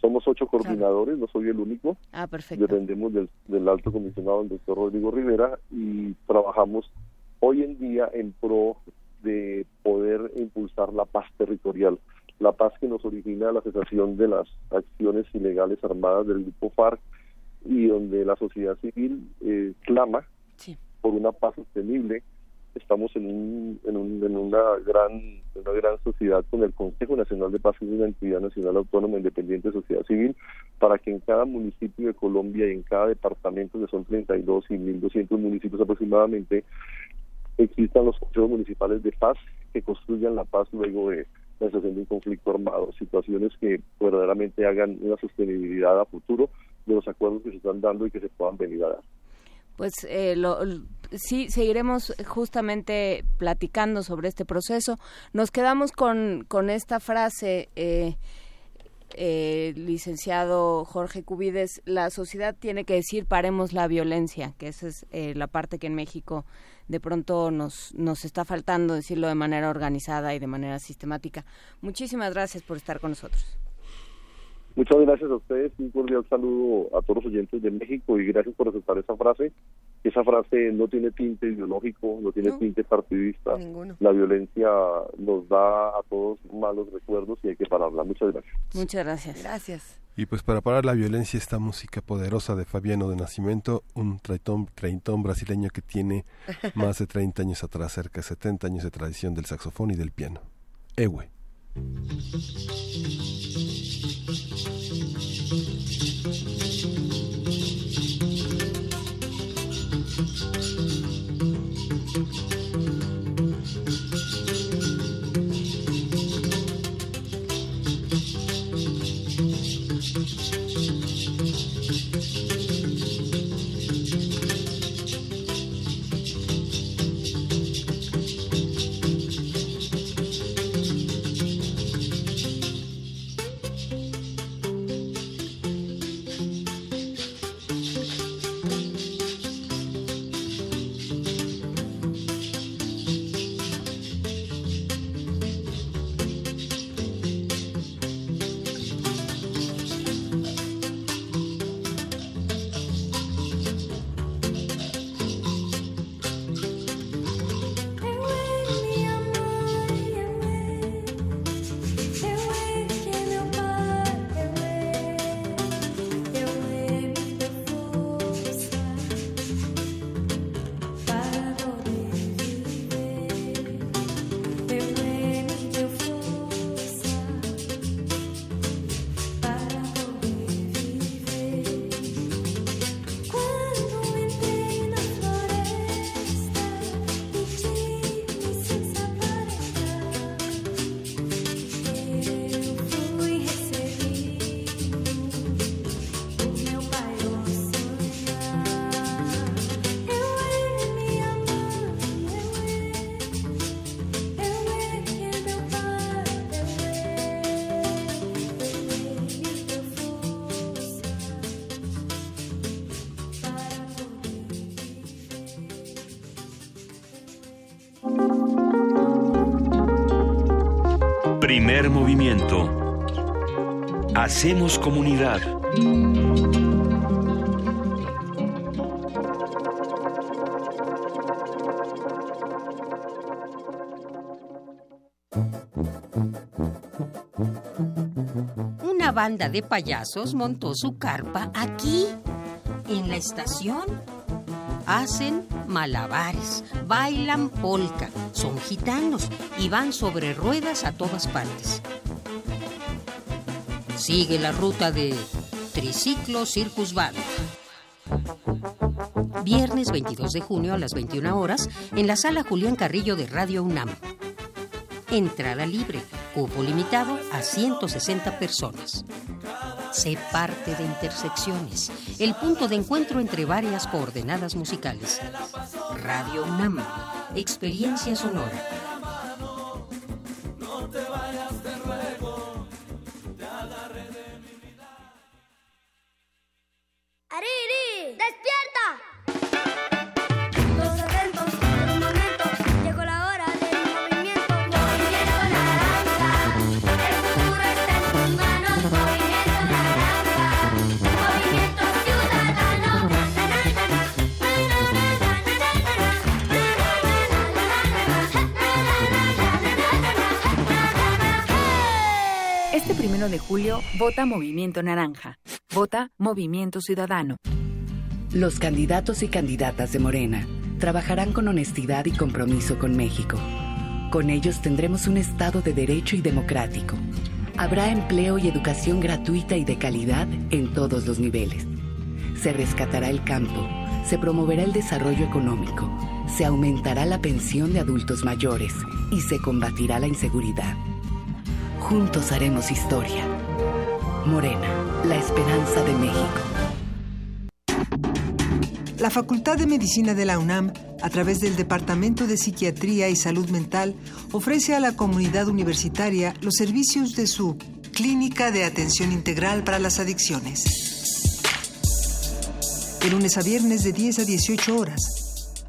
Somos ocho coordinadores, no soy el único. Ah, perfecto. Dependemos del, alto comisionado, el doctor Rodrigo Rivera, y trabajamos hoy en día en pro de poder impulsar la paz territorial, la paz que nos origina la cesación de las acciones ilegales armadas del grupo FARC y donde la sociedad civil eh, clama por una paz sostenible estamos en, un, en, un, en una gran una gran sociedad con el Consejo Nacional de Paz y una entidad nacional autónoma independiente de sociedad civil para que en cada municipio de Colombia y en cada departamento que son 32 y 1.200 municipios aproximadamente existan los consejos municipales de paz que construyan la paz luego de la situación de un conflicto armado, situaciones que verdaderamente hagan una sostenibilidad a futuro de los acuerdos que se están dando y que se puedan venir a dar. Pues eh, sí, seguiremos justamente platicando sobre este proceso. Nos quedamos con, con esta frase, eh, eh, licenciado Jorge Cubides, la sociedad tiene que decir paremos la violencia, que esa es la parte que en México de pronto nos, nos está faltando decirlo de manera organizada y de manera sistemática. Muchísimas gracias por estar con nosotros. Muchas gracias a ustedes, un cordial saludo a todos los oyentes de México y gracias por aceptar esa frase esa frase no tiene tinte ideológico, no tiene tinte partidista. La violencia nos da a todos malos recuerdos y hay que pararla. Muchas gracias. Muchas gracias. Gracias. Y pues para parar la violencia, esta música poderosa de Fabiano de Nacimiento, un traitón, treintón brasileño que tiene más de 30 años atrás, cerca de 70 años de tradición del saxofón y del piano. Ewe. Movimiento. Hacemos comunidad. Una banda de payasos montó su carpa aquí, en la estación. Hacen malabares, bailan polka, son gitanos y van sobre ruedas a todas partes. Sigue la ruta de Triciclo Circus Band. Viernes 22 de junio a las 21 horas en la sala Julián Carrillo de Radio UNAM. Entrada libre, cupo limitado a 160 personas. Sé parte de Intersecciones, el punto de encuentro entre varias coordenadas musicales. Radio UNAM, experiencia sonora. 31 de julio, vota Movimiento Naranja. Vota Movimiento Ciudadano. Los candidatos y candidatas de Morena trabajarán con honestidad y compromiso con México. Con ellos tendremos un Estado de derecho y democrático. Habrá empleo y educación gratuita y de calidad en todos los niveles. Se rescatará el campo, se promoverá el desarrollo económico, se aumentará la pensión de adultos mayores y se combatirá la inseguridad. Juntos haremos historia. Morena, la esperanza de México. La Facultad de Medicina de la UNAM, a través del Departamento de Psiquiatría y Salud Mental, ofrece a la comunidad universitaria los servicios de su Clínica de Atención Integral para las Adicciones. De lunes a viernes de 10 a 18 horas.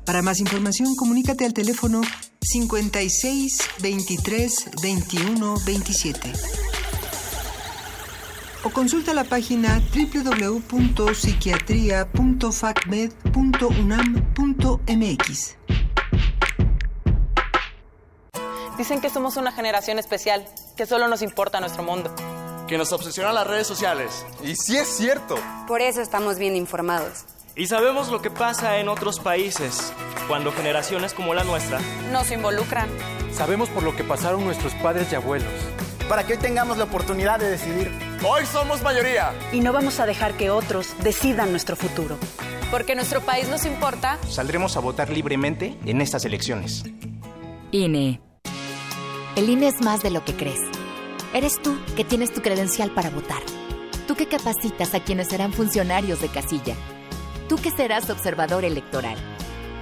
Para más información, comunícate al teléfono 56 23 21 27. o consulta la página www.psiquiatria.facmed.unam.mx. Dicen que somos una generación especial, que solo nos importa nuestro mundo. Que nos obsesionan las redes sociales. Y sí es cierto. Por eso estamos bien informados. Y sabemos lo que pasa en otros países, cuando generaciones como la nuestra nos involucran. Sabemos por lo que pasaron nuestros padres y abuelos. Para que hoy tengamos la oportunidad de decidir. Hoy somos mayoría. Y no vamos a dejar que otros decidan nuestro futuro. Porque nuestro país nos importa. Saldremos a votar libremente en estas elecciones. INE. El INE es más de lo que crees. Eres tú que tienes tu credencial para votar. Tú que capacitas a quienes serán funcionarios de casilla. Tú que serás observador electoral.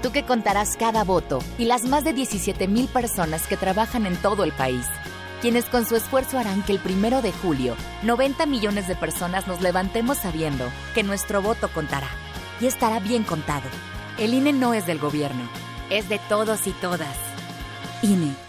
Tú que contarás cada voto y las más de 17 mil personas que trabajan en todo el país. Quienes con su esfuerzo harán que el primero de julio 90 millones de personas nos levantemos sabiendo que nuestro voto contará. Y estará bien contado. El INE no es del gobierno, es de todos y todas. INE.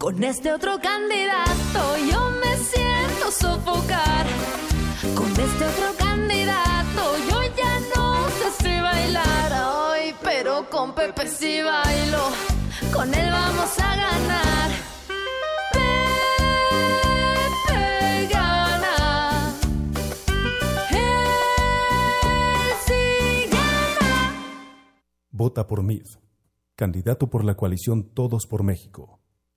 Con este otro candidato yo me siento sofocar. Con este otro candidato yo ya no sé si bailar. Ay, pero con Pepe sí bailo. Con él vamos a ganar. Pepe gana. Él gana. Vota por MID. Candidato por la coalición Todos por México.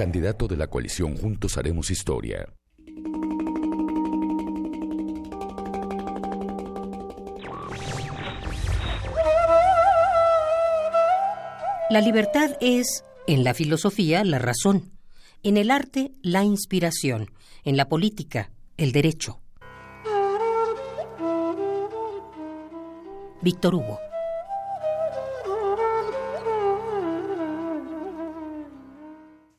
Candidato de la coalición Juntos Haremos Historia. La libertad es, en la filosofía, la razón, en el arte, la inspiración, en la política, el derecho. Víctor Hugo.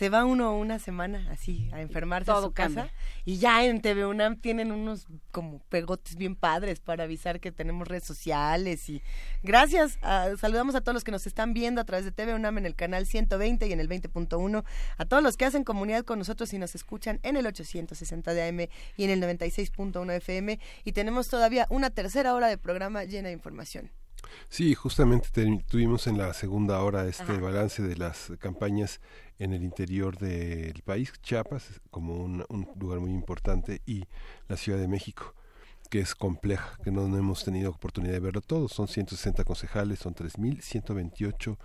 se va uno una semana así a enfermarse Todo a su casa y ya en TV UNAM tienen unos como pegotes bien padres para avisar que tenemos redes sociales y gracias, saludamos a todos los que nos están viendo a través de TV UNAM en el canal 120 y en el 20.1, a todos los que hacen comunidad con nosotros y nos escuchan en el 860 de AM y en el 96.1 FM y tenemos todavía una tercera hora de programa llena de información. Sí, justamente te- tuvimos en la segunda hora este Ajá. balance de las campañas en el interior del país, Chiapas como un, un lugar muy importante y la Ciudad de México que es compleja, que no, hemos tenido oportunidad de verlo todo. Son 160 concejales, son 3.128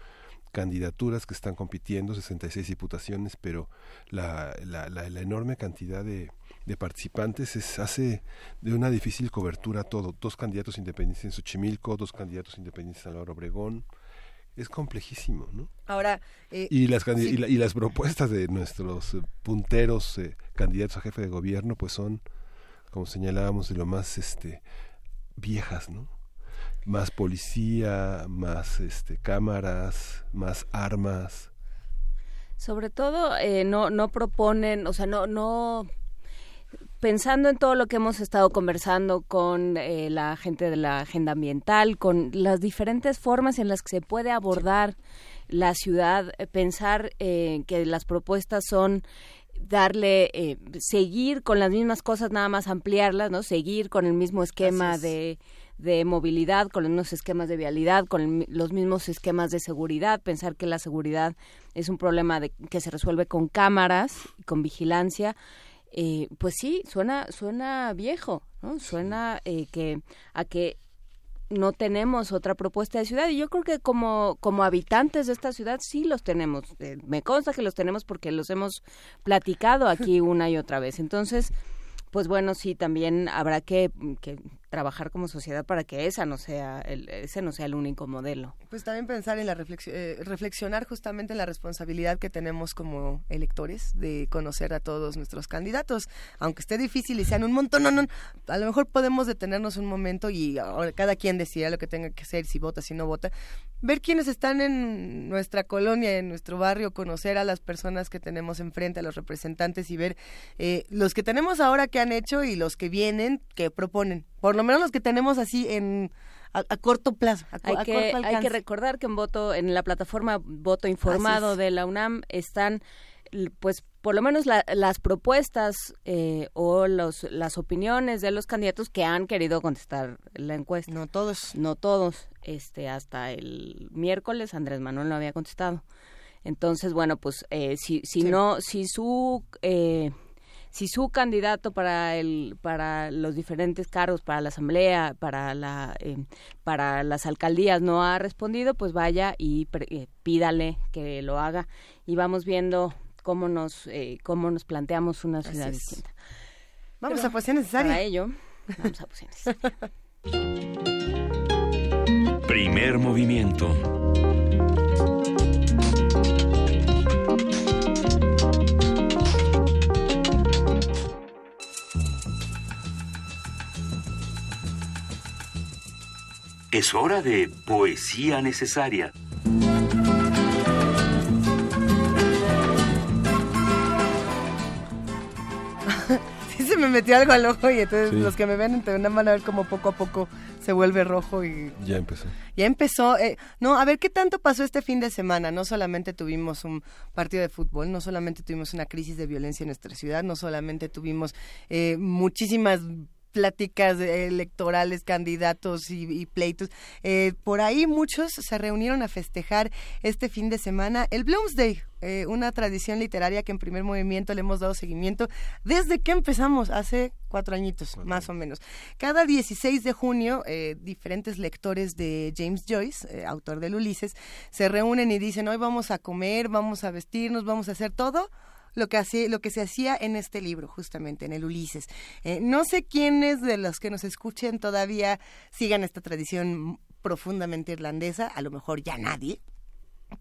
candidaturas que están compitiendo, 66 diputaciones, pero la, enorme cantidad de, de participantes es, hace de una difícil cobertura todo. Dos candidatos independientes en Xochimilco, dos candidatos independientes en Álvaro Obregón. Es complejísimo, ¿no? Ahora, eh, Y las, sí. y, la- y las propuestas de nuestros eh, punteros eh, candidatos a jefe de gobierno, pues son, como señalábamos, de lo más este viejas, ¿no? Más policía, más este cámaras, más armas. Sobre todo, eh, no, no proponen, o sea, no, no pensando en todo lo que hemos estado conversando con eh, la gente de la agenda ambiental, con las diferentes formas en las que se puede abordar la ciudad, eh, pensar eh, que las propuestas son darle, eh, seguir con las mismas cosas, nada más ampliarlas, ¿no? Seguir con el mismo esquema de, de movilidad, con los mismos esquemas de vialidad, con el los mismos esquemas de seguridad, pensar que la seguridad es un problema de, que se resuelve con cámaras y con vigilancia. Eh, pues sí, suena, suena viejo, ¿no? Suena eh, que a que no tenemos otra propuesta de ciudad. Y yo creo que como como habitantes de esta ciudad sí los tenemos. Eh, me consta que los tenemos porque los hemos platicado aquí una y otra vez. Entonces pues bueno sí también habrá que, que trabajar como sociedad para que esa no sea el, ese no sea el único modelo. Pues también pensar en la reflexión, reflexionar justamente en la responsabilidad que tenemos como electores de conocer a todos nuestros candidatos, aunque esté difícil y sean un montón, no, no, a lo mejor podemos detenernos un momento y ahora cada quien decida lo que tenga que hacer, si vota, si no vota, ver quiénes están en nuestra colonia, en nuestro barrio, conocer a las personas que tenemos enfrente, a los representantes y ver eh, los que tenemos ahora que han hecho y los que vienen que proponen, por lo menos los que tenemos así en a, a corto plazo, a, hay a que, corto hay que recordar que en voto en la plataforma voto informado de la UNAM están pues por lo menos la- las propuestas eh, o los las opiniones de los candidatos que han querido contestar la encuesta. No todos. No todos. Este hasta el miércoles Andrés Manuel no había contestado. Entonces bueno pues eh, si si Sí. no si su eh, si su candidato para el para los diferentes cargos para la asamblea para la eh, para las alcaldías no ha respondido pues vaya y pre- eh, pídale que lo haga y vamos viendo cómo nos eh, cómo nos planteamos una Así ciudad es. distinta Vamos Pero a poesía necesaria. para ello vamos a poesía necesaria Primer movimiento. Es hora de poesía necesaria. Sí se me metió algo al ojo y entonces Sí. los que me ven te van a ver como poco a poco se vuelve rojo y Ya empezó. ya empezó. eh, no, a ver qué tanto pasó este fin de semana. No solamente tuvimos un partido de fútbol, no solamente tuvimos una crisis de violencia en nuestra ciudad, no solamente tuvimos eh, muchísimas pláticas electorales, candidatos y, y pleitos. Eh, por ahí muchos se reunieron a festejar este fin de semana el Bloomsday, eh, una tradición literaria que en primer movimiento le hemos dado seguimiento desde que empezamos, hace cuatro añitos, más o menos. Cada 16 de junio, eh, diferentes lectores de James Joyce, eh, autor del Ulises, se reúnen y dicen, hoy vamos a comer, vamos a vestirnos, vamos a hacer todo lo que hacía, lo que se hacía en este libro, justamente, en el Ulises. Eh, no sé quiénes de los que nos escuchen todavía sigan esta tradición profundamente irlandesa, a lo mejor ya nadie,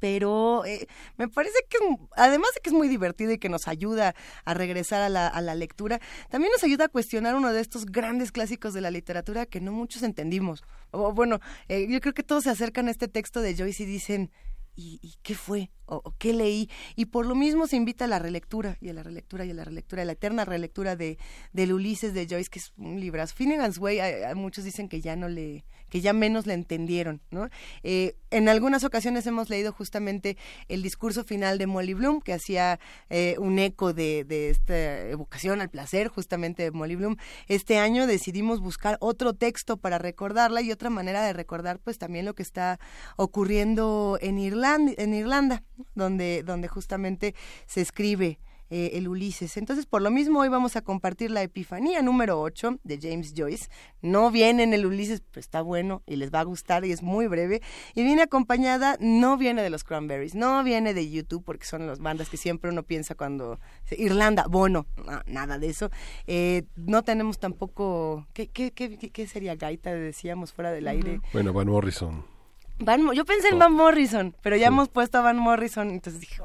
pero eh, me parece que además de que es muy divertido y que nos ayuda a regresar a la, a la lectura, también nos ayuda a cuestionar uno de estos grandes clásicos de la literatura que no muchos entendimos. O, bueno, eh, yo creo que todos se acercan a este texto de Joyce y dicen, ¿y, y qué fue? O, qué leí? Y por lo mismo se invita a la relectura, y a la relectura, y a la relectura, a la eterna relectura de del Ulises de Joyce, que es un librazo. Finnegan's Way, muchos dicen que ya no le, que ya menos le entendieron, ¿no? Eh, en algunas ocasiones hemos leído justamente el discurso final de Molly Bloom, que hacía eh, un eco de, de esta evocación al placer, justamente de Molly Bloom. Este año decidimos buscar otro texto para recordarla y otra manera de recordar, pues también lo que está ocurriendo en Irlanda, en Irlanda, donde, donde justamente se escribe eh, el Ulises. Entonces, por lo mismo, hoy vamos a compartir la Epifanía número 8 de James Joyce. No viene en el Ulises, pero está bueno y les va a gustar y es muy breve. Y viene acompañada, no viene de los Cranberries, no viene de YouTube, porque son las bandas que siempre uno piensa cuando... Irlanda, Bono, no, nada de eso. Eh, no tenemos tampoco... ¿qué, qué, qué, qué- qué sería gaita? Decíamos fuera del aire. Bueno, Van Morrison. Van yo pensé en Van Morrison, pero ya hemos puesto a Van Morrison, entonces dije.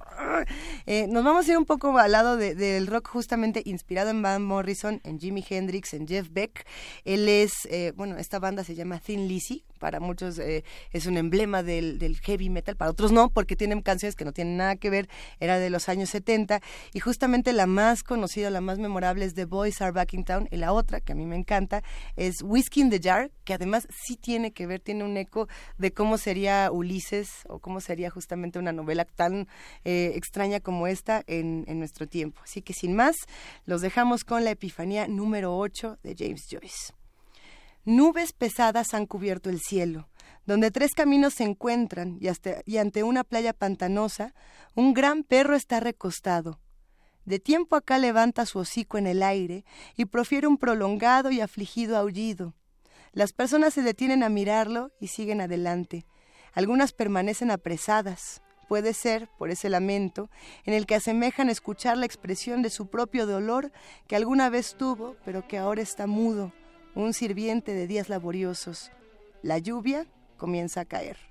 Eh, nos vamos a ir un poco al lado de- del rock justamente inspirado en Van Morrison, en Jimi Hendrix, en Jeff Beck. Él es, eh, bueno, esta banda se llama Thin Lizzy. Para muchos eh, es un emblema del, del heavy metal, para otros no, porque tienen canciones que no tienen nada que ver. Era de los años 70 y justamente la más conocida, la más memorable es The Boys Are Back in Town y la otra, que a mí me encanta, es Whiskey in the Jar, que además sí tiene que ver, tiene un eco de cómo sería Ulises o cómo sería justamente una novela tan eh, extraña como esta en, nuestro tiempo. Así que sin más, los dejamos con la Epifanía número 8 de James Joyce. Nubes pesadas han cubierto el cielo, donde tres caminos se encuentran y ante una playa pantanosa, un gran perro está recostado. De tiempo acá levanta su hocico en el aire y profiere un prolongado y afligido aullido. Las personas se detienen a mirarlo y siguen adelante. Algunas permanecen apresadas. Puede ser, por ese lamento, en el que asemejan escuchar la expresión de su propio dolor que alguna vez tuvo, pero que ahora está mudo, un sirviente de días laboriosos. La lluvia comienza a caer.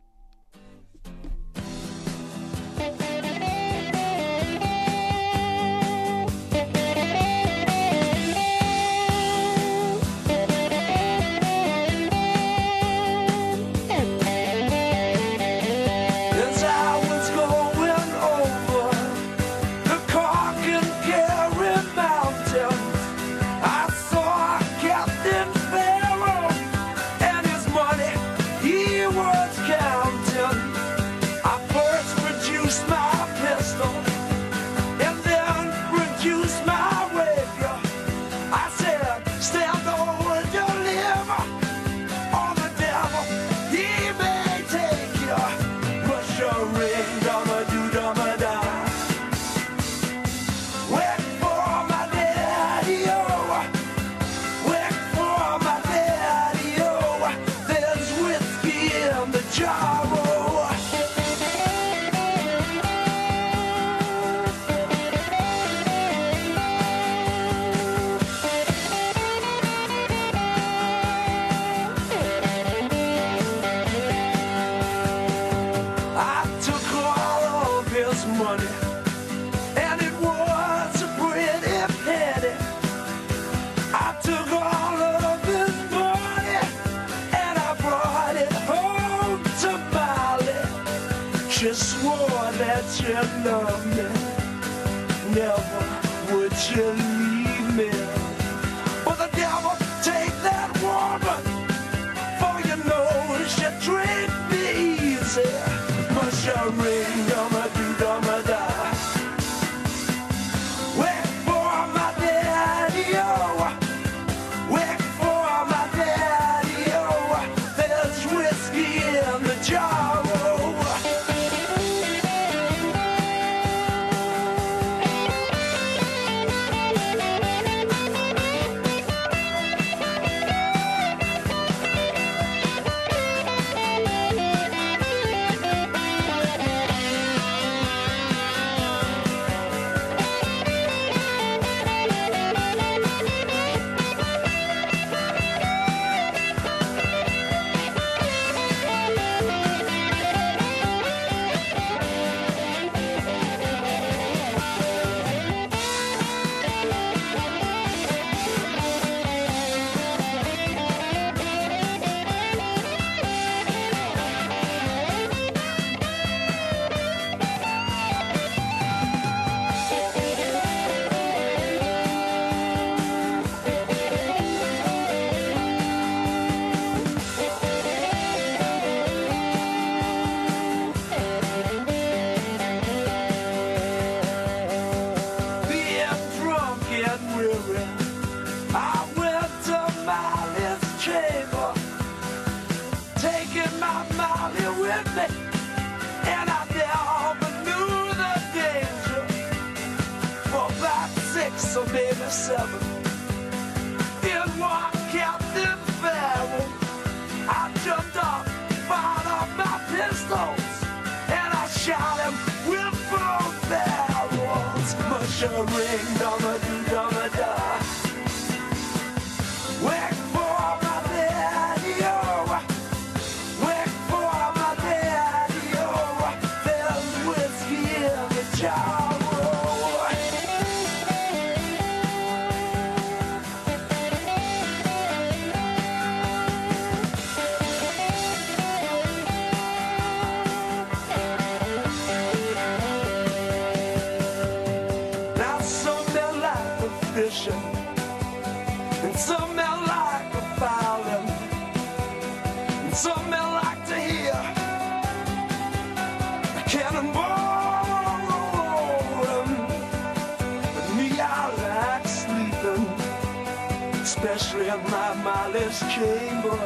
In my mindless chamber.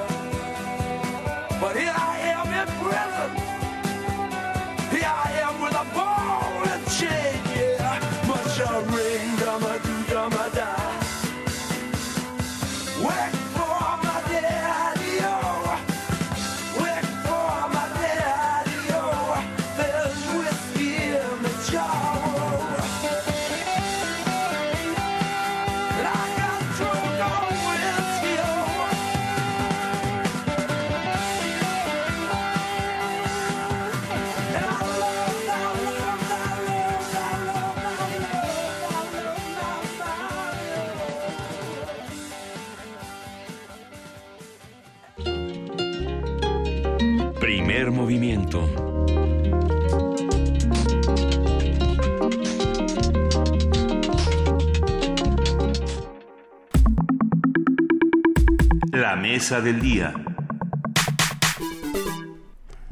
But here I am mesa del día.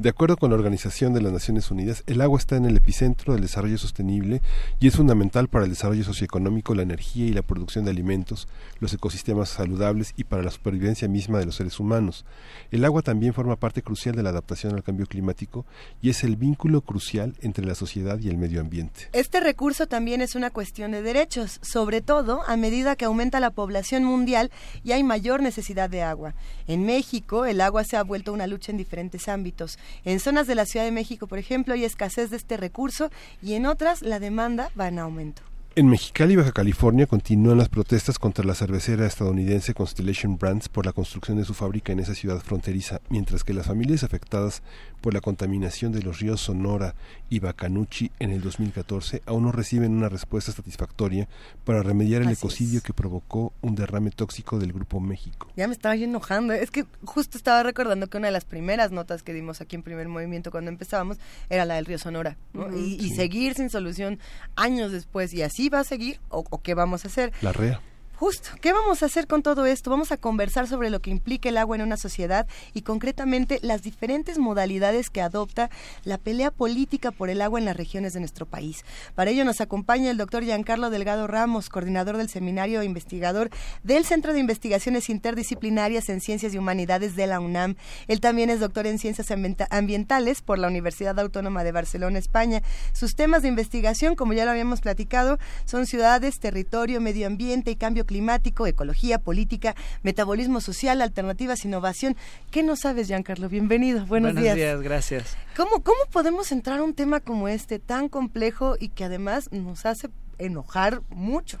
De acuerdo con la Organización de las Naciones Unidas, el agua está en el epicentro del desarrollo sostenible y es fundamental para el desarrollo socioeconómico, la energía y la producción de alimentos, los ecosistemas saludables y para la supervivencia misma de los seres humanos. El agua también forma parte crucial de la adaptación al cambio climático y es el vínculo crucial entre la sociedad y el medio ambiente. Este recurso también es una cuestión de derechos, sobre todo a medida que aumenta la población mundial y hay mayor necesidad de agua. En México, el agua se ha vuelto una lucha en diferentes ámbitos. En zonas de la Ciudad de México, por ejemplo, hay escasez de este recurso y en otras la demanda va en aumento. En Mexicali, Baja California, continúan las protestas contra la cervecera estadounidense Constellation Brands por la construcción de su fábrica en esa ciudad fronteriza, mientras que las familias afectadas por la contaminación de los ríos Sonora y Bacanuchi en el 2014 aún no reciben una respuesta satisfactoria para remediar el Así es. ecocidio que provocó un derrame tóxico del Grupo México. Ya me estaba yo enojando. Es que justo estaba recordando que una de las primeras notas que dimos aquí en Primer Movimiento cuando empezábamos era la del río Sonora. y, y Sí. seguir sin solución años después. ¿Y así va a seguir? ¿O, o qué vamos a hacer? La REA. Justo, ¿qué vamos a hacer con todo esto? Vamos a conversar sobre lo que implica el agua en una sociedad y concretamente las diferentes modalidades que adopta la pelea política por el agua en las regiones de nuestro país. Para ello nos acompaña el doctor Giancarlo Delgado Ramos, coordinador del seminario e investigador del Centro de Investigaciones Interdisciplinarias en Ciencias y Humanidades de la UNAM. Él también es doctor en Ciencias Ambienta- Ambientales por la Universidad Autónoma de Barcelona, España. Sus temas de investigación, como ya lo habíamos platicado, son ciudades, territorio, medio ambiente y cambio climático, ecología, política, metabolismo social, alternativas, innovación. ¿Qué no sabes, Giancarlo? Bienvenido. Buenos, Buenos días, gracias. ¿Cómo, ¿Cómo podemos entrar a un tema como este, tan complejo y que además nos hace enojar mucho?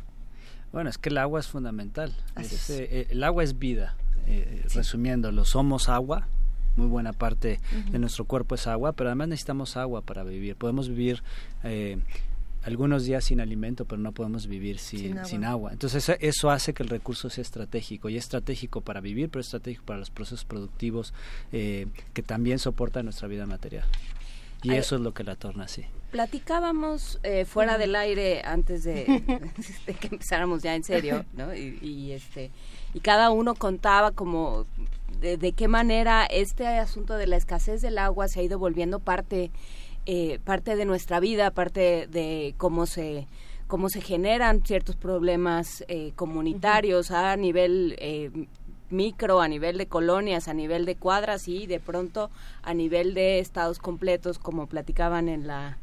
Bueno, es que el agua es fundamental. Es, eh, eh, el agua es vida. Eh, Resumiéndolo, somos agua. Muy buena parte de nuestro cuerpo es agua, pero además necesitamos agua para vivir. Podemos vivir eh, algunos días sin alimento, pero no podemos vivir sin, Sin agua. sin agua. Entonces eso, eso hace que el recurso sea estratégico y es estratégico para vivir, pero es estratégico para los procesos productivos eh, que también soportan nuestra vida material. Y Ay. eso es lo que la torna así. Platicábamos eh, fuera del aire antes de, de que empezáramos ya en serio, ¿no? Y, y, este y cada uno contaba como de, de qué manera este asunto de la escasez del agua se ha ido volviendo parte eh, parte de nuestra vida, parte de cómo se cómo se generan ciertos problemas eh, comunitarios a nivel eh, micro, a nivel de colonias, a nivel de cuadras y de pronto a nivel de estados completos, como platicaban en la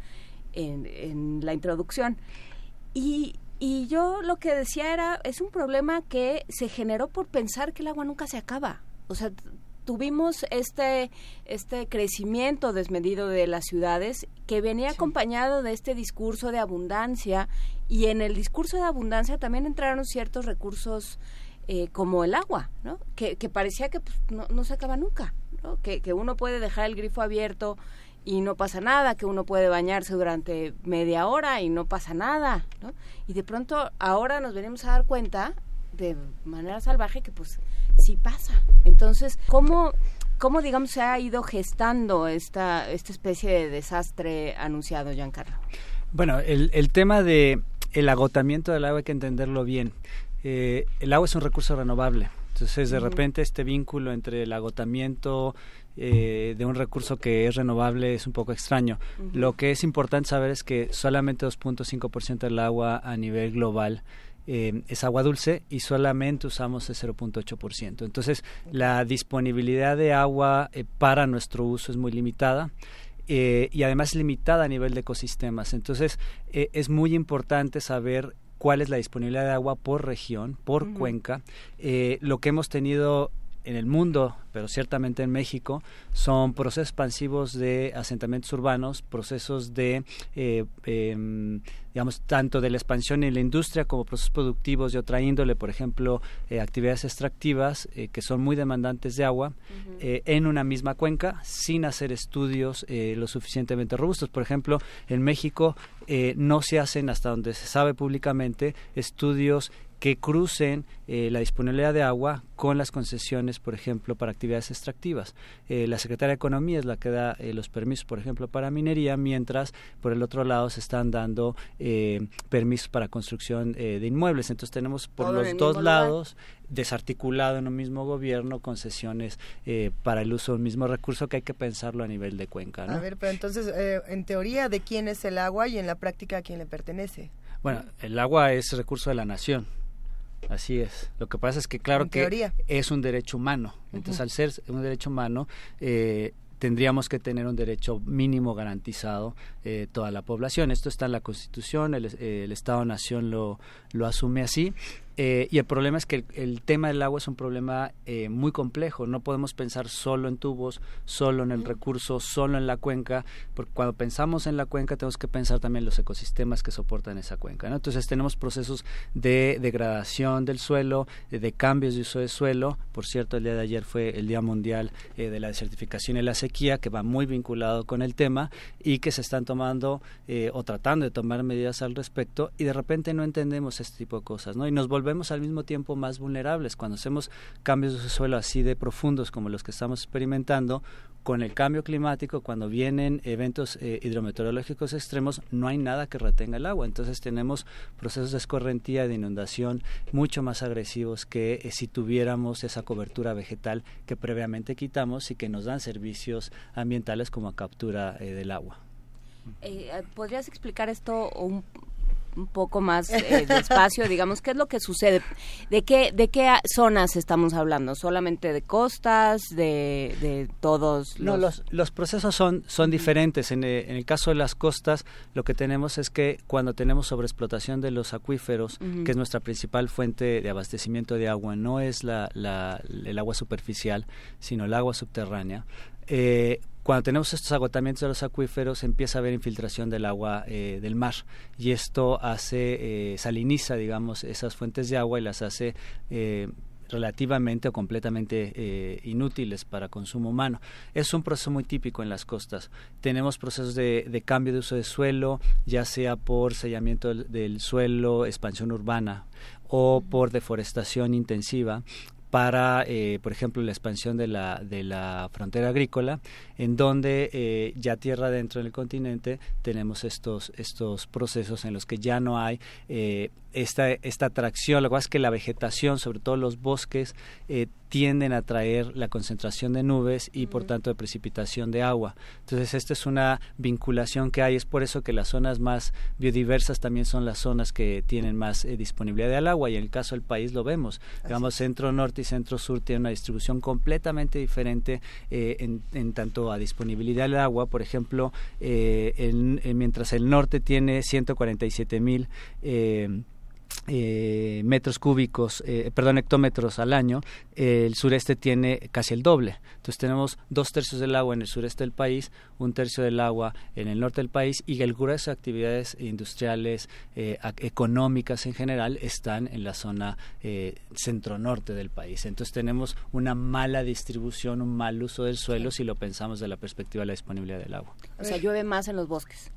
en, en la introducción. Y, y yo lo que decía era, es un problema que se generó por pensar que el agua nunca se acaba. O sea, tuvimos este, este crecimiento desmedido de las ciudades que venía acompañado de este discurso de abundancia y en el discurso de abundancia también entraron ciertos recursos eh, como el agua, ¿no? Que, que parecía que pues, no, no se acaba nunca, ¿no? Que, que uno puede dejar el grifo abierto y no pasa nada, que uno puede bañarse durante media hora y no pasa nada, ¿no? Y de pronto ahora nos venimos a dar cuenta de manera salvaje que pues sí pasa. Entonces, ¿cómo, cómo digamos se ha ido gestando esta, esta especie de desastre anunciado, Giancarlo? Bueno, el, el tema de el agotamiento del agua hay que entenderlo bien. Eh, el agua es un recurso renovable. Entonces, de repente, este vínculo entre el agotamiento eh, de un recurso que es renovable es un poco extraño. Lo que es importante saber es que solamente 2.5% del agua a nivel global eh, es agua dulce y solamente usamos el 0.8%. Entonces, la disponibilidad de agua eh, para nuestro uso es muy limitada. eh, y además limitada a nivel de ecosistemas. Entonces, es muy importante saber cuál es la disponibilidad de agua por región, por cuenca. Eh, lo que hemos tenido en el mundo, pero ciertamente en México, son procesos expansivos de asentamientos urbanos, procesos de, eh, em, digamos, tanto de la expansión en la industria como procesos productivos de otra índole, por ejemplo, eh, actividades extractivas eh, que son muy demandantes de agua eh, en una misma cuenca sin hacer estudios eh, lo suficientemente robustos. Por ejemplo, en México eh, no se hacen, hasta donde se sabe públicamente, estudios que crucen eh, la disponibilidad de agua con las concesiones, por ejemplo, para actividades extractivas. Eh, la Secretaría de Economía es la que da eh, los permisos, por ejemplo, para minería, mientras por el otro lado se están dando eh, permisos para construcción eh, de inmuebles. Entonces tenemos por Todo los dos lados desarticulado en un mismo gobierno concesiones eh, para el uso del mismo recurso que hay que pensarlo a nivel de cuenca. ¿no? A ver, pero entonces, eh, en teoría, ¿de quién es el agua y en la práctica a quién le pertenece? Bueno, el agua es recurso de la nación. Así es. Lo que pasa es que claro En que teoría. es un derecho humano. Entonces, al ser un derecho humano, eh, tendríamos que tener un derecho mínimo garantizado eh, toda la población. Esto está en la Constitución, el, eh, el Estado-Nación lo, lo asume así. Eh, y el problema es que el, el tema del agua es un problema eh, muy complejo. No podemos pensar solo en tubos, solo en el recurso, solo en la cuenca, porque cuando pensamos en la cuenca tenemos que pensar también en los ecosistemas que soportan esa cuenca. ¿no? Entonces tenemos procesos de degradación del suelo, eh, de cambios de uso de suelo. Por cierto, el día de ayer fue el Día Mundial eh, de la Desertificación y la Sequía, que va muy vinculado con el tema y que se están tomando eh, o tratando de tomar medidas al respecto y de repente no entendemos este tipo de cosas, ¿no? Y nos volvemos al mismo tiempo más vulnerables cuando hacemos cambios de suelo así de profundos como los que estamos experimentando con el cambio climático, cuando vienen eventos eh, hidrometeorológicos extremos, no hay nada que retenga el agua. Entonces tenemos procesos de escorrentía de inundación mucho más agresivos que eh, si tuviéramos esa cobertura vegetal que previamente quitamos y que nos dan servicios ambientales como captura eh, del agua. ¿Podrías explicar esto un, un poco más eh, despacio? digamos, ¿qué es lo que sucede? ¿De qué, ¿De qué zonas estamos hablando? ¿Solamente de costas? ¿De, de todos No, los...? los, los procesos son, son diferentes. En, eh, en el caso de las costas, lo que tenemos es que cuando tenemos sobreexplotación de los acuíferos, que es nuestra principal fuente de abastecimiento de agua, no es la, la- el agua superficial, sino el agua subterránea. eh, cuando tenemos estos agotamientos de los acuíferos empieza a haber infiltración del agua eh, del mar y esto hace eh, saliniza digamos esas fuentes de agua y las hace eh, relativamente o completamente eh, inútiles para consumo humano. Es un proceso muy típico en las costas. Tenemos procesos de, de cambio de uso de suelo, ya sea por sellamiento del, del suelo, expansión urbana o por deforestación intensiva para, eh, por ejemplo, la expansión de la, de la frontera agrícola, en donde eh, ya tierra dentro del continente tenemos estos, estos procesos en los que ya no hay eh, esta, esta atracción. Lo que pasa es que la vegetación, sobre todo los bosques, eh, tienden a traer la concentración de nubes y por tanto de precipitación de agua. Entonces esta es una vinculación que hay, es por eso que las zonas más biodiversas también son las zonas que tienen más eh, disponibilidad del agua y en el caso del país lo vemos. Digamos, centro norte y centro sur tienen una distribución completamente diferente eh, en, en tanto a disponibilidad del agua. Por ejemplo, eh, en- en- mientras el norte tiene 147 mil eh, metros cúbicos, eh, perdón, hectómetros al año, eh, el sureste tiene casi el doble. Entonces tenemos dos tercios del agua en el sureste del país, un tercio del agua en el norte del país y el grueso de actividades industriales, eh, económicas en general, están en la zona eh, centro-norte del país. Entonces tenemos una mala distribución, un mal uso del suelo si lo pensamos de la perspectiva de la disponibilidad del agua. O sea, llueve más en los bosques.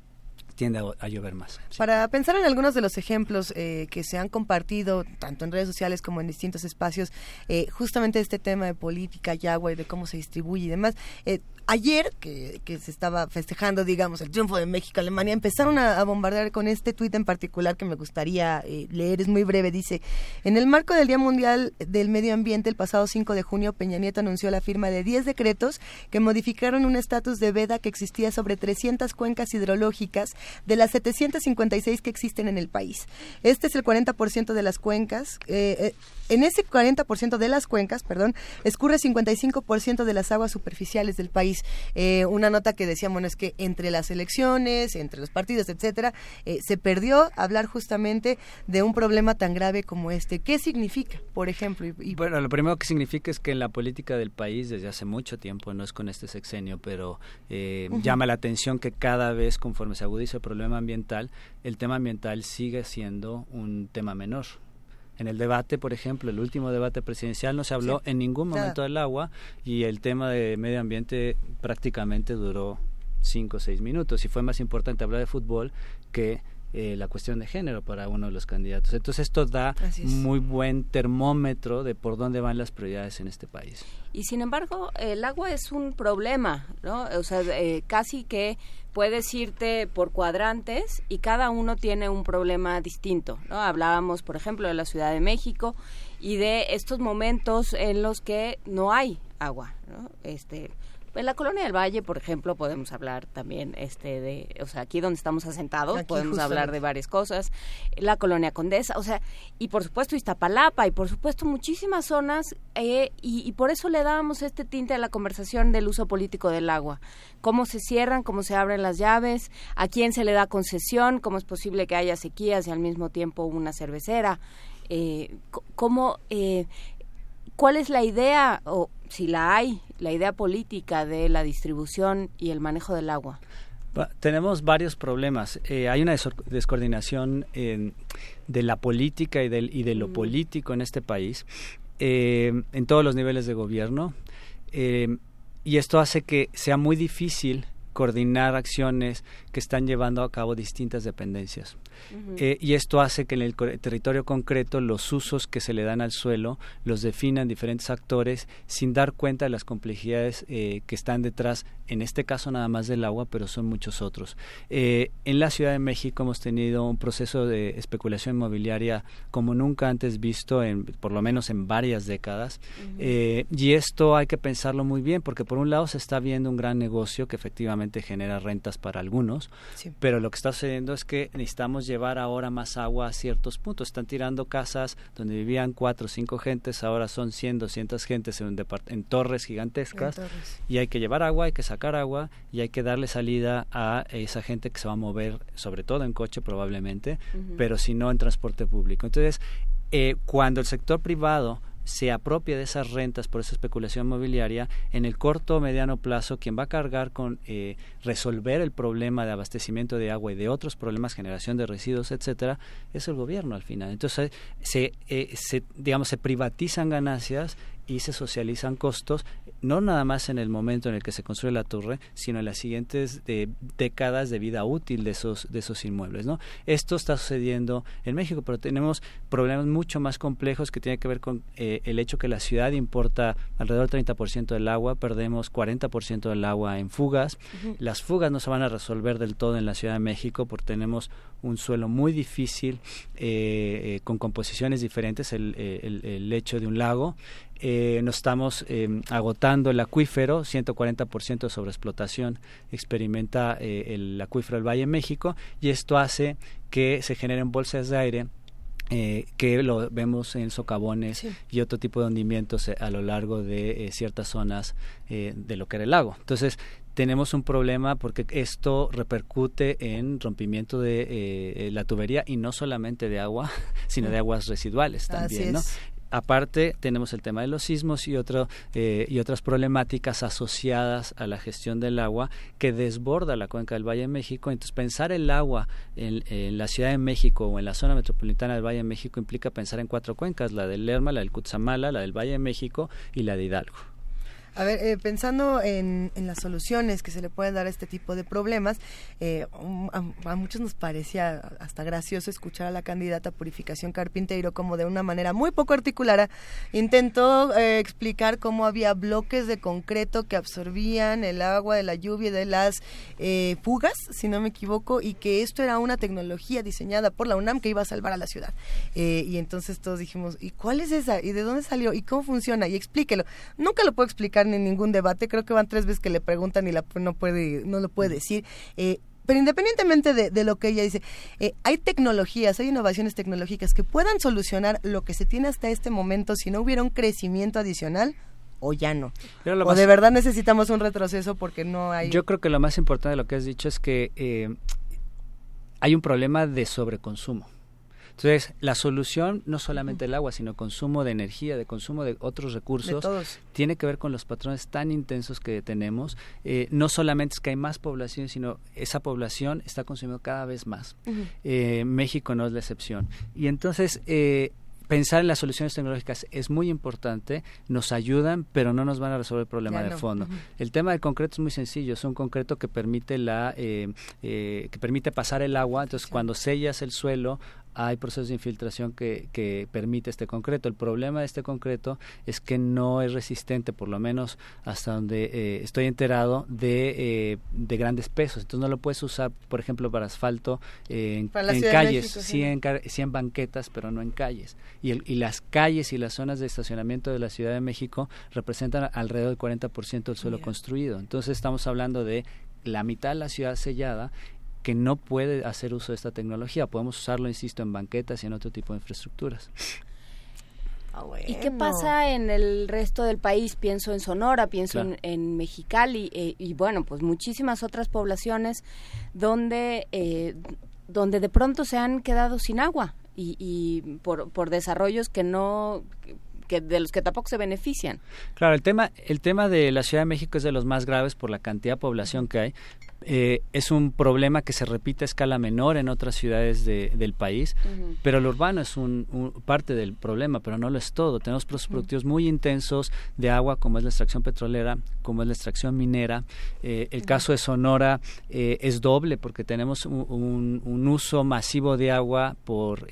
Tiende a, llover más. Para pensar en algunos de los ejemplos eh, que se han compartido tanto en redes sociales como en distintos espacios, eh, justamente este tema de política y agua y de cómo se distribuye y demás, eh, ayer que, se estaba festejando, digamos, el triunfo de México-Alemania, empezaron a, a bombardear con este tuit en particular que me gustaría eh, leer, es muy breve, dice, en el marco del Día Mundial del Medio Ambiente, el pasado 5 de junio, Peña Nieto anunció la firma de 10 decretos que modificaron un estatus de veda que existía sobre 300 cuencas hidrológicas de las 756 que existen en el país. Este es el 40% de las cuencas. eh, eh, en ese 40% de las cuencas, perdón, escurre 55% de las aguas superficiales del país. Eh, una nota que decíamos bueno, es que entre las elecciones, entre los partidos, etcétera, eh, se perdió hablar justamente de un problema tan grave como este. ¿Qué significa, por ejemplo? Y, y- Bueno, lo primero que significa es que en la política del país desde hace mucho tiempo, no es con este sexenio, pero eh, llama la atención que cada vez conforme se agudiza el problema ambiental, el tema ambiental sigue siendo un tema menor. En el debate, por ejemplo, el último debate presidencial no se habló Sí. en ningún momento del agua y el tema de medio ambiente prácticamente duró cinco o seis minutos y fue más importante hablar de fútbol que eh, la cuestión de género para uno de los candidatos. Entonces esto da es. muy buen termómetro de por dónde van las prioridades en este país. Y sin embargo, el agua es un problema, ¿no? O sea, eh, casi que puedes irte por cuadrantes y cada uno tiene un problema distinto, ¿no? Hablábamos, por ejemplo, de la Ciudad de México y de estos momentos en los que no hay agua, ¿no? Este, en la colonia del Valle, por ejemplo, podemos hablar también este de, o sea, aquí donde estamos asentados, Aquí podemos hablar de varias cosas, la colonia Condesa, o sea, y por supuesto Iztapalapa y por supuesto muchísimas zonas eh, y, y por eso le dábamos este tinte a la conversación del uso político del agua, cómo se cierran, cómo se abren las llaves, a quién se le da concesión, cómo es posible que haya sequías y al mismo tiempo una cervecera, eh, cómo eh, ¿Cuál es la idea, o si la hay, la idea política de la distribución y el manejo del agua? Tenemos varios problemas. Eh, hay una descoordinación en- de la política y, del, y de lo Mm. político en este país, eh, en todos los niveles de gobierno, eh, y esto hace que sea muy difícil coordinar acciones que están llevando a cabo distintas dependencias. Eh, y esto hace que en el territorio concreto los usos que se le dan al suelo los definan diferentes actores sin dar cuenta de las complejidades eh, que están detrás, en este caso nada más del agua, pero son muchos otros. Eh, en la Ciudad de México hemos tenido un proceso de especulación inmobiliaria como nunca antes visto, en, por lo menos en varias décadas. Eh, y esto hay que pensarlo muy bien, porque por un lado se está viendo un gran negocio que efectivamente genera rentas para algunos, Sí. pero lo que está sucediendo es que necesitamos llevar ahora más agua a ciertos puntos. Están tirando casas donde vivían cuatro o cinco gentes, ahora son 100, 200 gentes en, un depart- en torres gigantescas. En torres. Y hay que llevar agua, hay que sacar agua y hay que darle salida a esa gente que se va a mover, sobre todo en coche probablemente, pero si no en transporte público. Entonces, eh, cuando el sector privado se apropia de esas rentas por esa especulación inmobiliaria, en el corto o mediano plazo, quien va a cargar con eh, resolver el problema de abastecimiento de agua y de otros problemas, generación de residuos, etcétera, es el gobierno al final. Entonces, se, eh, se, digamos, se privatizan ganancias y se socializan costos, no nada más en el momento en el que se construye la torre, sino en las siguientes eh, décadas de vida útil de esos, de esos inmuebles. ¿no? Esto está sucediendo en México, pero tenemos problemas mucho más complejos que tienen que ver con eh, el hecho que la ciudad importa alrededor del 30% del agua, perdemos 40% del agua en fugas. Las fugas no se van a resolver del todo en la Ciudad de México porque tenemos un suelo muy difícil eh, con composiciones diferentes, el, el- el lecho de un lago. Nos estamos eh, agotando el acuífero, 140% de sobreexplotación experimenta eh, el acuífero del Valle de México y esto hace que se generen bolsas de aire eh, que lo vemos en socavones Sí. y otro tipo de hundimientos eh, a lo largo de eh, ciertas zonas eh, de lo que era el lago. Entonces, tenemos un problema porque esto repercute en rompimiento de la tubería y no solamente de agua, sino de aguas residuales también, ¿no? Aparte, tenemos el tema de los sismos y, otro, eh, y otras problemáticas asociadas a la gestión del agua que desborda la cuenca del Valle de México. Entonces, pensar el agua en, en la Ciudad de México o en la zona metropolitana del Valle de México implica pensar en cuatro cuencas, la del Lerma, la del Cutzamala, la del Valle de México y la de Hidalgo. A ver, eh, pensando en, en, las soluciones que se le pueden dar a este tipo de problemas, eh, a, muchos nos parecía hasta gracioso escuchar a la candidata Purificación Carpinteiro como de una manera muy poco articulada intentó eh, explicar cómo había bloques de concreto que absorbían el agua de la lluvia y de las eh, fugas, si no me equivoco, y que esto era una tecnología diseñada por la UNAM que iba a salvar a la ciudad. Eh, y entonces todos dijimos, ¿y cuál es esa? ¿Y de dónde salió? ¿Y cómo funciona? Y explíquelo. Nunca lo puedo explicar ni en ningún debate, creo que van tres veces que le preguntan y la, no, puede, no lo puede decir. Eh, pero independientemente de, lo que ella dice, eh, hay tecnologías, hay innovaciones tecnológicas que puedan solucionar lo que se tiene hasta este momento si no hubiera un crecimiento adicional o ya no. O de verdad necesitamos un retroceso porque no hay... Yo creo que lo más importante de lo que has dicho es que eh, hay un problema de sobreconsumo. Entonces, la solución no solamente el agua, sino consumo de energía, de consumo de otros recursos, tiene que ver con los patrones tan intensos que tenemos. Eh, no solamente es que hay más población, sino esa población está consumiendo cada vez más. Eh, México no es la excepción. Y entonces, eh, pensar en las soluciones tecnológicas es muy importante, nos ayudan, pero no nos van a resolver el problema de fondo. El tema del concreto es muy sencillo, es un concreto que permite la que permite pasar el agua, entonces cuando sellas el suelo hay procesos de infiltración que, que, permite este concreto. El problema de este concreto es que no es resistente, por lo menos hasta donde eh, estoy enterado, de, eh, de, grandes pesos. Entonces no lo puedes usar, por ejemplo, para asfalto eh, en, calles, sí, en, sí, en, banquetas, pero no en calles. Y, el, y las calles y las zonas de estacionamiento de la Ciudad de México representan alrededor del 40% del suelo construido. Entonces estamos hablando de la mitad de la ciudad sellada que no puede hacer uso de esta tecnología. Podemos usarlo, insisto, en banquetas y en otro tipo de infraestructuras. Ah, ¿Y qué pasa en el resto del país? Pienso en Sonora, pienso en, Mexicali eh, y bueno, pues muchísimas otras poblaciones donde, eh, donde de pronto se han quedado sin agua y, y por, por desarrollos que no que de los que tampoco se benefician. Claro, el tema el tema de la Ciudad de México es de los más graves por la cantidad de población que hay, eh, es un problema que se repite a escala menor en otras ciudades del país, pero lo urbano es un, parte del problema, pero no lo es todo. Tenemos procesos productivos muy intensos de agua, como es la extracción petrolera, como es la extracción minera. Eh, el caso de Sonora eh, es doble porque tenemos un, uso masivo de agua por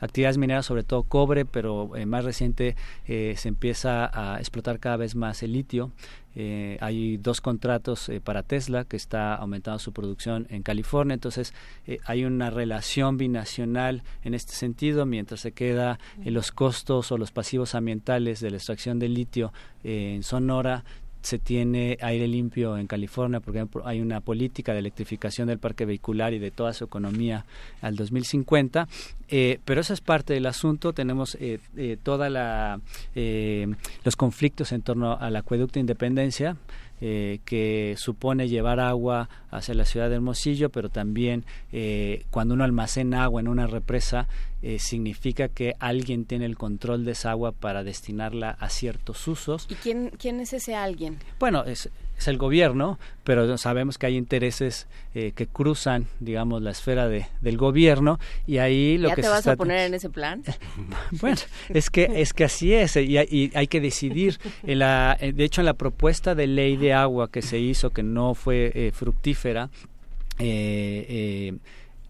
actividades mineras, sobre todo cobre, pero más reciente se empieza a explotar cada vez más el litio. Eh, hay dos contratos eh, para Tesla que está aumentando su producción en California, entonces eh, hay una relación binacional en este sentido, mientras se queda los costos o los pasivos ambientales de la extracción de litio en Sonora se tiene aire limpio en California porque hay una política de electrificación del parque vehicular y de toda su economía al 2050 eh, pero eso es parte del asunto. Tenemos eh, eh, toda la los conflictos en torno al acueducto de Independencia eh, que supone llevar agua hacia la ciudad de Hermosillo, pero también eh, cuando uno almacena agua en una represa, eh, significa que alguien tiene el control de esa agua para destinarla a ciertos usos. ¿Y quién, quién es ese alguien? Bueno, es, es el gobierno, pero sabemos que hay intereses eh, que cruzan, digamos, la esfera de, del gobierno y ahí lo ¿Ya que te se vas a poner en ese plan? bueno, es que es que así es y, hay que decidir. En la, eh, de hecho, en la propuesta de ley de agua que se hizo, que no fue eh, fructífera, eh,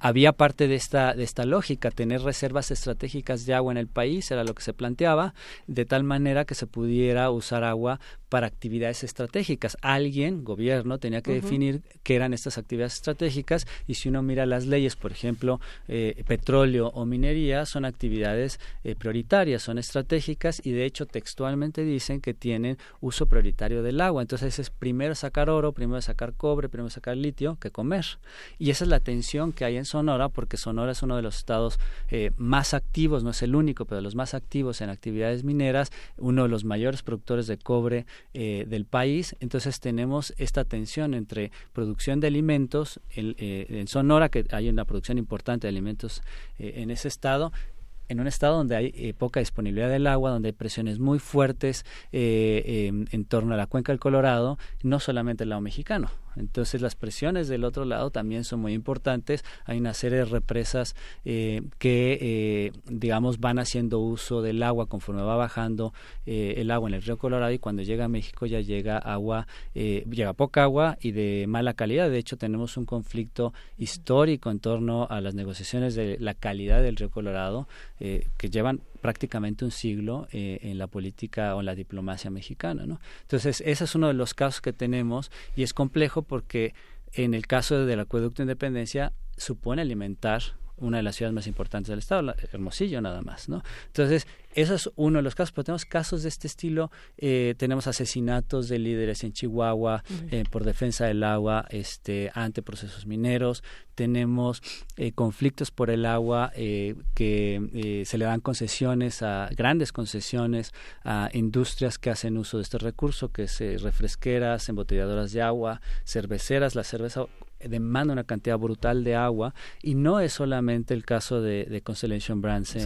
había parte de esta, de esta lógica, tener reservas estratégicas de agua en el país, era lo que se planteaba, de tal manera que se pudiera usar agua para actividades estratégicas. Alguien, gobierno, tenía que definir qué eran estas actividades estratégicas y si uno mira las leyes, por ejemplo, eh, petróleo o minería, son actividades eh, prioritarias, son estratégicas y de hecho textualmente dicen que tienen uso prioritario del agua. Entonces es primero sacar oro, primero sacar cobre, primero sacar litio que comer. Y esa es la tensión que hay en Sonora porque Sonora es uno de los estados eh, más activos, no es el único, pero de los más activos en actividades mineras, uno de los mayores productores de cobre eh, del país. Entonces tenemos esta tensión entre producción de alimentos eh, en Sonora, que hay una producción importante de alimentos eh, en ese estado, en un estado donde hay eh, poca disponibilidad del agua, donde hay presiones muy fuertes eh, em, en torno a la cuenca del Colorado, no solamente el lado mexicano. Entonces las presiones del otro lado también son muy importantes. Hay una serie de represas eh, que, digamos, van haciendo uso del agua conforme va bajando el agua en el río Colorado y cuando llega a México ya llega agua, llega poca agua y de mala calidad. De hecho, tenemos un conflicto histórico en torno a las negociaciones de la calidad del río Colorado eh, que llevan prácticamente un siglo eh, en la política o en la diplomacia mexicana. ¿no? Entonces, ese es uno de los casos que tenemos y es complejo porque en el caso del acueducto de independencia supone alimentar una de las ciudades más importantes del estado, Hermosillo nada más, ¿no? Entonces, eso es uno de los casos, pero tenemos casos de este estilo, eh, tenemos asesinatos de líderes en Chihuahua eh, por defensa del agua este, ante procesos mineros, tenemos eh, conflictos por el agua que se le dan concesiones a grandes concesiones a industrias que hacen uso de este recurso, que es refresqueras, embotelladoras de agua, cerveceras, la cerveza demanda una cantidad brutal de agua y no es solamente el caso de, Constellation Brands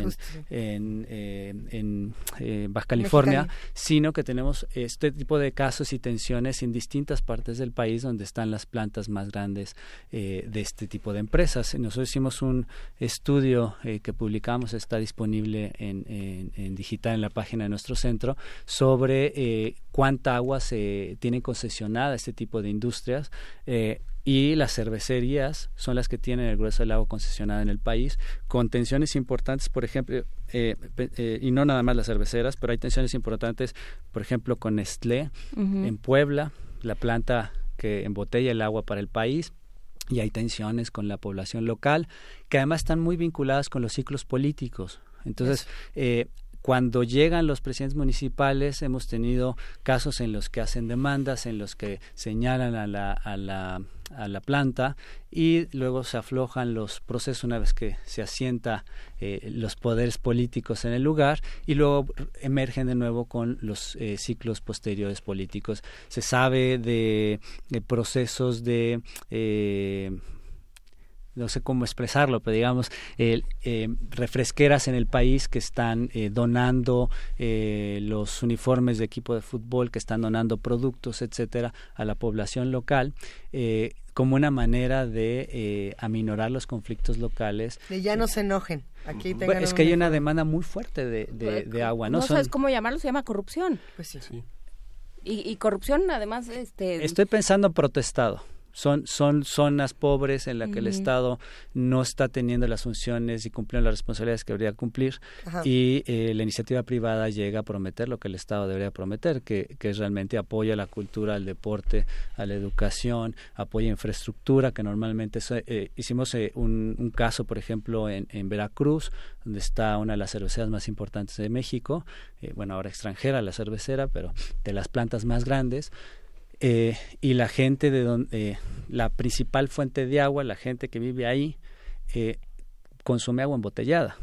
en, en, eh, Baja California, sino que tenemos este tipo de casos y tensiones en distintas partes del país donde están las plantas más grandes eh, de este tipo de empresas. Nosotros hicimos un estudio eh, que publicamos, está disponible en, en, digital en la página de nuestro centro, sobre cuánta agua se tiene concesionada este tipo de industrias y las cervecerías son las que tienen el grueso del agua concesionada en el país, con tensiones importantes, por ejemplo, eh, eh, y no nada más las cerveceras, pero hay tensiones importantes, por ejemplo, con Nestlé en Puebla, la planta que embotella el agua para el país, y hay tensiones con la población local, que además están muy vinculadas con los ciclos políticos. Entonces, eh, cuando llegan los presidentes municipales hemos tenido casos en los que hacen demandas, en los que señalan a la, a la, a la planta y luego se aflojan los procesos una vez que se asienta eh, los poderes políticos en el lugar y luego emergen de nuevo con los eh, ciclos posteriores políticos. Se sabe de, procesos de eh, no sé cómo expresarlo, pero digamos, eh, refresqueras en el país que están eh, donando eh, los uniformes de equipo de fútbol, que están donando productos, etcétera, a la población local, como una manera de aminorar los conflictos locales. De ya no se enojen. Aquí es que hay una demanda muy fuerte de, de, agua, ¿no? No sabes cómo llamarlo, se llama corrupción. Pues sí. Y, y corrupción, además, este... Estoy pensando protestado son, son zonas pobres en las que el Estado no está teniendo las funciones y cumpliendo las responsabilidades que debería cumplir y eh, la iniciativa privada llega a prometer lo que el Estado debería prometer, que, que realmente apoya la cultura, al deporte, a la educación, apoya infraestructura, que normalmente eh, hicimos eh, un, un, caso, por ejemplo, en, en, Veracruz, donde está una de las cerveceras más importantes de México, bueno, ahora extranjera la cervecera, pero de las plantas más grandes, eh, y la gente de donde eh, la principal fuente de agua, la gente que vive ahí, eh, consume agua embotellada.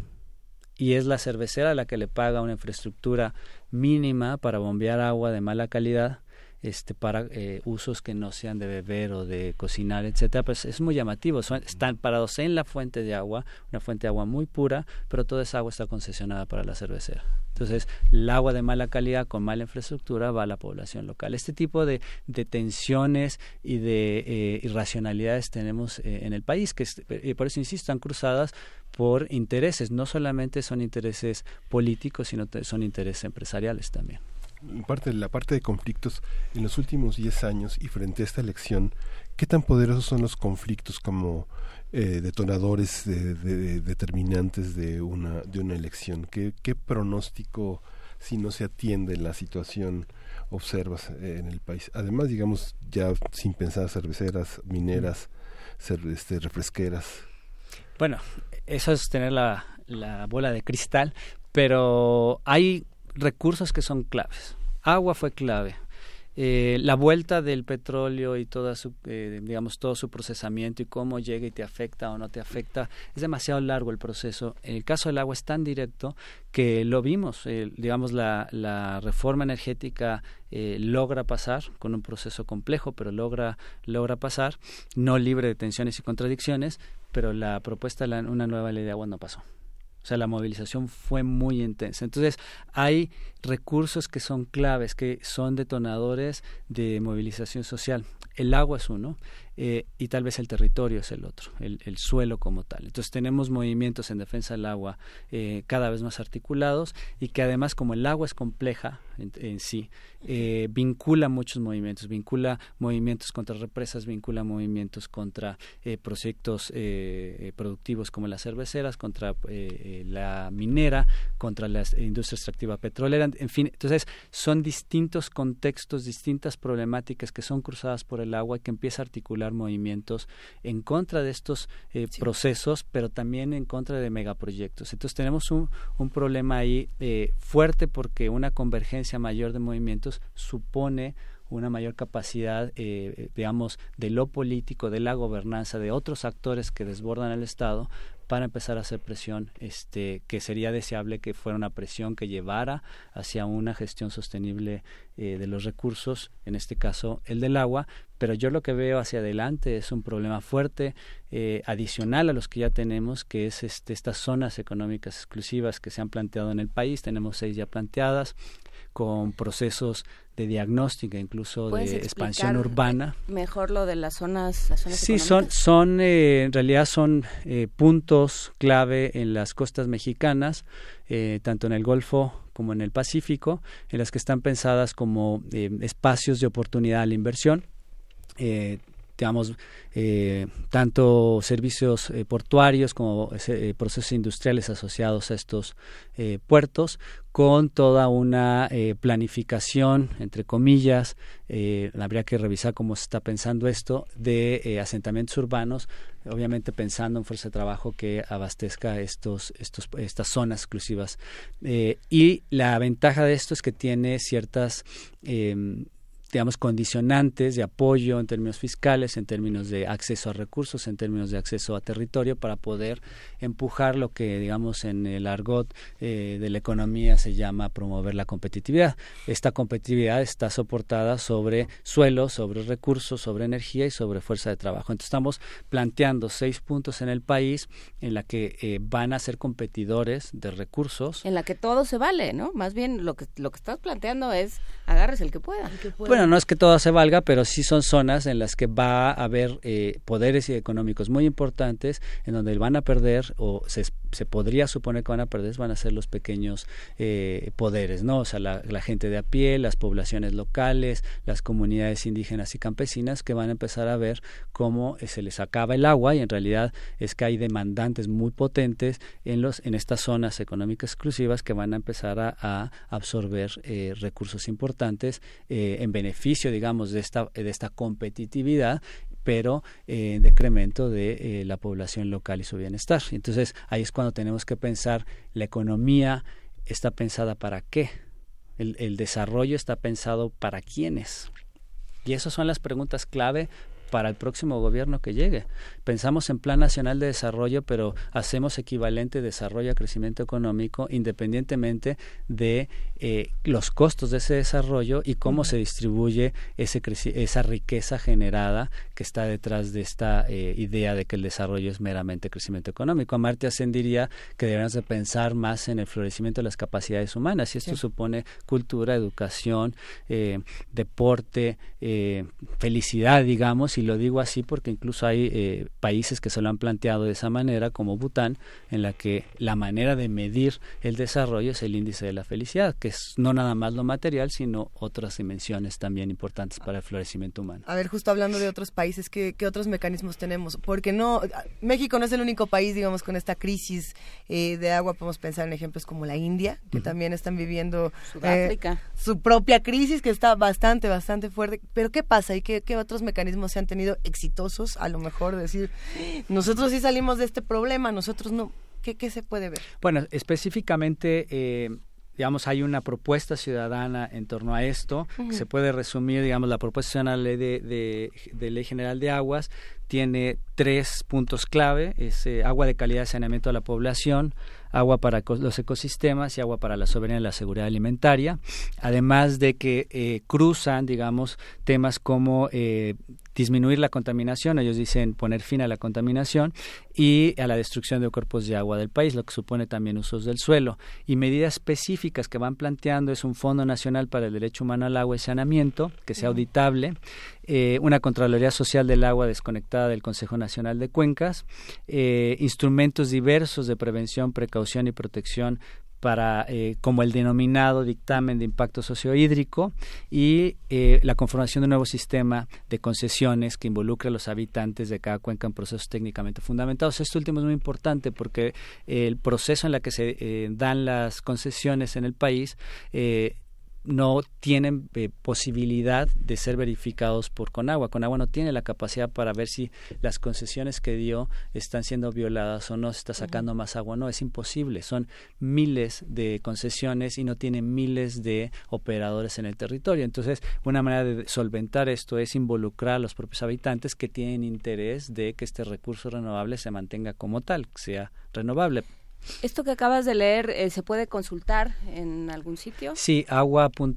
Y es la cervecera la que le paga una infraestructura mínima para bombear agua de mala calidad este, para eh, usos que no sean de beber o de cocinar, etcétera, pues es muy llamativo. están parados en la fuente de agua, una fuente de agua muy pura, pero toda esa agua está concesionada para la cervecera. Entonces, el agua de mala calidad con mala infraestructura va a la población local. Este tipo de, tensiones y de eh, irracionalidades tenemos eh, en el país, que y por eso insisto, están cruzadas por intereses. No solamente son intereses políticos, sino son intereses empresariales también parte de la parte de conflictos en los últimos 10 años y frente a esta elección, ¿qué tan poderosos son los conflictos como eh, detonadores de, determinantes de una, de una elección? ¿Qué, ¿Qué pronóstico, si no se atiende la situación, observas eh, en el país? Además, digamos, ya sin pensar cerveceras, mineras, este, refresqueras. Bueno, eso es tener la, la bola de cristal, pero hay recursos que son claves. Agua fue clave. Eh, la vuelta del petróleo y toda su, eh, digamos, todo su procesamiento y cómo llega y te afecta o no te afecta, es demasiado largo el proceso. En el caso del agua es tan directo que lo vimos, eh, digamos, la, la, reforma energética logra pasar con un proceso complejo, pero logra, logra pasar, no libre de tensiones y contradicciones, pero la propuesta de una nueva ley de agua no pasó. O sea, la movilización fue muy intensa. Entonces, hay recursos que son claves, que son detonadores de movilización social. El agua es uno, eh, y tal vez el territorio es el otro, el, suelo como tal. Entonces tenemos movimientos en defensa del agua eh, cada vez más articulados y que además como el agua es compleja en, sí, eh, vincula muchos movimientos, vincula movimientos contra represas, vincula movimientos contra proyectos productivos como las cerveceras, contra la minera, contra la industria extractiva petrolera, en fin, entonces son distintos contextos, distintas problemáticas que son cruzadas por el agua y que empieza a articular movimientos en contra de estos eh, procesos, pero también en contra de megaproyectos. Entonces tenemos un, un problema ahí eh, fuerte porque una convergencia mayor de movimientos supone una mayor capacidad, eh, digamos, de lo político, de la gobernanza, de otros actores que desbordan el Estado para empezar a hacer presión, este, que sería deseable que fuera una presión que llevara hacia una gestión sostenible eh, de los recursos, en este caso el del agua, pero yo lo que veo hacia adelante es un problema fuerte eh, adicional a los que ya tenemos, que es este, estas zonas económicas exclusivas que se han planteado en el país, tenemos seis ya planteadas, con procesos de diagnóstica, incluso de expansión urbana. Mejor lo de las zonas. Las zonas sí, son, son eh, en realidad son eh, puntos clave en las costas mexicanas, eh, tanto en el Golfo como en el Pacífico, en las que están pensadas como espacios de oportunidad a la inversión digamos, eh, tanto servicios eh, portuarios como eh, procesos industriales asociados a estos puertos, con toda una planificación, entre comillas, habría que revisar cómo se está pensando esto, de asentamientos urbanos, obviamente pensando en fuerza de trabajo que abastezca estos, estos, estas zonas exclusivas. y la ventaja de esto es que tiene ciertas digamos, condicionantes de apoyo en términos fiscales, en términos de acceso a recursos, en términos de acceso a territorio, para poder empujar lo que, digamos, en el argot eh, de la economía se llama promover la competitividad. Esta competitividad está soportada sobre suelo, sobre recursos, sobre energía y sobre fuerza de trabajo. Entonces estamos planteando seis puntos en el país en la que eh, van a ser competidores de recursos. En la que todo se vale, ¿no? Más bien lo que, lo que estás planteando es agarres el que pueda. El que pueda bueno, no es que todo se valga, pero sí son zonas en las que va a haber eh, poderes económicos muy importantes, en donde van a perder, o se, se, podría suponer que van a perder, van a ser los pequeños eh, poderes, ¿no? O sea, la, gente de a pie, las poblaciones locales, las comunidades indígenas y campesinas que van a empezar a ver cómo eh, se les acaba el agua y en realidad es que hay demandantes muy potentes en, los, en estas zonas económicas exclusivas que van a empezar a, absorber recursos importantes en beneficio beneficio, digamos, de esta, de esta competitividad pero eh, en decremento de eh, la población local y su bienestar. Entonces ahí es cuando tenemos que pensar la economía está pensada para qué, el, el desarrollo está pensado para quiénes. Y esas son las preguntas clave para el próximo gobierno que llegue. Pensamos en Plan Nacional de Desarrollo, pero hacemos equivalente desarrollo a crecimiento económico independientemente de eh, los costos de ese desarrollo y cómo se distribuye ese esa riqueza generada que está detrás de esta eh, idea de que el desarrollo es meramente crecimiento económico. Amartya Sen diría que deberíamos de pensar más en el florecimiento de las capacidades humanas y esto supone cultura, educación, eh, deporte, felicidad, digamos, y lo digo así porque incluso hay eh, países que se lo han planteado de esa manera, como Bután, en la que la manera de medir el desarrollo es el índice de la felicidad, que es no nada más lo material, sino otras dimensiones también importantes para el florecimiento humano. A ver, justo hablando de otros países, ¿qué, qué otros mecanismos tenemos? Porque no, México no es el único país, digamos, con esta crisis eh, de agua. Podemos pensar en ejemplos como la India, que también están viviendo eh, su propia crisis, que está bastante, bastante fuerte. Pero ¿qué pasa y qué, qué otros mecanismos se han tenido exitosos, a lo mejor decir, nosotros sí salimos de este problema, nosotros no. ¿Qué, qué se puede ver? Bueno, específicamente... Eh, digamos, hay una propuesta ciudadana en torno a esto, se puede resumir, digamos, la propuesta ciudadana de, de, de, Ley General de Aguas tiene tres puntos clave, es eh, agua de calidad de saneamiento a la población, agua para los ecosistemas y agua para la soberanía y la seguridad alimentaria, además de que eh, cruzan, digamos, temas como eh, disminuir la contaminación, ellos dicen poner fin a la contaminación y a la destrucción de cuerpos de agua del país, lo que supone también usos del suelo. Y medidas específicas que van planteando es un Fondo Nacional para el Derecho Humano al Agua y Saneamiento, que sea auditable, eh, una Contraloría Social del Agua desconectada del Consejo Nacional de Cuencas, eh, instrumentos diversos de prevención, precaución y protección para eh, como el denominado dictamen de impacto sociohídrico y eh, la conformación de un nuevo sistema de concesiones que involucre a los habitantes de cada cuenca en procesos técnicamente fundamentados. Esto último es muy importante porque el proceso en el que se eh, dan las concesiones en el país no tienen eh, posibilidad de ser verificados por Conagua. Conagua no tiene la capacidad para ver si las concesiones que dio están siendo violadas o no, se está sacando más agua. No, es imposible. Son miles de concesiones y no tienen miles de operadores en el territorio. Entonces, una manera de solventar esto es involucrar a los propios habitantes que tienen interés de que este recurso renovable se mantenga como tal, sea renovable. ¿Esto que acabas de leer eh, se puede consultar en algún sitio? Sí, agua.org.mx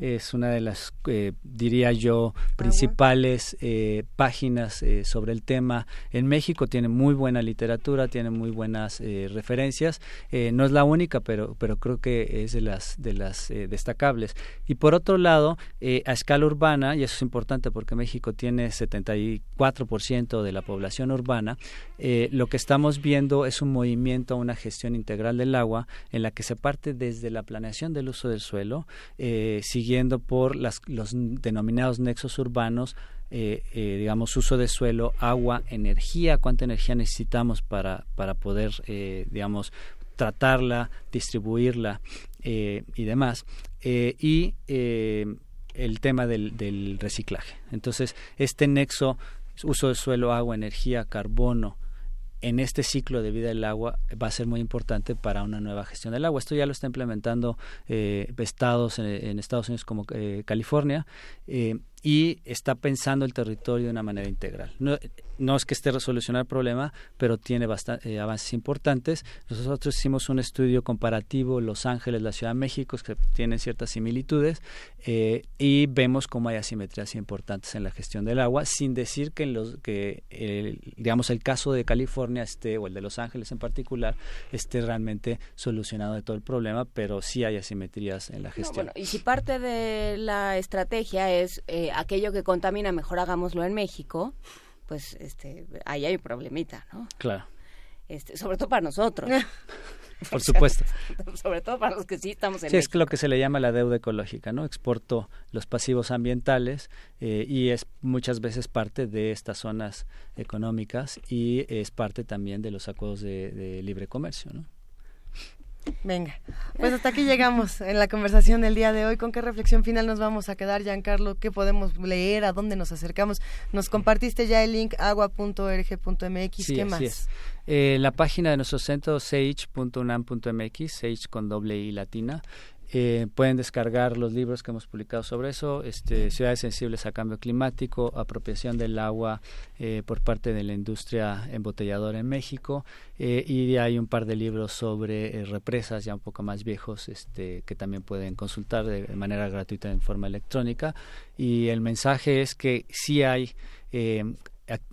es una de las, eh, diría yo, principales eh, páginas sobre el tema en México. Tiene muy buena literatura, tiene muy buenas referencias. no es la única, pero, pero creo que es de las, de las destacables. Y por otro lado, a escala urbana, y eso es importante porque México tiene 74% de la población urbana, lo que estamos viendo es un movimiento a una gestión integral del agua en la que se parte desde la planeación del uso del suelo, eh, siguiendo por las, los denominados nexos urbanos, eh, eh, digamos, uso de suelo, agua, energía, cuánta energía necesitamos para, para poder, digamos, tratarla, distribuirla y demás. y el tema del, del reciclaje. Entonces, este nexo, uso de suelo, agua, energía, carbono, en este ciclo de vida del agua va a ser muy importante para una nueva gestión del agua. Esto ya lo está implementando eh, estados en, Estados Unidos como eh, California eh, y está pensando el territorio de una manera integral. No, no es que esté resolucionando el problema, pero tiene bastante, eh, avances importantes. Nosotros hicimos un estudio comparativo Los Ángeles, la Ciudad de México, que tienen ciertas similitudes, eh, y vemos cómo hay asimetrías importantes en la gestión del agua, sin decir que, en los, que el, digamos, el caso de California esté, o el de Los Ángeles en particular, esté realmente solucionado de todo el problema, pero sí hay asimetrías en la gestión. y si parte de la estrategia es eh, aquello que contamina, mejor hagámoslo en México, pues este ahí hay un problemita, ¿no? Claro. Este, sobre todo para nosotros. Por supuesto. sobre todo para los que sí estamos en Sí, es lo que se le llama la deuda ecológica, ¿no? Exporto los pasivos ambientales eh, y es muchas veces parte de estas zonas económicas y es parte también de los acuerdos de, de libre comercio, ¿no? Venga, pues hasta aquí llegamos en la conversación del día de hoy. ¿Con qué reflexión final nos vamos a quedar, Giancarlo? ¿Qué podemos leer? ¿A dónde nos acercamos? Nos compartiste ya el link agua.org.mx. Sí, ¿Qué más? Es. Eh, la página de nuestro centro, sage.unam.mx, sage con doble i latina, eh, pueden descargar los libros que hemos publicado sobre eso, este, ciudades sensibles a cambio climático, apropiación del agua eh, por parte de la industria embotelladora en México eh, y hay un par de libros sobre represas ya un poco más viejos este, que también pueden consultar de, manera gratuita en forma electrónica. Y el mensaje es que sí hay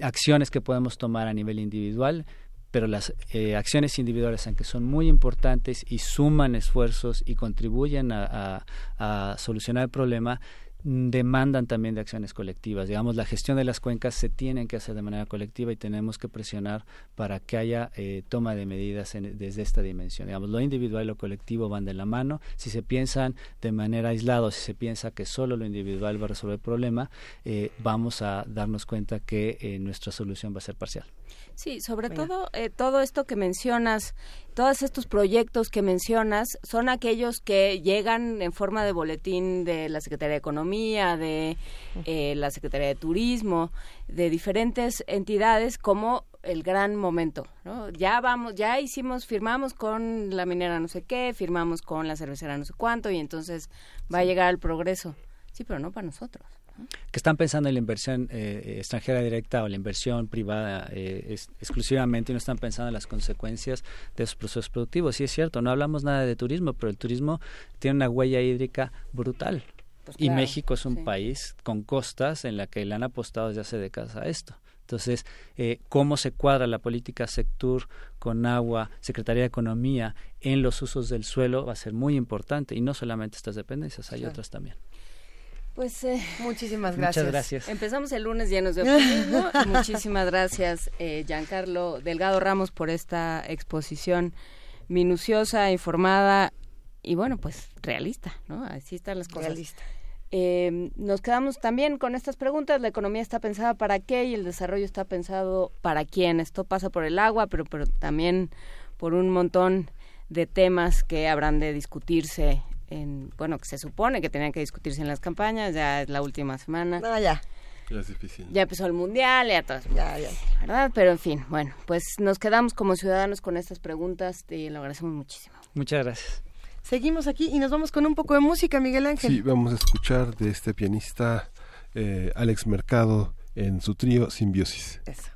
acciones que podemos tomar a nivel individual pero las eh, acciones individuales, aunque son muy importantes y suman esfuerzos y contribuyen a, solucionar el problema, demandan también de acciones colectivas. Digamos, la gestión de las cuencas se tienen que hacer de manera colectiva y tenemos que presionar para que haya eh, toma de medidas desde esta dimensión. Digamos, lo individual y lo colectivo van de la mano. Si se piensan de manera aislada, si se piensa que solo lo individual va a resolver el problema, eh, vamos a darnos cuenta que nuestra solución va a ser parcial. Sí, sobre todo eh, todo esto que mencionas, todos estos proyectos que mencionas son aquellos que llegan en forma de boletín de la Secretaría de Economía, de eh, la Secretaría de Turismo, de diferentes entidades como el gran momento, ¿no? Ya vamos, ya hicimos, firmamos con la minera no sé qué, firmamos con la cervecera no sé cuánto y entonces va a llegar el progreso. Sí, pero no para nosotros que están pensando en la inversión eh, extranjera directa o la inversión privada eh, exclusivamente y no están pensando en las consecuencias de esos procesos productivos. Sí es cierto, no hablamos nada de turismo, pero el turismo tiene una huella hídrica brutal. Pues y México es un sí. país con costas en la que le han apostado desde hace décadas a esto. Entonces, eh, cómo se cuadra la política sector con agua, Secretaría de Economía en los usos del suelo va a ser muy importante y no solamente estas dependencias, hay otras también. Pues eh, muchísimas Muchas gracias. gracias. Empezamos el lunes llenos de optimismo. muchísimas gracias, eh, Giancarlo Delgado Ramos, por esta exposición minuciosa, informada y bueno, pues realista, ¿no? Así están las cosas. Realista. Eh, nos quedamos también con estas preguntas. La economía está pensada para qué y el desarrollo está pensado para quién. Esto pasa por el agua, pero, pero también por un montón de temas que habrán de discutirse en, bueno, que se supone que tenían que discutirse en las campañas, ya es la última semana. No, ya. Ya es difícil. Ya empezó el mundial, ya todo. Ya, ya. ¿Verdad? Pero en fin, bueno, pues nos quedamos como ciudadanos con estas preguntas y lo agradecemos muchísimo. Muchas gracias. Seguimos aquí y nos vamos con un poco de música, Miguel Ángel. Sí, vamos a escuchar de este pianista eh, Alex Mercado en su trío Simbiosis. Eso.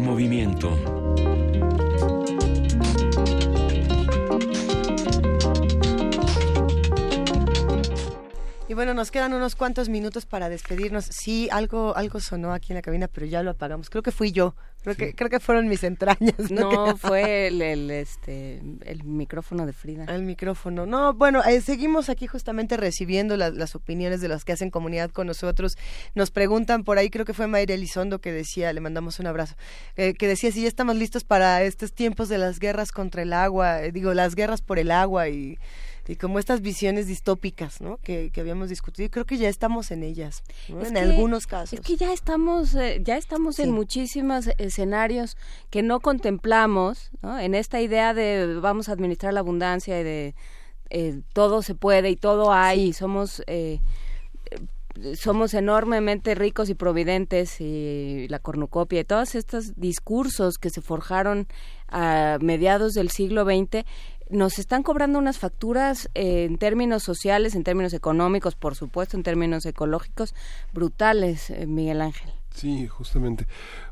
Movimiento. Y bueno, nos quedan unos cuantos minutos para despedirnos. Sí, algo, algo sonó aquí en la cabina, pero ya lo apagamos. Creo que fui yo. Creo que, creo que fueron mis entrañas. No, fue el, el, este, el micrófono de Frida. El micrófono. No, bueno, eh, seguimos aquí justamente recibiendo la- las opiniones de los que hacen comunidad con nosotros. Nos preguntan por ahí, creo que fue Mayra Elizondo que decía, le mandamos un abrazo, eh, que decía si ya estamos listos para estos tiempos de las guerras contra el agua, eh, digo, las guerras por el agua y, y como estas visiones distópicas, ¿no? Que, que habíamos discutido. Y creo que ya estamos en ellas, ¿no? Es en que- algunos casos. Es que ya estamos, eh, ya estamos Sí. en muchísimos escenarios que no contemplamos, ¿no? En esta idea de vamos a administrar la abundancia y de eh, todo se puede y todo hay y somos eh, eh, somos enormemente ricos y providentes y la cornucopia y todos estos discursos que se forjaron a mediados del siglo XX nos están cobrando unas facturas eh, en términos sociales, en términos económicos, por supuesto, en términos ecológicos, brutales, eh, Miguel Ángel. Sí, justamente,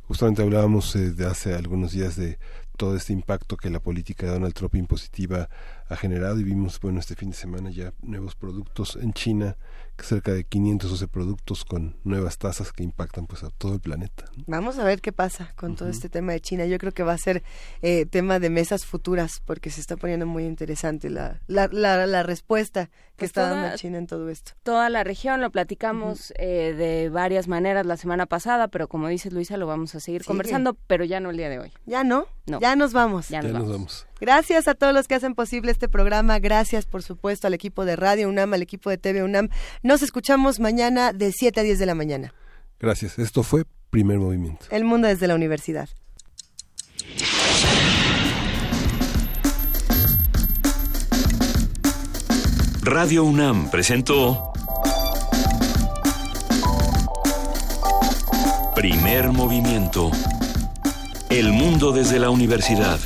justamente hablábamos eh, de hace algunos días de todo este impacto que la política de Donald Trump impositiva ha generado y vimos, bueno, este fin de semana ya nuevos productos en China, cerca de 512 productos con nuevas tasas que impactan pues a todo el planeta. Vamos a ver qué pasa con todo este tema de China. Yo creo que va a ser eh, tema de mesas futuras porque se está poniendo muy interesante la, la, la, la respuesta que Pues está toda- dando China en todo esto. Toda la región lo platicamos eh, de varias maneras la semana pasada, pero como dices Luisa, lo vamos a seguir Sigue. conversando, pero ya no el día de hoy. Ya no, No. ya nos vamos. Ya nos vamos. Gracias a todos los que hacen posible este programa. Gracias, por supuesto, al equipo de Radio UNAM, al equipo de TV UNAM. Nos escuchamos mañana de 7 a 10 de la mañana. Gracias. Esto fue Primer Movimiento. El mundo desde la universidad. Radio UNAM presentó Primer movimiento. El mundo desde la universidad.